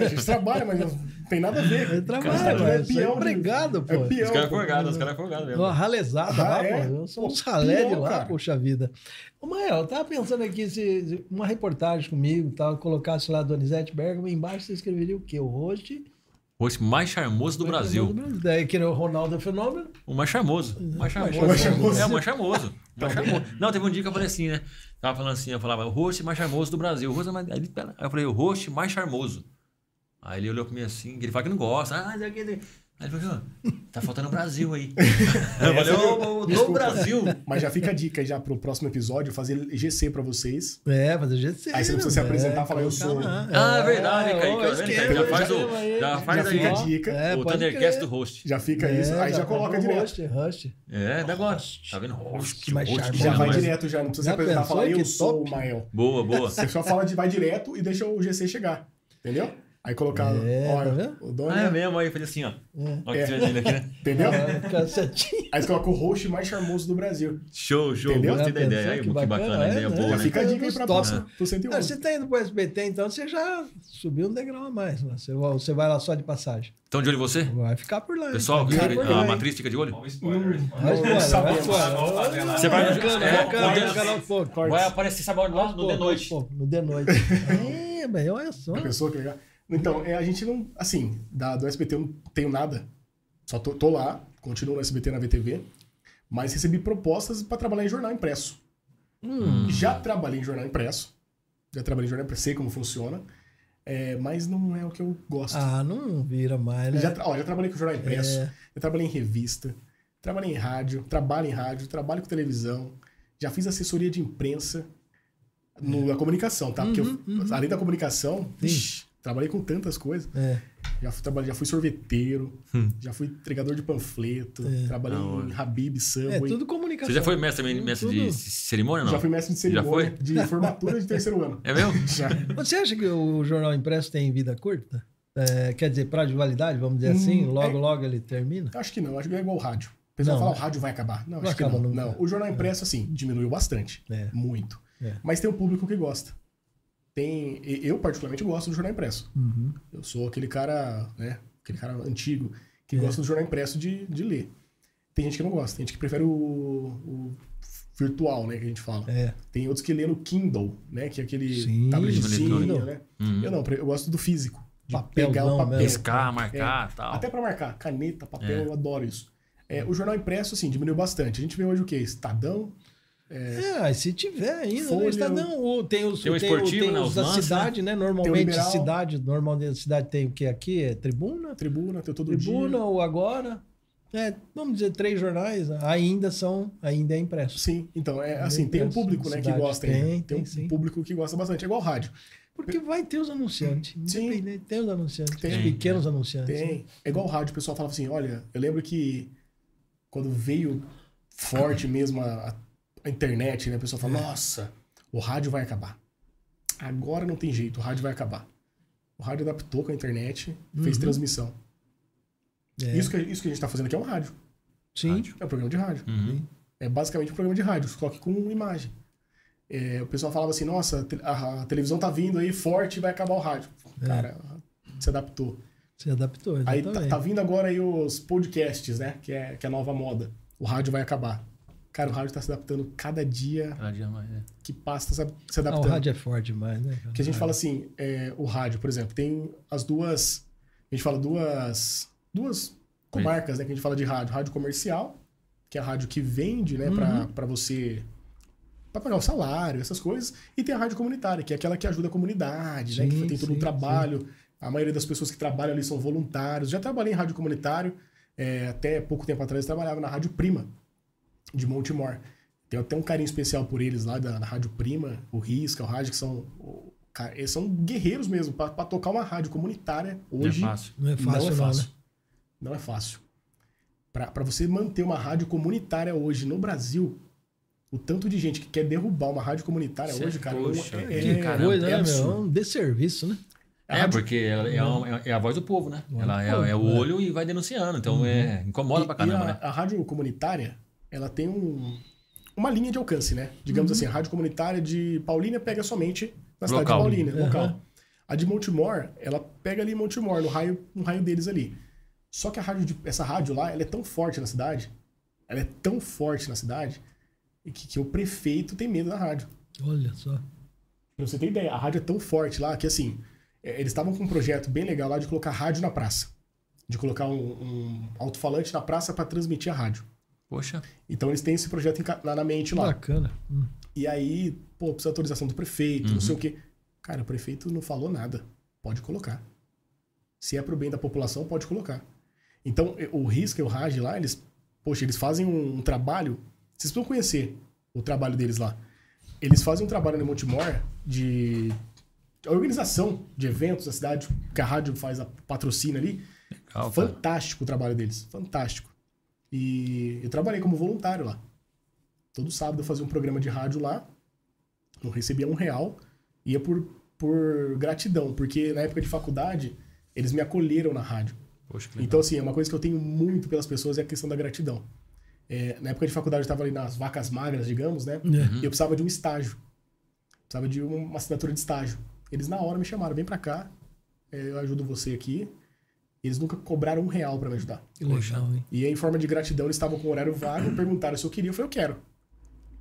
a gente trabalha, mas não tem nada a ver. Ele trabalha, Cara, aquilo mas isso é peão empregado, pô. É peão. Os caras forgados, os caras forgados mesmo. Uma ralezada Ah, lá, é? pô. Eu sou Pô, uns ralé de lá, cara. poxa vida. Ô, Mael, eu tava pensando aqui se uma reportagem comigo, tal, colocasse lá Donizete Bergman, embaixo você escreveria o quê? O host O rosto mais charmoso do Brasil. Daí que era o Ronaldo Fenômeno. O mais charmoso. O mais charmoso. mais charmoso. É, o mais charmoso. O mais charmoso. Não, teve um dia que eu falei assim, né? Tava falando assim, eu falava, o host mais charmoso do Brasil. O host mais... Aí, eu falei, o host mais charmoso. Aí ele olhou pra mim assim, ele fala que não gosta. Ah. Aí ele falou, "Ó, tá faltando o Brasil aí. eu falei, ô, do. Brasil. Mas já fica a dica aí já pro próximo episódio, fazer GC pra vocês. É, fazer GC. Aí você não precisa se né? apresentar e falar, eu sou-. Ah, é verdade, É, Kaique. ó, Tá esquema, Já faz o- já faz Já aí, fica a dica. É, o Thundercast do host. Já fica É, isso, aí já, coloca direto. Host, host. É, agora. Tá vendo? Host, Mais host. Já vai direto, já. Não precisa se apresentar e falar, eu sou o Mael. Boa, boa. Você só fala de vai direto e deixa o GC chegar. Entendeu? Aí colocar. É, olha, tá o dono. Ah, é mesmo. Aí falei assim, ó. Olha que É. treinando aqui, né? Entendeu? Cacetinho. Aí você coloca o host mais charmoso do Brasil. Show, show. Entendeu? Gostei da ideia. Aí, que bacana, bacana, é, ideia né? boa, Já né? fica a dica aí pra próxima, pro Ah, 111. você tá indo pro SBT, então você já subiu um degrau a mais. Né? Você, vai- lá só de passagem. Então, de olho em você? Vai ficar por lá. Pessoal, por a lá, hein? matriz fica de olho? Olha o spoiler. Fazer lá. Você vai no- é, no. Vai aparecer, sabe onde lá? No de noite. No de noite. É, bem, olha só. Pessoa que legal. Então, é, a gente não. Assim, da, do SBT eu não tenho nada. Só tô, tô lá, continuo no SBT na VTV. Mas recebi propostas pra trabalhar em jornal impresso. Hum. Já trabalhei em jornal impresso. Já trabalhei em jornal impresso, sei como funciona. É, mas não é o que eu gosto. Ah, não vira mais, né? Já, ó, já trabalhei com jornal impresso, É. já trabalhei em revista, trabalhei em rádio, trabalho em rádio, trabalho com televisão, já fiz assessoria de imprensa no, na comunicação, tá? Porque eu- além da comunicação, ixi, trabalhei com tantas coisas. É. Já fui, trabalhei, já fui sorveteiro, já fui entregador de panfleto, trabalhei Da hora. em Habib, É Subway. tudo comunicação. Você já foi mestre também, mestre de cerimônia, não? Já fui mestre de Já cerimônia, foi? de formatura de terceiro ano. É mesmo? Já. Você acha que o jornal impresso tem vida curta? É, quer dizer, prazo de validade, vamos dizer Hum, assim? Logo, é. logo ele termina? Acho que não, acho que é igual o rádio. O pessoal Não, fala, né? o rádio vai acabar. Não, Não acho que não. nunca. Não, o jornal impresso, assim, diminuiu bastante. É. Muito. É. Mas tem um público que gosta. Tem, eu, particularmente, gosto do jornal impresso. Uhum. Eu sou aquele cara, né? Aquele cara antigo que É. gosta do jornal impresso de, de ler. Tem gente que não gosta, tem gente que prefere o, o virtual, né? Que a gente fala. É. Tem outros que lê no Kindle, né? Que é aquele Sim, tabletzinho, né? Uhum. Eu não, eu gosto do físico. De Papelzão pegar o papel. Pescar, marcar e tal. Até pra marcar, caneta, papel, É. eu adoro isso. É, o jornal impresso, assim, diminuiu bastante. A gente vê hoje o quê? Estadão, É, se tiver ainda, Folha. né? Estadão, o- tem os, Tem o tem esportivo, tem né, os da cidade, né? O Normalmente cidade, normalmente a cidade tem o que aqui? É tribuna? Tribuna, tem todo Tribuna dia. ou agora? É, vamos dizer, três jornais ainda são, ainda é impresso. Sim, então, é assim, tem um impresso público né, que gosta Tem, ainda. tem, Tem um sim. público que gosta bastante. É igual rádio. Porque vai ter os anunciantes. Sim. Tem os anunciantes. Tem. Os pequenos anunciantes. Tem. É igual rádio, o pessoal fala assim, olha, eu lembro que quando veio forte mesmo a, a internet, né? O pessoal fala, nossa, o rádio vai acabar. Agora não tem jeito, o rádio vai acabar. O rádio adaptou com a internet, fez Uhum. transmissão. É. Isso, que, isso que a gente tá fazendo aqui é um rádio. Sim. É um programa de rádio. Uhum. É basicamente um programa de rádio, só que com imagem. É, o pessoal falava assim, nossa, a a, a televisão tá vindo aí forte e vai acabar o rádio. É. Cara, se adaptou. Se adaptou, Aí exatamente. tá, tá vindo agora aí os podcasts, né? Que é, que é a nova moda. O rádio vai acabar. Cara, o rádio tá se adaptando cada dia Cada dia mais, é. que passa, tá se- se Ah, o adaptando. rádio é forte demais, né? cara? Que a gente fala assim, é, o rádio, por exemplo, tem as duas. A gente fala duas. Duas comarcas, né? Que a gente fala de rádio. Rádio comercial, que é a rádio que vende, né, pra, Uhum. pra você. Pra pagar o salário, essas coisas. E tem a rádio comunitária, que é aquela que ajuda a comunidade, né? Que Sim, tem todo sim, um trabalho. A maioria das pessoas que trabalham ali são voluntários. Já trabalhei em rádio comunitário. é, até pouco tempo atrás eu trabalhava na Rádio Prima, de Montemor. Tenho até um carinho especial por eles lá da, da Rádio Prima, o Risca, o Rádio, que são. o- cara, eles são guerreiros mesmo. Pra pra tocar uma rádio comunitária hoje. Não é fácil. Não é fácil, Não é não, fácil. né? Não é fácil. Pra pra você manter uma rádio comunitária hoje no Brasil, o tanto de gente que quer derrubar uma rádio comunitária Cê- hoje, cara, poxa, é, que é, caramba, Coisa, é né, meu? É absurdo. um desserviço, né? A É, rádio- porque ela é, uma- é a voz do povo, né? Ela é, é o é. olho e vai denunciando. Então é, incomoda E- pra caramba, e a, né? a rádio comunitária, ela tem um- uma linha de alcance, né? Digamos Uhum. assim, a rádio comunitária de Paulínia pega somente na cidade Local. de Paulínia, Uhum. local. A de Montemor, ela pega ali em Montemor, no raio, no raio deles ali. Só que a rádio de- essa rádio lá, ela é tão forte na cidade, ela é tão forte na cidade, que, que o prefeito tem medo da rádio. Olha só. Pra você ter ideia, a rádio é tão forte lá que assim, é, eles estavam com um projeto bem legal lá de colocar rádio na praça. De colocar um, um alto-falante na praça para transmitir a rádio. Poxa, Então eles têm esse projeto lá na mente lá. Bacana. Hum. E aí, pô, precisa de autorização do prefeito, Uhum. não sei o quê. Cara, o prefeito não falou nada. Pode colocar. Se é pro bem da população, pode colocar. Então, o Risca e o Raj lá, eles, poxa, eles fazem um, um trabalho. Vocês precisam conhecer o trabalho deles lá. Eles fazem um trabalho no Montemor de de organização de eventos da cidade, que a rádio faz a patrocina ali. legal, cara. Fantástico o trabalho deles, fantástico. E eu trabalhei como voluntário lá. Todo sábado eu fazia um programa de rádio lá, não recebia um real, ia por, por gratidão, porque na época de faculdade eles me acolheram na rádio. Poxa. Então, assim, é uma coisa que eu tenho muito pelas pessoas é a questão da gratidão. É, na época de faculdade eu estava ali nas vacas magras, digamos, né? É. E eu precisava de um estágio. Precisava de uma assinatura de estágio. Eles na hora me chamaram, vem pra cá, é, eu ajudo você aqui. Eles nunca cobraram um real pra me ajudar. Que legal, hein? E aí, em forma de gratidão, eles estavam com o horário vago, perguntaram se eu queria, eu falei, eu quero.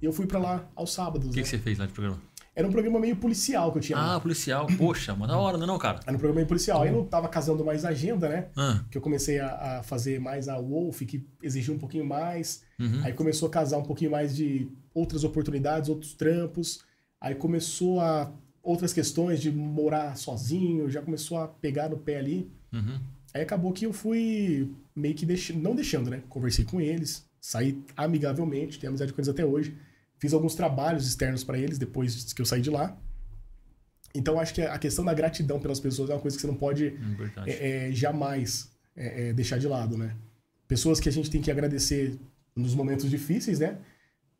E eu fui pra lá aos sábados. O que, né? que você fez lá de programa? Era um programa meio policial que eu tinha. lá. Ah, policial. Poxa, mas da hora, não é não, cara? Era um programa meio policial. Aí eu não tava casando mais a agenda, né? Ah, Que eu comecei a, a fazer mais a Wolf, que exigia um pouquinho mais. uhum. Aí começou a casar um pouquinho mais de outras oportunidades, outros trampos. Aí começou a outras questões de morar sozinho, já começou a pegar no pé ali. Uhum. Aí acabou que eu fui meio que deixando, não deixando, né? Conversei com eles, saí amigavelmente, tenho amizade com eles até hoje. Fiz alguns trabalhos externos para eles depois que eu saí de lá. Então acho que a questão da gratidão pelas pessoas é uma coisa que você não pode é, é, jamais é, é, deixar de lado, né? Pessoas que a gente tem que agradecer nos momentos difíceis, né?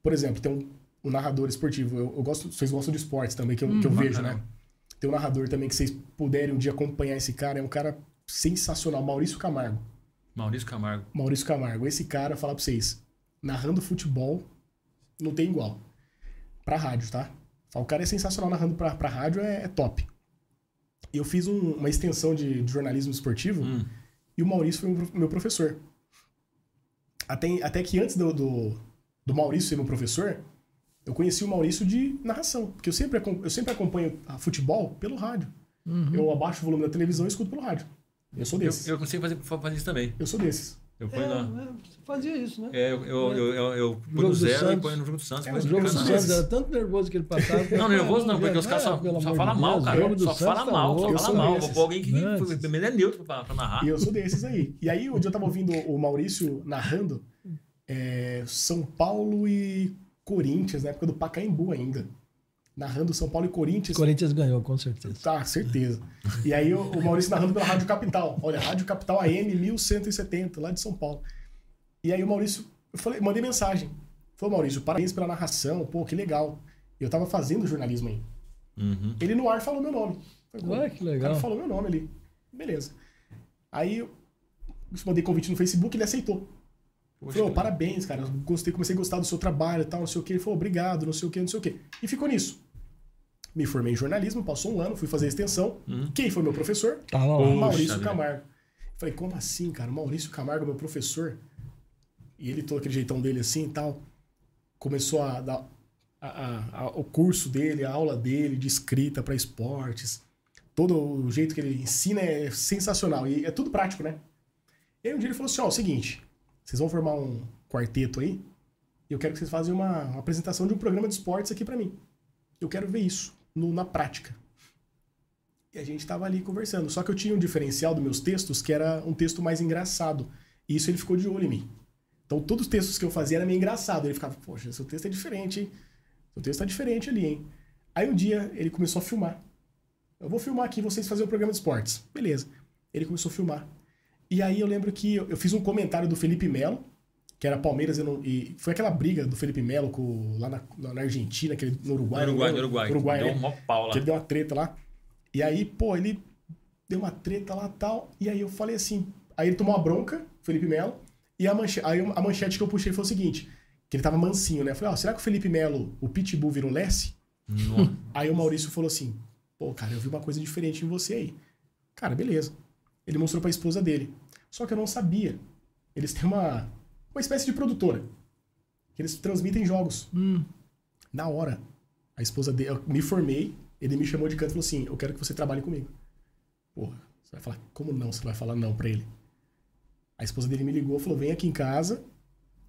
Por exemplo, tem um, um narrador esportivo. Eu, eu gosto, vocês gostam de esportes também, que eu, que eu vejo, né? Tem um narrador também que vocês puderem um dia acompanhar esse cara, é um cara sensacional, Maurício Camargo. Maurício Camargo. Maurício Camargo. Esse cara, falar pra vocês, narrando futebol, não tem igual. Pra rádio, tá? O cara é sensacional narrando pra, pra rádio, é, é top. Eu fiz um- uma extensão de, de jornalismo esportivo Hum. e o Maurício foi meu- meu professor. Até, até que antes do, do, do Maurício ser meu professor, eu conheci o Maurício de narração. Porque eu sempre, eu sempre acompanho futebol pelo rádio. Eu abaixo o volume da televisão e escuto pelo rádio. Eu sou Eu, desses. Eu, eu consigo fazer, fazer isso também. sou desses. Eu É, ponho na. é, fazia isso, né? É, eu, eu, eu, eu, eu ponho zero e Santos. ponho no jogo do Santos. É, o jogo do Santos era tanto nervoso que ele passava. que Não, eu nervoso não, porque os caras só, "Ah, pelo só falam mal, cara. o jogo do Só Santos fala tá mal, só fala Eu mal. Vou pôr alguém que ele é neutro pra, pra narrar. E eu sou desses aí. E aí, dia eu tava ouvindo o Maurício narrando é, São Paulo e Corinthians, na época do Pacaembu ainda. Narrando São Paulo e Corinthians. Corinthians ganhou, com certeza. Tá, certeza. E aí o, o Maurício narrando pela Rádio Capital. Olha, Rádio Capital AM 1170, lá de São Paulo. E aí o Maurício, eu falei, mandei mensagem. Falei, Maurício, parabéns pela narração, pô, que legal. Eu tava fazendo jornalismo aí. Uhum. Ele no ar falou meu nome. Ué, que O cara legal. falou meu nome ali. Beleza. Aí eu mandei convite no Facebook, ele aceitou. Poxa, Falou, que parabéns, cara. eu Gostei, comecei a gostar do seu trabalho e tal, não sei o quê. Ele falou, obrigado, não sei o quê, não sei o quê. E ficou nisso. Me formei em jornalismo, passou um ano, fui fazer a extensão. Uhum. Quem foi meu professor? Tava lá. Poxa Maurício. Camargo. Falei, como assim, cara? Maurício Camargo, meu professor. E ele, todo aquele jeitão dele assim e tal, começou a dar a- a- a- o curso dele, a aula dele de escrita para esportes. Todo o jeito que ele ensina é sensacional. E é tudo prático, né? E aí um dia ele falou assim: ó, é o seguinte, vocês vão formar um quarteto aí, e eu quero que vocês façam uma, uma apresentação de um programa de esportes aqui para mim. Eu quero ver isso no- na prática. E a gente tava ali conversando. Só que eu tinha um diferencial dos meus textos, que era um texto mais engraçado. E isso ele ficou de olho em mim. Então, todos os textos que eu fazia era meio engraçado. Ele ficava, poxa, seu texto é diferente, hein? Seu texto tá diferente ali, hein? Aí um dia ele começou a filmar. Eu vou filmar aqui vocês fazerem o programa de esportes. Beleza. Ele começou a filmar. E aí eu lembro que eu eu fiz um comentário do Felipe Melo, que era Palmeiras e, e foi aquela briga do Felipe Melo com, lá na, na Argentina, aquele, no Uruguai. No Uruguai, no né? Uruguai. Uruguai, Deu né? um mó pau lá. Que ele deu uma treta lá. E aí, pô, ele deu uma treta lá e tal. E aí eu falei assim. Aí ele tomou uma bronca, Felipe Melo. E a, manche, aí a manchete que eu puxei foi o seguinte: que ele tava mansinho, né? Eu falei, ó, será que o Felipe Melo, o Pitbull, virou Lessie? Aí o Maurício falou assim: pô, cara, eu vi uma coisa diferente em você aí. Cara, beleza. Ele mostrou pra esposa dele. Só que eu não sabia. Eles têm uma, uma espécie de produtora. Que eles transmitem jogos. Hum, Na hora, a esposa dele, eu me formei, ele me chamou de canto e falou assim: Eu quero que você trabalhe comigo. Porra, você vai falar, como não? Você vai falar não pra ele? A esposa dele me ligou falou: Vem aqui em casa,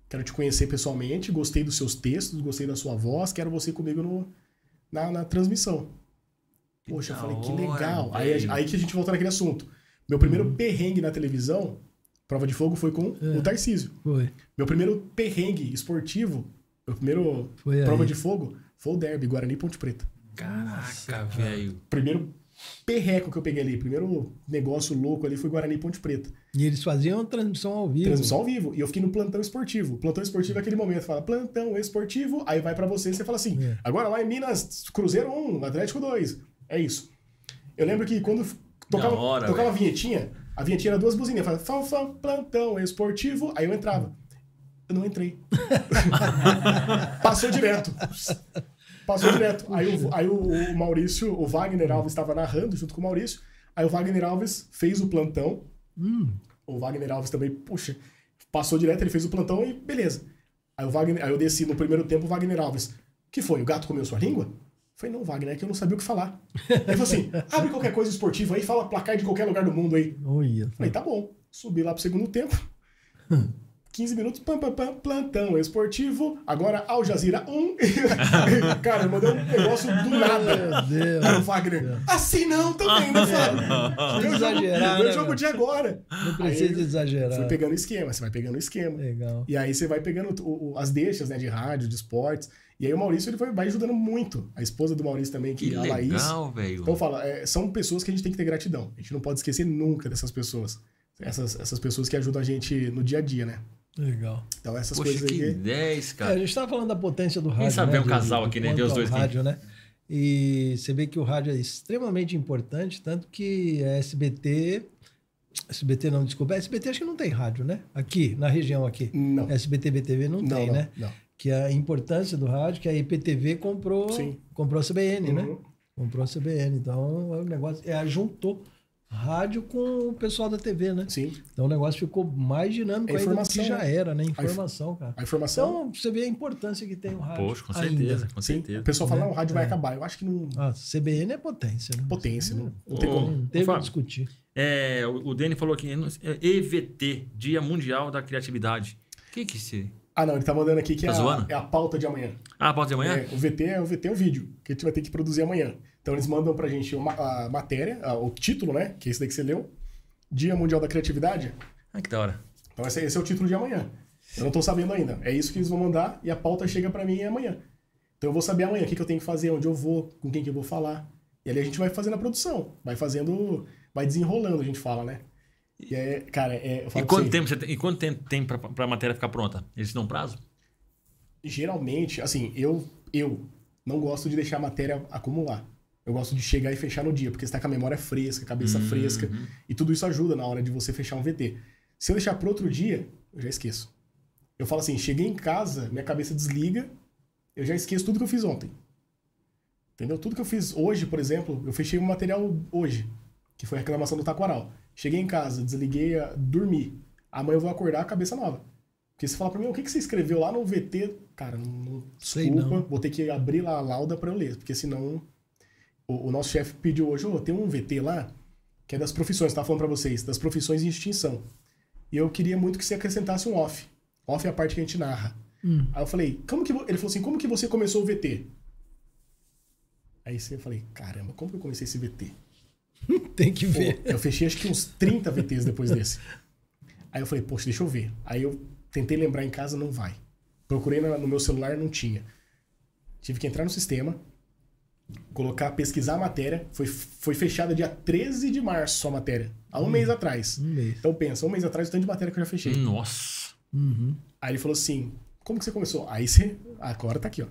quero te conhecer pessoalmente, gostei dos seus textos, gostei da sua voz, quero você comigo no, na, na transmissão. Poxa, eu falei, que legal. Aí, aí que a gente volta naquele assunto. Meu primeiro perrengue na televisão, prova de fogo, foi com É. o Tarcísio. foi. Meu primeiro perrengue esportivo, meu primeiro Foi aí. prova de fogo, foi o derby, Guarani e Ponte Preta. Caraca, velho. Primeiro perreco que eu peguei ali, primeiro negócio louco ali foi Guarani e Ponte Preta. E eles faziam transmissão ao vivo. Transmissão ao vivo. E eu fiquei no plantão esportivo. Plantão esportivo é aquele momento, fala plantão esportivo, aí vai pra você e você fala assim, É. agora lá em Minas, Cruzeiro 1, Atlético 2. É isso. Eu lembro que quando tocava, hora, tocava a vinhetinha, a vinhetinha era duas buzininhas, falava fã, fã, plantão esportivo, aí eu entrava. Eu não entrei. Passou direto. Passou direto. Aí, o, aí o, o Maurício, o Wagner Alves estava narrando junto com o Maurício. Aí o Wagner Alves fez o plantão. Hum, O Wagner Alves também, puxa, passou direto, ele fez o plantão e beleza. Aí, o Wagner, aí eu desci no primeiro tempo, o Wagner Alves. que foi? O gato comeu sua língua? Falei, não, Wagner, é que eu não sabia o que falar. Ele falou assim: abre qualquer coisa esportiva aí, fala placar de qualquer lugar do mundo aí. olha. Falei, tá bom. Subi lá pro segundo tempo. 15 minutos, pam, pam, pam, plantão esportivo. Agora Al Jazeera 1. Cara, eu mandei um negócio do nada. Meu Deus. Aí o Wagner, assim não também, né, Fábio? Meu jogo, Exagerar, meu né, jogo meu? de agora. Não precisa Aí, exagerar. Fui pegando o esquema, você vai pegando o esquema. Legal. E aí você vai pegando o- o- as deixas, né, de rádio, de esportes. E aí o Maurício ele vai, vai ajudando muito. A esposa do Maurício também, que, Que é a Laís. legal, velho. Então fala, é, são pessoas que a gente tem que ter gratidão. A gente não pode esquecer nunca dessas pessoas. Essas, essas pessoas que ajudam a gente no dia a dia, né? Legal. Então essas Poxa, coisas que aí. 10, É, a cara. gente estava falando da potência do rádio. sabe né, um casal de aqui, né? Ver os ao dois aqui. rádio, né? E você vê que o rádio é extremamente importante, tanto que a SBT. SBT não, desculpa. A SBT acho que não tem rádio, né? Aqui, na região aqui. Não. SBT BTV não, não, tem, não, né? não. Que a importância do rádio, que a IPTV comprou, Sim. comprou a CBN, né? Uhum. Comprou a CBN. Então, o negócio é, juntou rádio com o pessoal da TV, né? Sim. Então o negócio ficou mais dinâmico É ainda do que informação, já né? era, né? Informação, cara. A informação. Então, você vê a importância que tem o rádio. Poxa, com ainda. certeza, com sim. certeza. O pessoal fala, Né? não, o rádio vai É. acabar. Eu acho que não. Ah, CBN é potência, né? Potência, não, não Ô, tem como. Não teve Fábio. discutir. É, o o Dani falou aqui, é EVT, Dia Mundial da Criatividade. O que que se... Ah, não, ele tá mandando aqui que Tá é, a, é a pauta de amanhã. Ah, pode ser amanhã? É, o VT é o VT é o vídeo, que a gente vai ter que produzir amanhã. Então eles mandam pra gente uma, a matéria, a- o título, né? Que é esse daí que você leu. Dia Mundial da Criatividade. Ah, que da hora. Então esse, esse é o título de amanhã. Eu não tô sabendo ainda. É isso que eles vão mandar e a pauta chega pra mim amanhã. Então eu vou saber amanhã o que, que eu tenho que fazer, onde eu vou, com quem que eu vou falar. E ali a gente vai fazendo a produção. Vai fazendo. Vai desenrolando, a gente fala, né? E é, cara, é. E quanto tempo, você tem, e quanto tempo tem pra, pra matéria ficar pronta? Eles dão prazo? geralmente, assim, eu, eu não gosto de deixar a matéria acumular. Eu gosto de chegar e fechar no dia, porque você tá com a memória fresca, a cabeça Uhum. fresca, e tudo isso ajuda na hora de você fechar um VT. Se eu deixar para outro dia, eu já esqueço. Eu falo assim, cheguei em casa, minha cabeça desliga, eu já esqueço tudo que eu fiz ontem. Entendeu? Tudo que eu fiz hoje, por exemplo, eu fechei um material hoje, que foi a reclamação do taquaral. Cheguei em casa, desliguei, a- dormi. Amanhã eu vou acordar a cabeça nova. Porque você fala pra mim, o que, que você escreveu lá no VT? Cara, não, Sei desculpa, não. vou ter que abrir lá a lauda pra eu ler, porque senão... O, o nosso chefe pediu hoje, ô, tem um VT lá, que é das profissões, tava falando pra vocês, das profissões em extinção. E eu queria muito que você acrescentasse um off. Off é a parte que a gente narra. Hum. Aí eu falei, como que... Ele falou assim, como que você começou o VT? Aí eu falei, caramba, como que eu comecei esse VT? Tem que Pô, ver. eu fechei acho que uns 30 VTs depois desse. Aí eu falei, poxa, deixa eu ver. Aí eu tentei lembrar em casa, não vai. Procurei na- no meu celular, não tinha. Tive que entrar no sistema, colocar, pesquisar a matéria. Foi, foi fechada dia 13 de março a matéria. Há um mês atrás. Um mês. Então pensa, um mês atrás o tanto de matéria que eu já fechei. Nossa. Uhum. Aí ele falou assim: como que você começou? Aí você. Agora tá aqui, ó.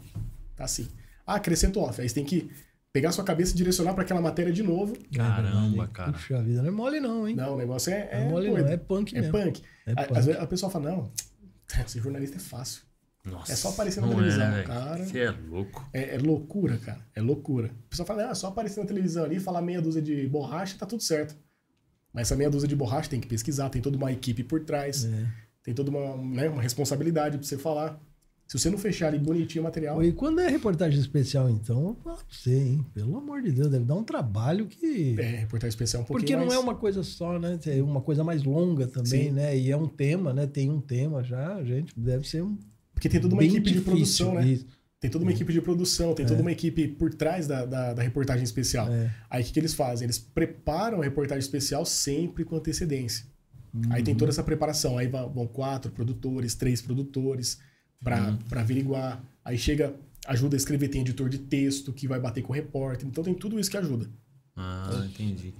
Tá assim. Ah, acrescenta o off. Aí você tem que pegar sua cabeça e direcionar para aquela matéria de novo. Caramba, É cara. Puxa vida, não é mole não, hein? Não, o negócio é. Não é mole não, é punk É mesmo. punk. É A- punk. Às vezes a pessoa fala, não, ser jornalista é fácil. Nossa. É só aparecer na Não televisão, velho. cara. Você é louco. É, é loucura, cara. É loucura. A pessoa fala, não, é só aparecer na televisão ali, falar meia dúzia de borracha, tá tudo certo. Mas essa meia dúzia de borracha tem que pesquisar, tem toda uma equipe por trás, É. tem toda uma, né, uma responsabilidade pra você falar. Se você não fechar ali bonitinho o material, E quando é reportagem especial, então, eu pra você, hein? Pelo amor de Deus, deve dar um trabalho que. é, reportagem especial é um pouquinho Porque não mais... é uma coisa só, né? É uma coisa mais longa também, Sim. né? E é um tema, né? Tem um tema já, gente, deve ser um. Porque tem toda uma equipe de produção, né? isso. Tem toda uma equipe de produção, tem toda uma equipe por trás da, da, da reportagem especial. É. Aí o que, que eles fazem? Eles preparam a reportagem especial sempre com antecedência. Aí tem toda essa preparação. Aí vão quatro produtores, três produtores para pra averiguar. Aí chega, ajuda a escrever, tem editor de texto que vai bater com o repórter. Então tem tudo isso que ajuda. Ah, entendi.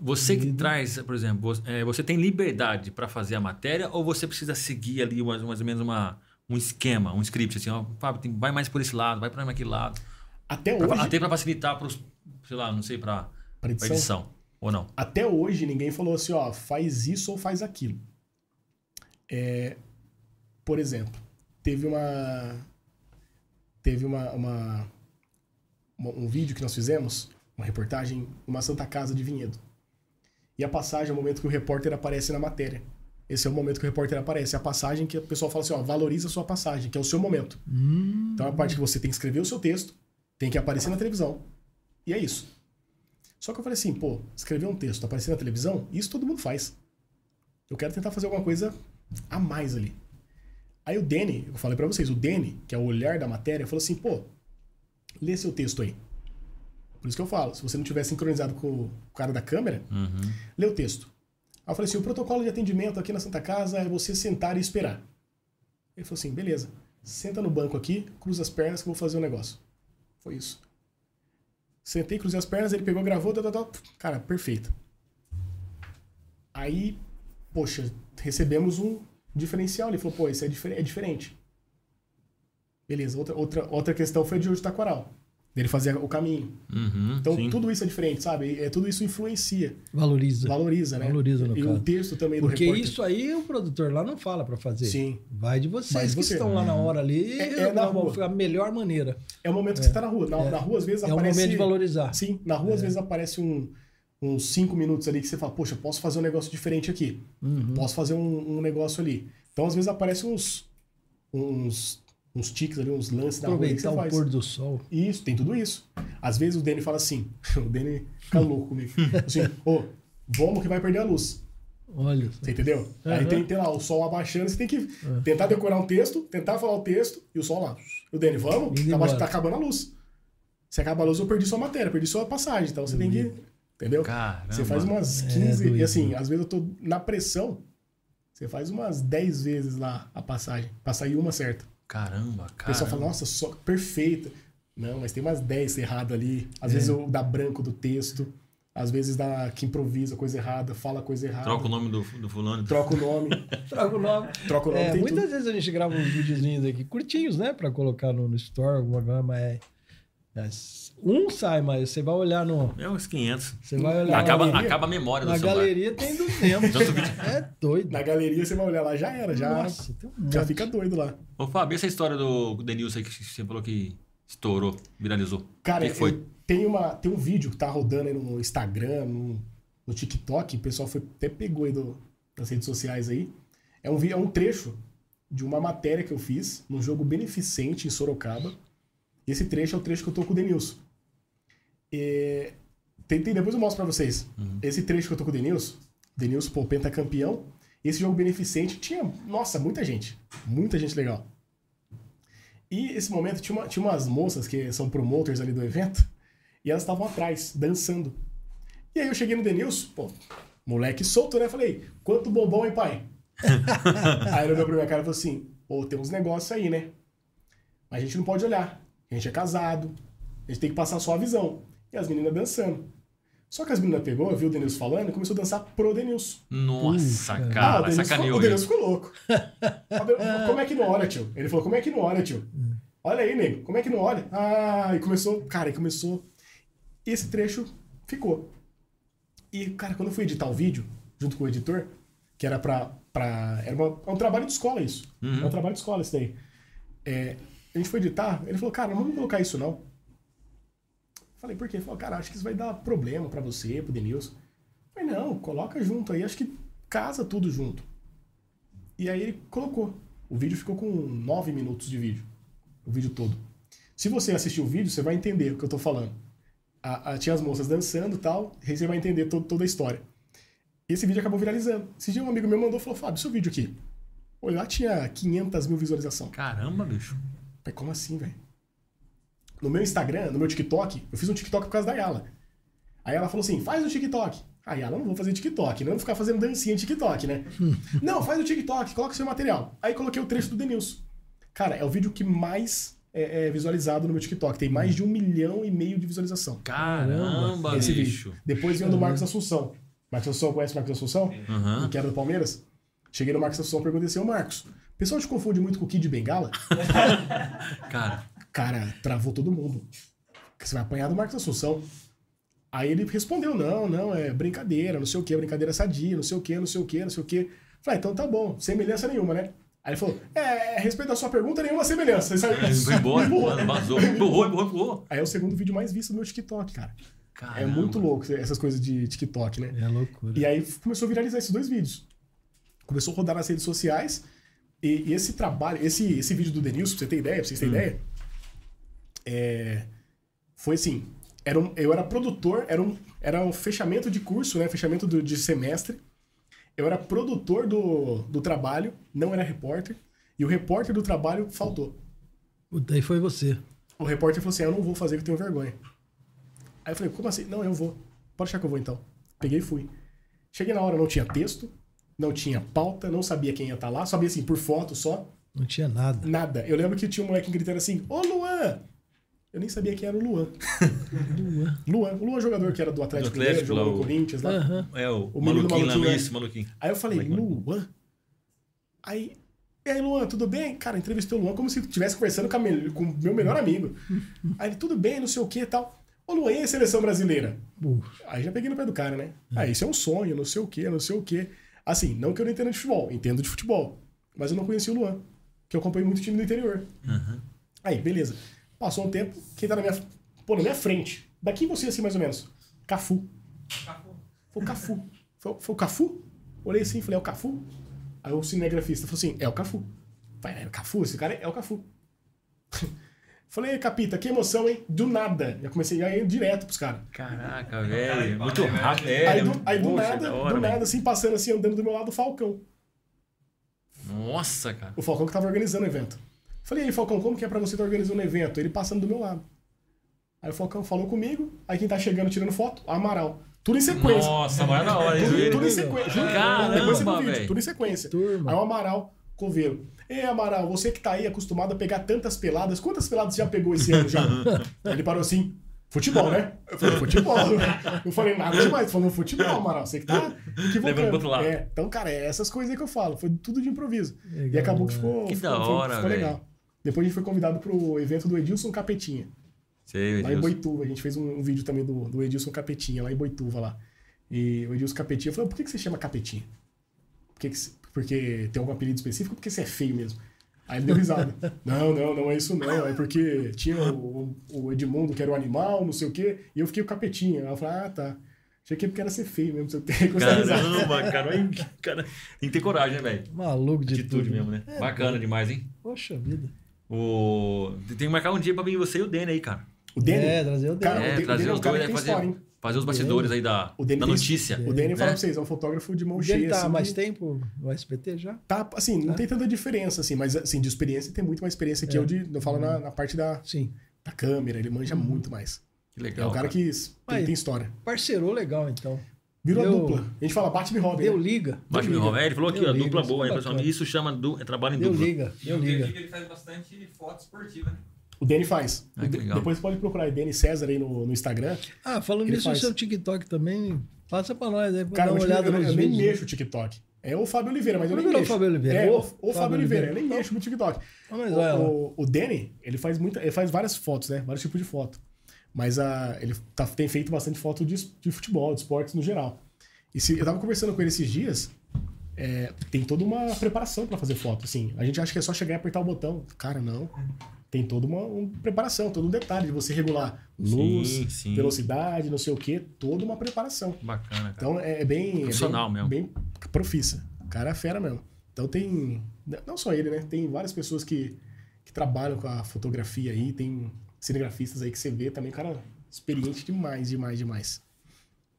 Você que traz, por exemplo, você, é, você tem liberdade para fazer a matéria ou você precisa seguir ali mais, mais ou menos uma, um esquema, um script, assim, ó, Fábio, vai mais por esse lado, vai para aquele lado. Até Pra- hoje, até para facilitar para os, sei lá, não sei, para edição, edição. Ou não? até hoje ninguém falou assim, ó, faz isso ou faz aquilo. É, por exemplo, teve uma teve uma, uma- uma- um vídeo que nós fizemos, uma reportagem, uma Santa Casa de Vinhedo. E a passagem é o momento que o repórter aparece na matéria. Esse é o momento que o repórter aparece. É a passagem que o pessoal fala assim, ó, valoriza a sua passagem, que é o seu momento. Hum, Então é a parte que você tem que escrever o seu texto, tem que aparecer na televisão. E é isso. Só que eu falei assim, pô, escrever um texto, aparecer na televisão, isso todo mundo faz. Eu quero tentar fazer alguma coisa a mais ali. Aí o Danny, eu falei pra vocês, o Danny, que é o olhar da matéria, falou assim, pô, lê seu texto aí. Por isso que eu falo, se você não tiver sincronizado com o cara da câmera, Uhum. lê o texto. Aí eu falei assim, o protocolo de atendimento aqui na Santa Casa é você sentar e esperar. Ele falou assim, beleza, senta no banco aqui, cruza as pernas que eu vou fazer um negócio. Foi isso. Sentei, cruzei as pernas, ele pegou, gravou, tal, tal. cara, perfeito. Aí, poxa, recebemos um diferencial. Ele falou, pô, isso é, difer é diferente. Beleza, outra, outra, outra questão foi de hoje Taquaral. Dele fazer o caminho. Uhum, Então, sim. tudo isso é diferente, sabe? É, tudo isso influencia. valoriza. Valoriza, né? Valoriza, no E caso. o texto também do Porque isso aí o produtor lá não fala pra fazer. Sim. Vai de vocês Vai de que você. estão lá na hora ali. É- é na da- rua. a melhor maneira. É o momento que você tá na rua. Na, É. na rua, às vezes, É o aparece... momento de valorizar. Sim, na rua, às vezes, aparece um, uns cinco minutos ali que você fala, poxa, posso fazer um negócio diferente aqui. Uhum. Posso fazer um, um negócio ali. Então, às vezes, aparece uns... uns uns tiques ali, uns lances da rua que você o faz. pôr do sol. Isso, tem tudo isso. Às vezes o Danny fala assim, o Danny fica louco comigo. Assim, ô, vamos que vai perder a luz. Olha. Você entendeu? Aí Aham. tem, tem lá o sol abaixando, você tem que tentar decorar um texto, tentar falar o texto e o sol lá. O Dani, vamos? Tá, tá acabando a luz. Se acaba a luz, eu perdi sua matéria, perdi sua passagem. Então você tem que. Entendeu? Caramba. Você faz umas É, 15. doido. e assim, às vezes eu tô na pressão. Você faz umas 10 vezes lá a passagem, pra sair uma certa. Caramba, O cara. pessoal fala, nossa, só perfeita. Não, mas tem umas 10 erradas ali. Às vezes eu dá branco do texto. Às vezes dá que improvisa coisa errada, fala coisa errada. Troca o nome do, do fulano. Troca o nome. Troca o nome. troca o nome, É, muitas tudo. vezes a gente grava uns videozinhos aqui, curtinhos, né? Pra colocar no, no store, alguma coisa, mas é, é, Um sai, mas você vai olhar no. É uns 500. Você vai olhar Acaba, galeria? acaba a memória do na celular. galeria tem 200. Tanto vídeo. É doido. Na galeria você vai olhar lá, já era, já, Nossa, tem um já fica doido lá. Ô, Fábio, essa história do Denilson aí que você falou que estourou, viralizou. Cara, que, foi? tem, uma, tem um vídeo que tá rodando aí no Instagram, no, no TikTok, o pessoal foi, até pegou aí do, das redes sociais aí. É um, vi- é um trecho de uma matéria que eu fiz num jogo beneficente em Sorocaba. Esse trecho é o trecho que eu tô com o Denilson. Tem, tem- depois eu mostro pra vocês. Esse trecho que eu tô com o Denilson, Denilson, pô, pentacampeão. Esse jogo beneficente tinha, nossa, muita gente. Muita gente legal. E esse momento tinha, uma- tinha umas moças que são promoters ali do evento, e elas estavam atrás, dançando. E aí eu cheguei no Denilson, pô, moleque solto, né? Falei, quanto bombom, hein, pai? aí ele olhou pra minha cara e falou assim, pô, tem uns negócios aí, né? Mas a gente não pode olhar. A gente é casado, a gente tem que passar só a visão. E as meninas dançando. Só que as meninas pegou, viu o Denilson falando e começou a dançar pro Denilson. Nossa, Puta. Ah, cara, o Denilson, sacaneou. ficou, o. Denilson ficou louco. como é que não olha, tio? Ele falou, como é que não olha, tio? Olha aí, nego, como é que não olha? Ah, e começou, cara, e começou. E esse trecho ficou. E, cara, quando eu fui editar o vídeo, junto com o editor, que era pra. pra era uma- é um trabalho de escola isso. Uhum. É um trabalho de escola isso daí. É, a gente foi editar, ele falou, cara, não vamos colocar isso não. Falei, por quê? Ele falou, cara, acho que isso vai dar problema pra você, pro Denilson. Falei, não, coloca junto aí, acho que casa tudo junto. E aí ele colocou. O vídeo ficou com nove minutos de vídeo. O vídeo todo. Se você assistir o vídeo, você vai entender o que eu tô falando. A- a- tinha as moças dançando e tal, aí você vai entender to- toda a história. Esse vídeo acabou viralizando. Esse dia um amigo meu mandou e falou, Fábio, seu vídeo aqui. Olha, lá tinha 500 mil visualizações. Caramba, bicho. Falei, como assim, velho? No meu Instagram, no meu TikTok, eu fiz um TikTok por causa da Yala. Aí ela falou assim: faz o TikTok. Aí ela, não vou fazer TikTok, não vou ficar fazendo dancinha de TikTok, né? não, faz o TikTok, coloca seu material. Aí coloquei o trecho do Denilson. Cara, é o vídeo que mais é, é visualizado no meu TikTok. Tem mais de um milhão e meio de visualização. Caramba, Esse bicho. vídeo. Depois vem o do Marcos Assunção. Marcos Assunção, conhece o Marcos Assunção? Aham. Que era do Palmeiras? Cheguei no Marcos Assunção e perguntei assim, ô Marcos, o pessoal te confunde muito com o Kid Bengala? Cara, Cara, travou todo mundo. Você vai apanhar do Marcos Assunção. Aí ele respondeu: não, não, é brincadeira, não sei o que, brincadeira sadia, não sei o que, não sei o que, não sei o que. Falei, então tá bom, semelhança nenhuma, né? Aí ele falou: é, a respeito da sua pergunta, nenhuma semelhança. Aí saiu- ele foi embora, Empurrou. mano, vazou. Empurrou, empurrou, empurrou. Aí é o segundo vídeo mais visto do meu TikTok, cara. Caramba. É muito louco essas coisas de TikTok, né? É loucura. E aí começou a viralizar esses dois vídeos. Começou a rodar nas redes sociais. E, e esse trabalho, esse, esse vídeo do Denilson, pra você ter ideia, pra vocês terem ideia, é, foi assim. Era um- eu era produtor, era um, era um fechamento de curso, né? Fechamento do- de semestre. Eu era produtor do, do trabalho, não era repórter. E o repórter do trabalho faltou. Puta, Aí foi você. O repórter falou assim: Eu não vou fazer, que eu tenho vergonha. Aí eu falei: Como assim? Não, eu vou. Pode achar que eu vou então. Peguei e fui. Cheguei na hora, não tinha texto, não tinha pauta, não sabia quem ia estar lá, sabia assim, por foto só, Não tinha nada. nada. Eu lembro que tinha um moleque gritando assim: Ô Luan! Eu nem sabia quem era o Luan. Luan. Luan, o Luan jogador que era do Atlético, Do Atlético, Mineiro, jogou no o- Corinthians lá. Aham. É o, O menino maluquinho lá, maluquinho, isso, maluquinho. Aí eu falei, Moleque Luan? Aí, e aí, Luan, tudo bem? Cara, entrevistei o Luan como se estivesse conversando com, me- com o meu melhor amigo. Aí ele, tudo bem, não sei o que e tal. Ô, Luan, e a seleção brasileira? Aí já peguei no pé do cara, né? Ah, isso é um sonho, não sei o que, não sei o que. Assim, não que eu não entenda de futebol, entendo de futebol. Mas eu não conheci o Luan, que eu acompanho muito time do interior. Aí, beleza. Passou um tempo, quem tá na minha, pô, na minha frente, daqui você assim mais ou menos, Cafu. Foi o Cafu. Foi, foi o Cafu? Olhei assim e falei, é o Cafu? Aí o cinegrafista falou assim, é o Cafu. Falei, é o Cafu? Esse cara é o Cafu. Falei, Capita, que emoção, hein? Do nada. Já comecei a ir direto pros caras. Caraca, velho. Muito rápido. É, aí do, aí do poxa, nada, da hora, do velho. nada, assim, passando assim, andando do meu lado, o Falcão. Nossa, cara. O Falcão que tava organizando o evento. Falei, e aí, Falcão, como que é pra você estar organizando um evento? Ele passando do meu lado. Aí o Falcão falou comigo, aí quem tá chegando tirando foto, o Amaral. Tudo em sequência. Nossa, mas é da hora. Tudo, tudo em sequência. Caramba, depois você vê o vídeo, tudo em sequência. Turma. Aí o Amaral, coveiro. Ei, Amaral, você que tá aí acostumado a pegar tantas peladas, quantas peladas você já pegou esse ano já? Ele parou assim, futebol, né? Eu falei, futebol. Eu falei, nada demais. Falou, futebol, Amaral, você que tá equivocando. Levando pro outro lado. É, então, cara, é essas coisas aí que eu falo. Foi tudo de improviso. e Legal, acabou que né? ficou, Que ficou, da hora, ficou velho. legal. Depois a gente foi convidado pro evento do Edilson Capetinha. Sei, Lá em. Boituva. A gente fez um, um vídeo também do, do Edilson Capetinha, lá em Boituva, lá. E o Edilson Capetinha falou, por que, que você chama Capetinha? Por que que você- porque tem algum apelido específico ou porque você é feio mesmo? Aí ele deu risada. não, não, não é isso não. É porque tinha o, o Edmundo, que era o animal, não sei o quê, e eu fiquei o Capetinha. Eu falei, ah, tá. Achei que é porque era ser feio mesmo. Gostei da risada. Caramba, cara, cara. Tem que ter coragem, né, velho? Maluco de Atitude tudo. mesmo, né? É, Bacana demais, hein? Poxa vida. O... Tem que marcar um dia pra vir você e o Dene aí, cara. O Danny, É, trazer o Cara, Dani. o É, Dene- trazer o Dene é os cara dois tem fazer, história, fazer os bastidores aí da, O Dene da tem- notícia. o fala né? pra vocês, é um fotógrafo de mão O cheia. Dani tá há assim, mais tempo no SPT já? Tá, assim, não tem tanta diferença, assim, mas assim, de experiência tem muito mais experiência que É. eu de. Eu falo na, na parte da, Sim. da câmera, ele manja muito mais. Que É legal. um cara que tem, tem história. Parceirou legal, então. Virou Deu- dupla. A gente fala bate-me Robin. Deu né? liga. Deu meu liga. Romero, ele falou aqui, ó, liga, dupla isso é boa, hein, bacana. pessoal? Isso chama du... é trabalho em Deu dupla. liga. E Deu eu liga. vi que ele faz bastante foto esportiva, né? O Danny faz. Ah. Depois pode procurar aí, Danny César aí no, no Instagram. Ah, falando nisso, o faz. seu TikTok também, passa pra nós aí, pra Cara, dar uma eu, olhada eu, nem mexo o TikTok. É o Fábio Oliveira, mas eu nem Não virou mexo. o Fábio Oliveira. É, O o, o Fábio Fábio Oliveira. Eu nem Oliveira. mexo no TikTok. Ah, mas. O, o, o Danny, ele faz, muita, ele faz várias fotos, né? Vários tipos de foto. Mas a, ele tá- tem feito bastante foto de, de futebol, de esportes no geral. E se, eu tava conversando com ele esses dias, é, tem toda uma preparação pra fazer foto, assim. A gente acha que é só chegar e apertar o botão. Cara, não. Tem toda uma, uma preparação, todo um detalhe de você regular luz, Sim, sim. velocidade, não sei o quê, toda uma preparação. Bacana, cara. Então é, é bem. Profissional é bem, mesmo. Bem profissa. O cara é fera mesmo. Então tem. Não só ele, né? Tem várias pessoas que, que trabalham com a fotografia aí, tem cinegrafistas aí que você vê também, cara, experiente demais, demais, demais.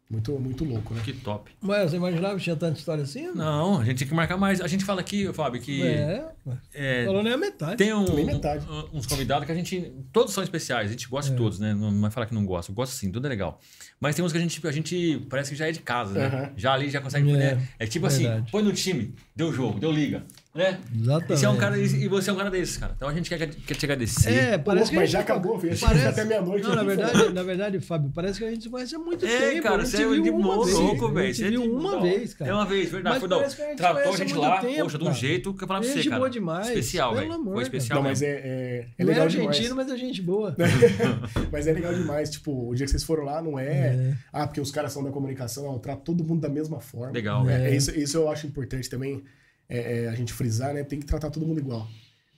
Muito, muito louco, né? Que top. Mas você imaginava que tinha tanta história assim? Não, a gente tem que marcar mais. A gente fala aqui, Fábio, que É, é, falou nem a metade. tem um- metade. um- uns convidados que a gente. Todos são especiais, a gente gosta É. de todos, né? Não vai falar que não gosta. Gosta sim, tudo é legal. Mas tem uns que a gente, a gente parece que já é de casa, né? Já ali já consegue. É, né? É tipo assim, verdade. põe no time, deu jogo, deu liga. Né? Exatamente. E você é um cara, e você é um cara desses, cara. Então a gente quer, quer te agradecer. É, parece louco, que a mas gente já acabou, filho. Parece- até meia-noite Não, na aqui, verdade, na verdade, Fábio, parece que a gente se conhece há muito É, tempo. cara, a gente você é de uma boa, vez, louco, A velho. gente Você é viu de uma vez, cara. É uma vez, verdade. Mas Foi, não, parece que a gente tratou a gente lá, tempo, poxa, de um jeito que eu falava pra Gente você, cara. boa demais, Especial, pelo velho. amor, Foi especial Não, mas é, é, é é legal argentino, demais. mas é gente boa. Mas é legal demais. Tipo, o dia que vocês foram lá, não é. Ah, porque os caras são da comunicação. Não, trata todo mundo da mesma forma. Legal, É, velho. é isso, isso eu acho importante também é, é, a gente frisar, né? Tem que tratar todo mundo igual.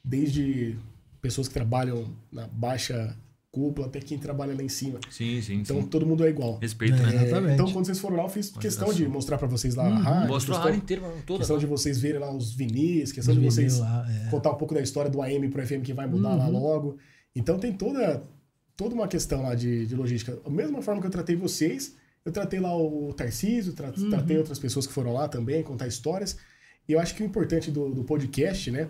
Desde pessoas que trabalham na baixa cúpula até quem trabalha lá em cima. Sim, sim, Então sim. todo mundo é igual. Respeito, É. né? É, Exatamente. então quando vocês foram lá, eu fiz questão de mostrar pra vocês lá a rádio. Mostrou a área inteira, toda. questão de vocês verem lá os vinis, questão Os de vocês lá, é. contar um pouco da história do AM pro FM que vai mudar lá Uhum. logo. Então tem toda, toda uma questão lá de, de logística. Da mesma forma que eu tratei vocês, eu tratei lá o Tarcísio, tra- Uhum. tratei outras pessoas que foram lá também, contar histórias. E eu acho que o importante do, do podcast, né,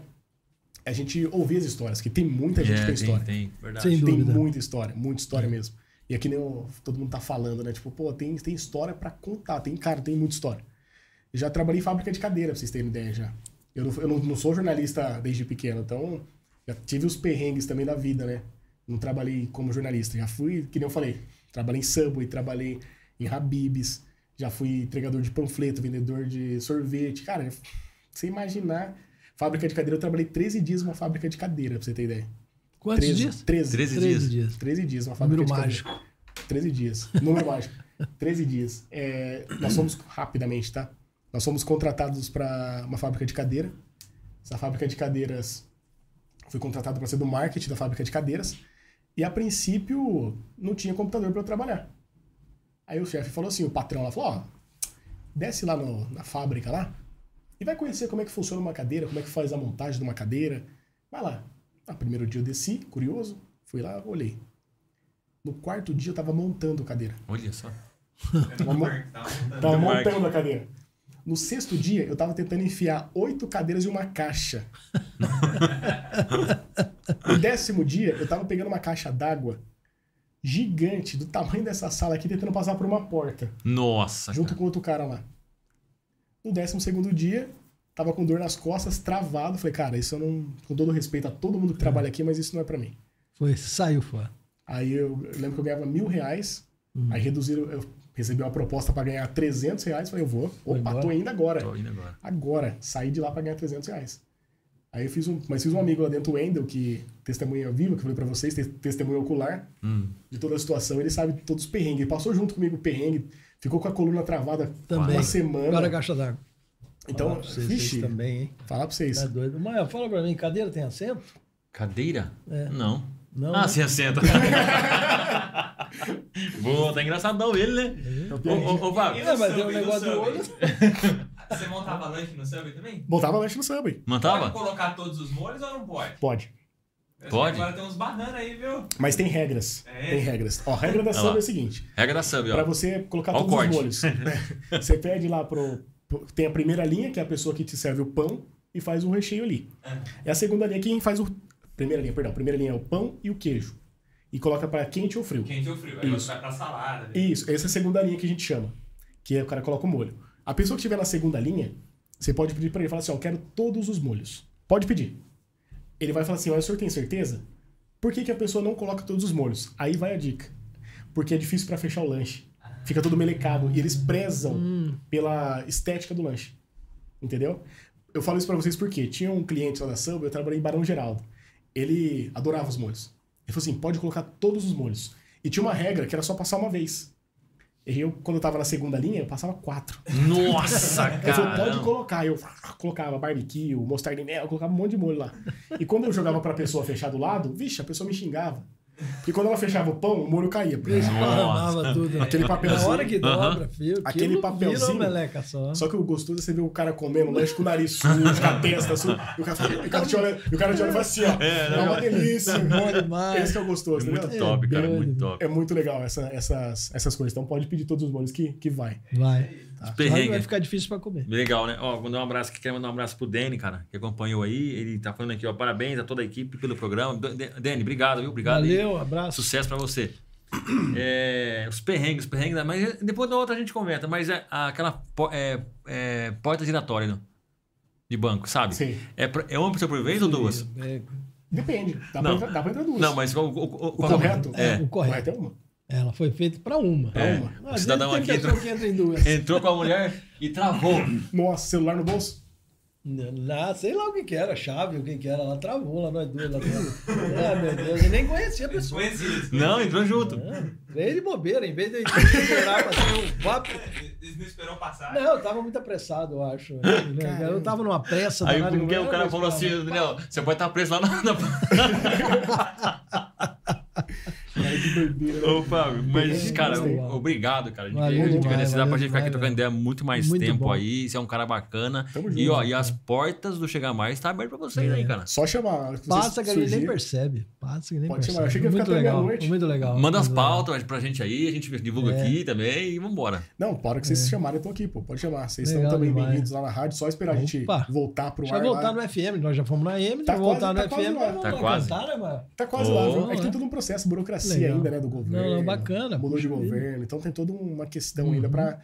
é a gente ouvir as histórias, que tem muita gente É, que tem história. Tem, verdade. Sem Tem dúvida. muita história, muita história mesmo. E aqui nem o- todo mundo tá falando, né? Tipo, pô, tem, tem história pra contar. Tem, cara, tem muita história. Eu já trabalhei em fábrica de cadeira, pra vocês terem ideia já. Eu não, eu não, não sou jornalista desde pequeno, então já tive os perrengues também da vida, né? Não trabalhei como jornalista. Já fui, que nem eu falei, trabalhei em Subway, trabalhei em Habibs, já fui entregador de panfleto, vendedor de sorvete. Cara, você imaginar, fábrica de cadeira, eu trabalhei 13 dias numa fábrica de cadeira, pra você ter ideia. Quantos 13, dias? 13. 13 13 dias. dias. 13 dias, uma fábrica Número de cadeira. 13 dias. Número mágico. 13 dias. É, nós fomos, rapidamente, tá? Nós fomos contratados para uma fábrica de cadeira. Essa fábrica de cadeiras fui contratado para ser do marketing da fábrica de cadeiras. E a princípio não tinha computador para eu trabalhar. Aí o chefe falou assim, o patrão lá falou, ó, desce lá no- na fábrica lá e vai conhecer como é que funciona uma cadeira, como é que faz a montagem de uma cadeira. Vai lá. Ah, primeiro dia eu desci, curioso. Fui lá, olhei. No quarto dia eu tava montando a cadeira. Olha só. Tava, mo- montando. tava montando a cadeira. No sexto dia, eu tava tentando enfiar oito cadeiras em uma caixa. no décimo dia, eu tava pegando uma caixa d'água gigante, do tamanho dessa sala aqui, tentando passar por uma porta. Nossa. junto cara. com outro cara lá. No décimo segundo dia, tava com dor nas costas, travado. Falei, cara, isso eu não. Com todo respeito a todo mundo que trabalha aqui, mas isso não é pra mim. Foi, saiu fora. Aí eu, eu lembro que eu ganhava mil reais, aí reduziram, eu recebi uma proposta pra ganhar 300 reais. Falei, eu vou. Foi Opa, embora? tô indo agora. Tô indo agora. Agora, saí de lá pra ganhar 300 reais. Aí eu fiz um. Mas fiz um amigo lá dentro, o Wendel, que testemunha viva, que eu falei pra vocês, te- testemunha ocular Hum. de toda a situação. Ele sabe todos os perrengues. Ele passou junto comigo o perrengue, ficou com a coluna travada Também. uma semana. Agora a caixa d'água. Então, Falar vocês, vixe, vocês também, hein? falar pra vocês. Tá doido. Maia, fala pra mim, cadeira tem assento? Cadeira? É. Não. Não, ah, né? sim, assenta. Boa, tá engraçadão ele, né? Ô, ô, ô, Fábio, É, mas tem um negócio do olho. Subway. Você montava lanche no Subway também? Montava lanche no Subway. Pode mantava? colocar todos os molhos ou não pode? Pode. Pode? Agora tem uns bananas aí, viu? Mas tem regras. É? Tem regras. Ó, a regra da Olha Subway lá. é a seguinte. Regra da sub, Pra ó. você colocar Ó todos os molhos. né? Você pede lá pro, Tem a primeira linha, que é a pessoa que te serve o pão e faz o recheio ali. É a segunda linha quem faz o... Primeira linha, perdão. Primeira linha é o pão e o queijo. E coloca pra quente ou frio. Quente ou frio. Aí Isso. vai pra salada. né? Isso, essa é a segunda linha que a gente chama. Que é o cara coloca o molho. A pessoa que estiver na segunda linha, você pode pedir pra ele, falar assim, ó, eu quero todos os molhos. Pode pedir. Ele vai falar assim, olha, o senhor tem certeza? Por que, que a pessoa não coloca todos os molhos? Aí vai a dica. Porque é difícil pra fechar o lanche. Fica todo melecado. E eles prezam pela estética do lanche. Entendeu? Eu falo isso pra vocês porque tinha um cliente lá da Samba, eu trabalhei em Barão Geraldo. Ele adorava os molhos. Ele falou assim, pode colocar todos os molhos. E tinha uma regra que era só passar uma vez. Eu, quando eu tava na segunda linha, eu passava quatro. Nossa, Ele falou, pode cara. colocar. Eu colocava barbecue, mostarda em mel, eu colocava um monte de molho lá. E quando eu jogava pra pessoa fechar do lado, vixe, a pessoa me xingava. Porque quando ela fechava o pão, o molho caía. Esparramava tudo. né? Aquele Na papelzinho. hora que dobra, filho. Aquele papelzinho. Meleca só. Só que o gostoso é você ver o cara comendo lanche com o nariz sujo, com a testa suja. E o cara, o cara te olha, e o cara te olha e fala assim, ó. É, uma delícia. Bom demais. Esse que é o gostoso, É muito entendeu? top, cara. doido. Muito top. É muito legal essa- essas, essas coisas. Então pode pedir todos os molhos que, que vai. Vai. Tá. perrengue. Vai ficar difícil pra comer. Legal, né? Ó, vou mandar um abraço aqui, quero mandar um abraço pro Dani, cara, que acompanhou aí. Ele tá falando aqui, ó, parabéns a toda a equipe pelo programa. Dani, obrigado, viu? Obrigado. aí. Valeu, abraço. Sucesso pra você. É, os perrengues, os perrengues, mas depois da outra a gente comenta, mas é aquela é, é, porta giratória no- de banco, sabe? Sim. É, é uma pessoa por vez ou duas? É, Depende. Dá, Não. pra, entrar, dá pra entrar duas. Não, mas o, o- o- o correto? É. o correto. é uma. Ela foi feita pra uma. Pra É. uma. O cidadão aqui entrou, que entra em duas. entrou com a mulher e travou. Nossa, celular no bolso? Lá, sei lá o que que era, chave, o que que era. Ela travou lá, nós duas lá. Ah, meu Deus, eu nem conhecia a pessoa. Não, entrou junto. Ah, Veio de bobeira, em vez de esperar pra ter um vapo. Eles não esperou passar. Não, eu tava muito apressado, eu acho. Eu tava numa pressa. Aí danada, o não cara falou assim, Daniel, você pode estar preso lá na. Cara, que doideira. Ô, Fábio, mas, cara, obrigado, cara. De Valeu verdade, de verdade, pra gente ficar aqui trocando ideia muito mais Muito tempo bom. aí. Você é um cara bacana. Tamo E, junto, ó, e as portas do Chega Mais tá aberto pra vocês aí, cara. Só chamar. Passa a gente nem percebe. Passa que nem Pode percebe. chamar, eu achei que ia ficar legal. meia-noite. Muito legal. Manda as legal. pautas pra gente aí, a gente divulga É. aqui também e vambora. Não, para que vocês se chamarem, eu tô aqui, pô. Pode chamar. Vocês Legal estão também bem-vindos lá na rádio. Só esperar a gente voltar pro Deixa ar voltar no FM, nós já fomos na AM, Tá voltar quase- no tá FM, Tá quase. cantar, né, mano? Tá quase lá, viu? É que é. tem todo um processo, burocracia Legal. ainda, né, do governo. Não, bacana, Mudou de governo. Então tem toda uma questão Uhum. ainda pra,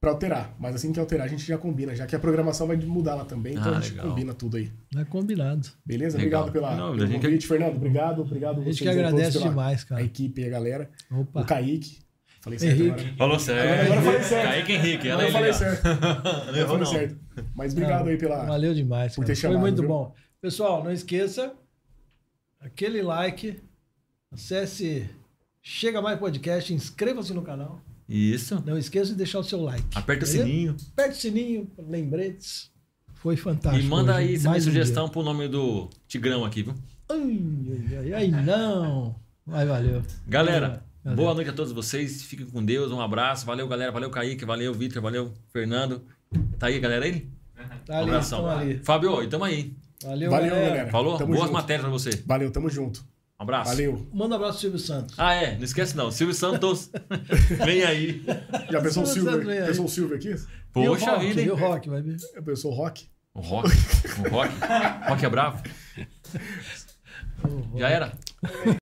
pra alterar. Mas assim que alterar, a gente já combina, já que a programação vai mudar lá também. Então Ah, a gente legal. combina tudo aí. É combinado. Beleza? Legal. Obrigado pela, Não, pelo convite, Fernando. Obrigado, obrigado A gente vocês que agradece demais, cara. A equipe e a galera. Opa. O Kaique. Falei certo Henrique. agora. Falou certo. Agora eu falei certo. Kaique Henrique, Agora olha eu falei certo. Não Eu falei não. certo. Mas obrigado aí pela. Valeu demais. por cara. ter Foi chamado, muito viu? bom. Pessoal, não esqueça aquele like, acesse Chega Mais Podcast, inscreva-se no canal. Isso. Não esqueça de deixar o seu like. Aperta o beleza? sininho. Aperte o sininho, lembretes. Foi fantástico. E manda hoje, aí mais também um sugestão pro nome do Tigrão aqui, viu? dia. Ai, ai, ai, ai, não. Vai, valeu. Galera, Valeu. boa noite a todos vocês. Fiquem com Deus. Um abraço. Valeu, galera. Valeu, Kaique. Valeu, Vitor. Valeu, Fernando. Tá aí, galera, aí? Tá Um ali, abração. ali. Fábio, e tamo aí. Valeu, Valeu, galera. galera. Falou? Tamo Boas junto. matérias pra você. Valeu, tamo junto. Um abraço. Valeu. Manda um abraço pro Silvio Santos. Ah, é. Não esquece não. Silvio Santos. Vem aí. Já pensou o Silvio, pensou o Silvio aqui? Poxa rock, vida, e hein? o rock, vai ver. Já pensou o Rock? O rock. O rock. Rock é bravo. Já era.